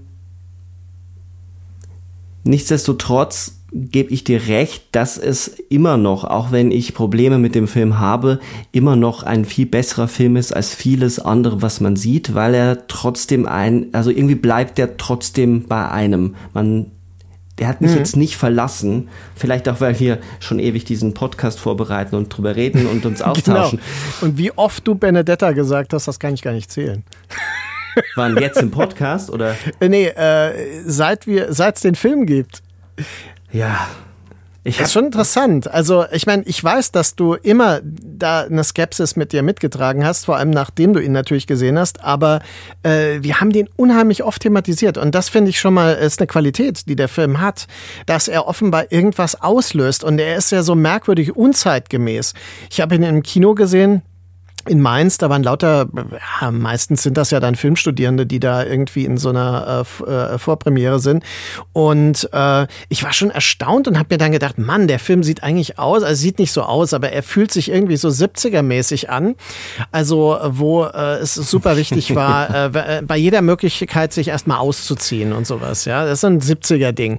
Speaker 1: nichtsdestotrotz gebe ich dir recht, dass es immer noch, auch wenn ich Probleme mit dem Film habe, immer noch ein viel besserer Film ist als vieles andere, was man sieht, weil er trotzdem ein, also irgendwie bleibt er trotzdem bei einem. Man, der hat mich mhm. jetzt nicht verlassen. Vielleicht auch, weil wir schon ewig diesen Podcast vorbereiten und drüber reden und uns austauschen.
Speaker 2: genau. Und wie oft du Benedetta gesagt hast, das kann ich gar nicht zählen.
Speaker 1: Waren jetzt im Podcast oder?
Speaker 2: Äh, nee, äh, seit wir, seit es den Film gibt.
Speaker 1: Ja.
Speaker 2: Ich das ist schon interessant. Also, ich meine, ich weiß, dass du immer da eine Skepsis mit dir mitgetragen hast, vor allem nachdem du ihn natürlich gesehen hast, aber äh, wir haben den unheimlich oft thematisiert und das finde ich schon mal ist eine Qualität, die der Film hat, dass er offenbar irgendwas auslöst und er ist ja so merkwürdig unzeitgemäß. Ich habe ihn im Kino gesehen, in Mainz, da waren lauter, ja, meistens sind das ja dann Filmstudierende, die da irgendwie in so einer äh, äh, Vorpremiere sind. Und äh, ich war schon erstaunt und habe mir dann gedacht, Mann, der Film sieht eigentlich aus, also sieht nicht so aus, aber er fühlt sich irgendwie so 70er-mäßig an. Also wo äh, es super wichtig war, äh, äh, bei jeder Möglichkeit sich erstmal auszuziehen und sowas. Ja, das ist ein 70er-Ding.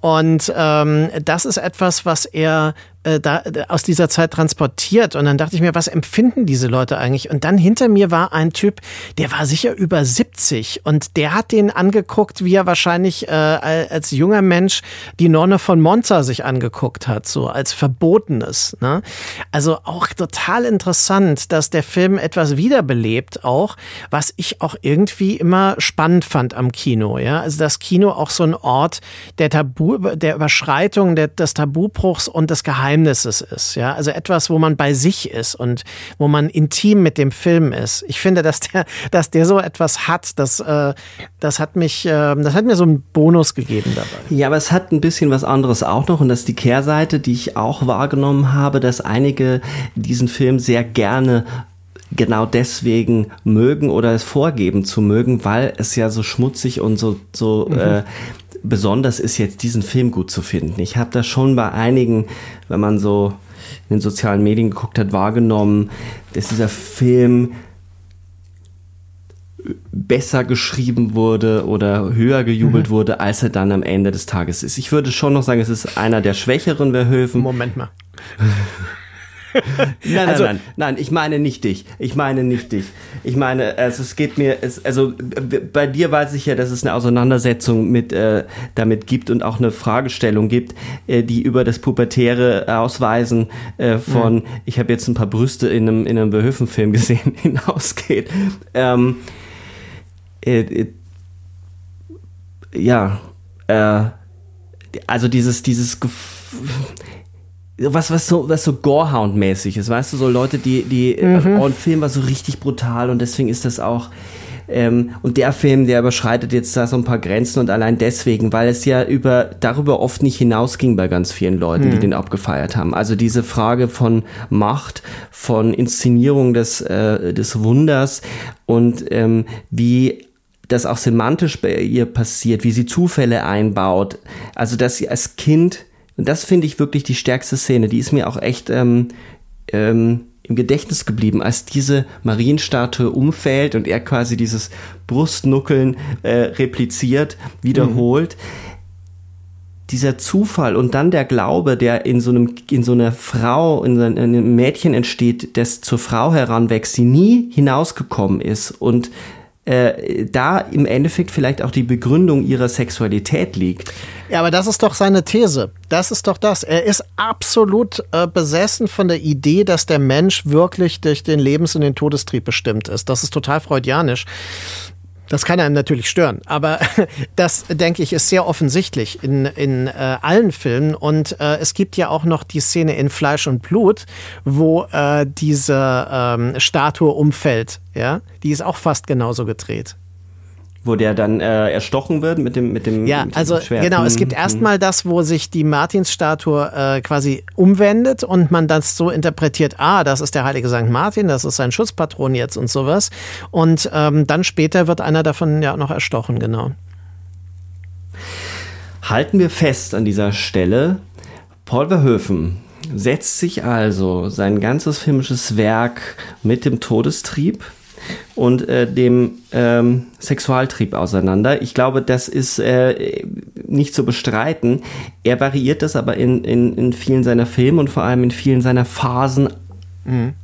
Speaker 2: Und ähm, das ist etwas, was er äh, da, aus dieser Zeit transportiert. Und dann dachte ich mir, was empfinden diese Leute eigentlich? Und dann hinter mir war ein Typ, der war sicher über 70 und der hat den angeguckt, wie er wahrscheinlich äh, als junger Mensch die Nonne von Monza sich angeguckt hat, so als Verbotenes. Ne? Also auch total interessant, dass der Film etwas wiederbelebt, auch was ich auch irgendwie immer spannend fand am Kino. Ja, also das Kino auch so ein Ort der Tabu, der Überschreitung, der, des Tabubruchs und des Geheimnisses Geheimnisses ist. Ja, also etwas, wo man bei sich ist und wo man intim mit dem Film ist. Ich finde, dass der, dass der so etwas hat, das, äh, das hat mich, äh, das hat mir so einen Bonus gegeben dabei.
Speaker 1: Ja, aber es hat ein bisschen was anderes auch noch und das ist die Kehrseite, die ich auch wahrgenommen habe, dass einige diesen Film sehr gerne genau deswegen mögen oder es vorgeben zu mögen, weil es ja so schmutzig und so, so mhm. äh, besonders ist jetzt diesen Film gut zu finden. Ich habe das schon bei einigen, wenn man so in den sozialen Medien geguckt hat, wahrgenommen, dass dieser Film besser geschrieben wurde oder höher gejubelt mhm. wurde, als er dann am Ende des Tages ist. Ich würde schon noch sagen, es ist einer der schwächeren Verhöfen.
Speaker 2: Moment mal.
Speaker 1: nein, nein, also, nein, nein, ich meine nicht dich. Ich meine nicht dich. Ich meine, also es geht mir, es, also bei dir weiß ich ja, dass es eine Auseinandersetzung mit äh, damit gibt und auch eine Fragestellung gibt, äh, die über das pubertäre Ausweisen äh, von, mhm. ich habe jetzt ein paar Brüste in einem in einem Behöfenfilm gesehen, hinausgeht. Ähm, äh, äh, ja, äh, also dieses dieses was, was so, was so Gorehound-mäßig ist, weißt du, so Leute, die, die, mhm. oh, ein Film war so richtig brutal und deswegen ist das auch, ähm, und der Film, der überschreitet jetzt da so ein paar Grenzen und allein deswegen, weil es ja über, darüber oft nicht hinausging bei ganz vielen Leuten, mhm. die den abgefeiert haben. Also diese Frage von Macht, von Inszenierung des, äh, des Wunders und ähm, wie das auch semantisch bei ihr passiert, wie sie Zufälle einbaut. Also, dass sie als Kind Und das finde ich wirklich die stärkste Szene. Die ist mir auch echt ähm, ähm, im Gedächtnis geblieben, als diese Marienstatue umfällt und er quasi dieses Brustnuckeln äh, repliziert, wiederholt. Mhm dieser Zufall und dann der Glaube, der in so einem, in so einer Frau, in, so einem Mädchen entsteht, das zur Frau heranwächst, die nie hinausgekommen ist und äh, da im Endeffekt vielleicht auch die Begründung ihrer Sexualität liegt.
Speaker 2: Ja, aber das ist doch seine These. Das ist doch das. Er ist absolut äh, besessen von der Idee, dass der Mensch wirklich durch den Lebens- und den Todestrieb bestimmt ist. Das ist total freudianisch. Das kann einem natürlich stören, aber das, denke ich, ist sehr offensichtlich in, in äh, allen Filmen. Und äh, es gibt ja auch noch die Szene in Fleisch und Blut, wo äh, diese ähm, Statue umfällt. Ja, die ist auch fast genauso gedreht
Speaker 1: wo der dann äh, erstochen wird mit dem mit dem
Speaker 2: ja
Speaker 1: mit
Speaker 2: also
Speaker 1: Schwert.
Speaker 2: genau es gibt mhm. erstmal das wo sich die Martinsstatue äh, quasi umwendet und man das so interpretiert ah das ist der heilige Sankt Martin das ist sein Schutzpatron jetzt und sowas und ähm, dann später wird einer davon ja noch erstochen genau
Speaker 1: halten wir fest an dieser Stelle Paul Verhoeven setzt sich also sein ganzes filmisches Werk mit dem Todestrieb und äh, dem ähm, Sexualtrieb auseinander. Ich glaube, das ist äh, nicht zu bestreiten. Er variiert das aber in, in, in vielen seiner Filme und vor allem in vielen seiner Phasen mhm.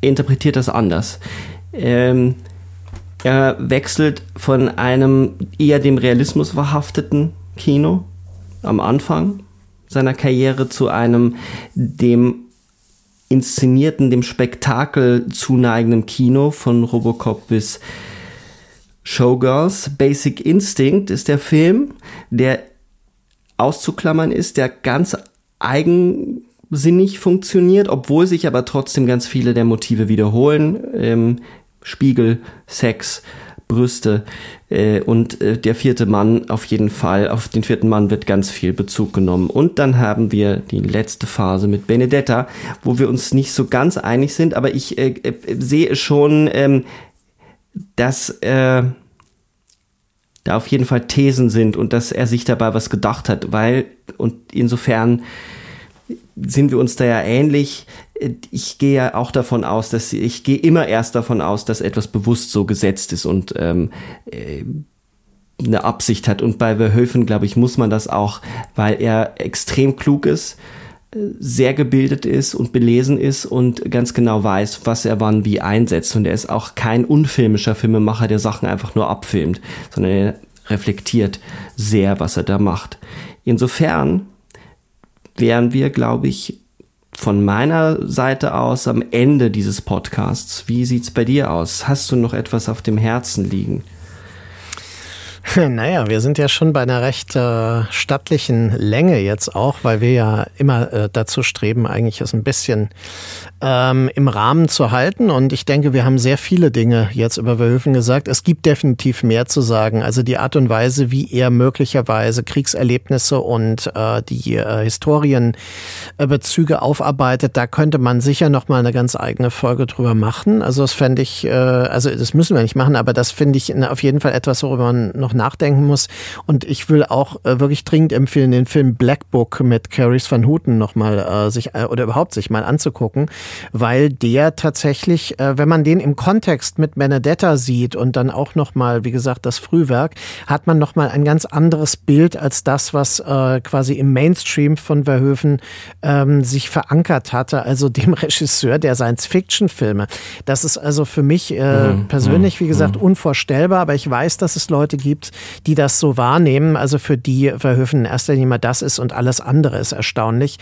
Speaker 1: interpretiert das anders. Ähm, er wechselt von einem eher dem Realismus verhafteten Kino am Anfang seiner Karriere zu einem dem inszenierten, dem Spektakel zuneigenden Kino von Robocop bis Showgirls. Basic Instinct ist der Film, der auszuklammern ist, der ganz eigensinnig funktioniert, obwohl sich aber trotzdem ganz viele der Motive wiederholen. Ähm, Spiegel, Sex, Brüste äh, und äh, der vierte Mann auf jeden Fall, auf den vierten Mann wird ganz viel Bezug genommen. Und dann haben wir die letzte Phase mit Benedetta, wo wir uns nicht so ganz einig sind, aber ich äh, äh sehe schon, ähm, dass äh, da auf jeden Fall Thesen sind und dass er sich dabei was gedacht hat, weil und insofern sind wir uns da ja ähnlich. Ich gehe ja auch davon aus, dass ich gehe immer erst davon aus, dass etwas bewusst so gesetzt ist und ähm, äh, eine Absicht hat. Und bei Verhoeven, glaube ich, muss man das auch, weil er extrem klug ist, sehr gebildet ist und belesen ist und ganz genau weiß, was er wann wie einsetzt. Und er ist auch kein unfilmischer Filmemacher, der Sachen einfach nur abfilmt, sondern er reflektiert sehr, was er da macht. Insofern wären wir, glaube ich, von meiner Seite aus am Ende dieses Podcasts. Wie sieht's bei dir aus? Hast du noch etwas auf dem Herzen liegen?
Speaker 2: Naja, wir sind ja schon bei einer recht äh, stattlichen Länge jetzt auch, weil wir ja immer äh, dazu streben, eigentlich es ein bisschen ähm, im Rahmen zu halten. Und ich denke, wir haben sehr viele Dinge jetzt über Verhoeven gesagt. Es gibt definitiv mehr zu sagen. Also die Art und Weise, wie er möglicherweise Kriegserlebnisse und äh, die äh, Historienbezüge aufarbeitet, da könnte man sicher noch mal eine ganz eigene Folge drüber machen. Also das fände ich, äh, also das müssen wir nicht machen, aber das finde ich auf jeden Fall etwas, worüber man noch nachdenken muss. Und ich will auch äh, wirklich dringend empfehlen, den Film Black Book mit Caris van Houten noch mal äh, sich äh, oder überhaupt sich mal anzugucken weil der tatsächlich, äh, wenn man den im Kontext mit Benedetta sieht und dann auch nochmal, wie gesagt, das Frühwerk, hat man nochmal ein ganz anderes Bild als das, was äh, quasi im Mainstream von Verhoeven ähm, sich verankert hatte, also dem Regisseur der Science-Fiction-Filme. Das ist also für mich äh, mhm. persönlich, wie gesagt, mhm. unvorstellbar, aber ich weiß, dass es Leute gibt, die das so wahrnehmen, also für die Verhoeven in erster Linie mal das ist und alles andere ist erstaunlich.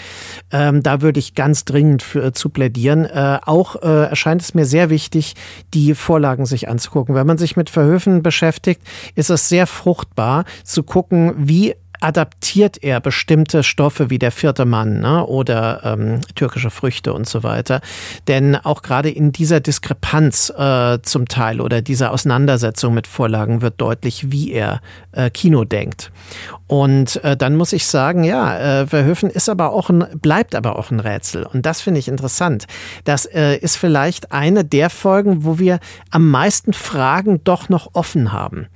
Speaker 2: Ähm, da würde ich ganz dringend für, zu plädieren plädieren. Äh, auch äh, erscheint es mir sehr wichtig, die Vorlagen sich anzugucken. Wenn man sich mit Verhöfen beschäftigt, ist es sehr fruchtbar zu gucken, wie adaptiert er bestimmte Stoffe wie der vierte Mann ne, oder ähm, türkische Früchte und so weiter. Denn auch gerade in dieser Diskrepanz äh, zum Teil oder dieser Auseinandersetzung mit Vorlagen wird deutlich, wie er äh, Kino denkt. Und äh, dann muss ich sagen, ja, äh, Verhoeven ist aber auch ein, bleibt aber auch ein Rätsel. Und das finde ich interessant. Das äh, ist vielleicht eine der Folgen, wo wir am meisten Fragen doch noch offen haben.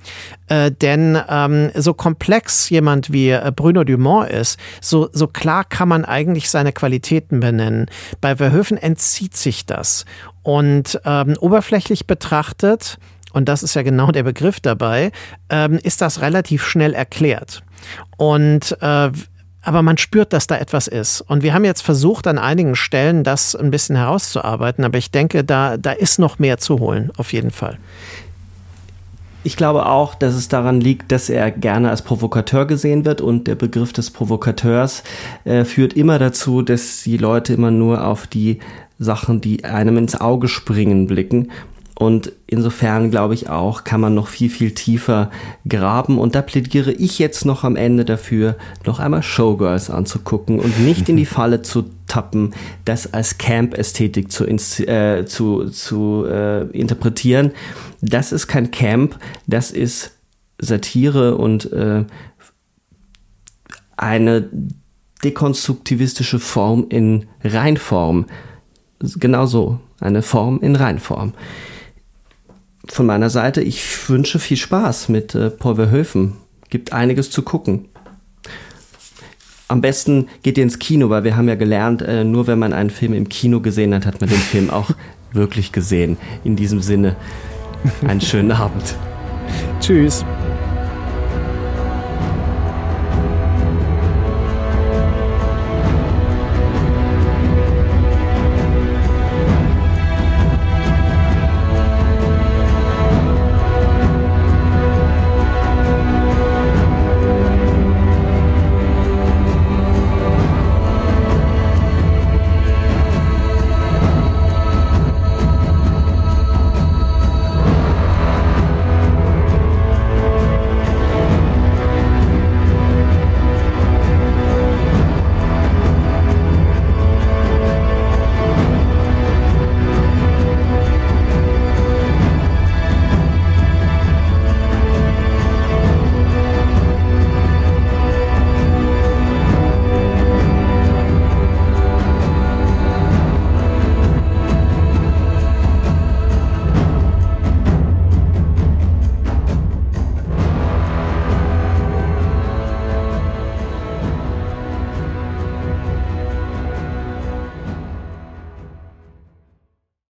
Speaker 2: Äh, denn ähm, so komplex jemand wie äh, Bruno Dumont ist, so, so klar kann man eigentlich seine Qualitäten benennen. Bei Verhoeven entzieht sich das. Und ähm, oberflächlich betrachtet, und das ist ja genau der Begriff dabei, ähm, ist das relativ schnell erklärt. Und äh, aber man spürt, dass da etwas ist. Und wir haben jetzt versucht, an einigen Stellen das ein bisschen herauszuarbeiten, aber ich denke, da, da ist noch mehr zu holen, auf jeden Fall.
Speaker 1: Ich glaube auch, dass es daran liegt, dass er gerne als Provokateur gesehen wird und der Begriff des Provokateurs äh, führt immer dazu, dass die Leute immer nur auf die Sachen, die einem ins Auge springen, blicken und insofern glaube ich auch, kann man noch viel, viel tiefer graben. Und da plädiere ich jetzt noch am Ende dafür, noch einmal Showgirls anzugucken und nicht in die Falle zu tappen, das als Camp-Ästhetik zu, äh, zu, zu äh, interpretieren. Das ist kein Camp, das ist Satire und äh, eine dekonstruktivistische Form in Reinform. Genau so, eine Form in Reinform von meiner Seite, ich wünsche viel Spaß mit äh, Paul Verhoeven. Gibt einiges zu gucken. Am besten geht ihr ins Kino, weil wir haben ja gelernt, äh, nur wenn man einen Film im Kino gesehen hat, hat man den Film auch wirklich gesehen. In diesem Sinne, einen schönen Abend.
Speaker 2: Tschüss.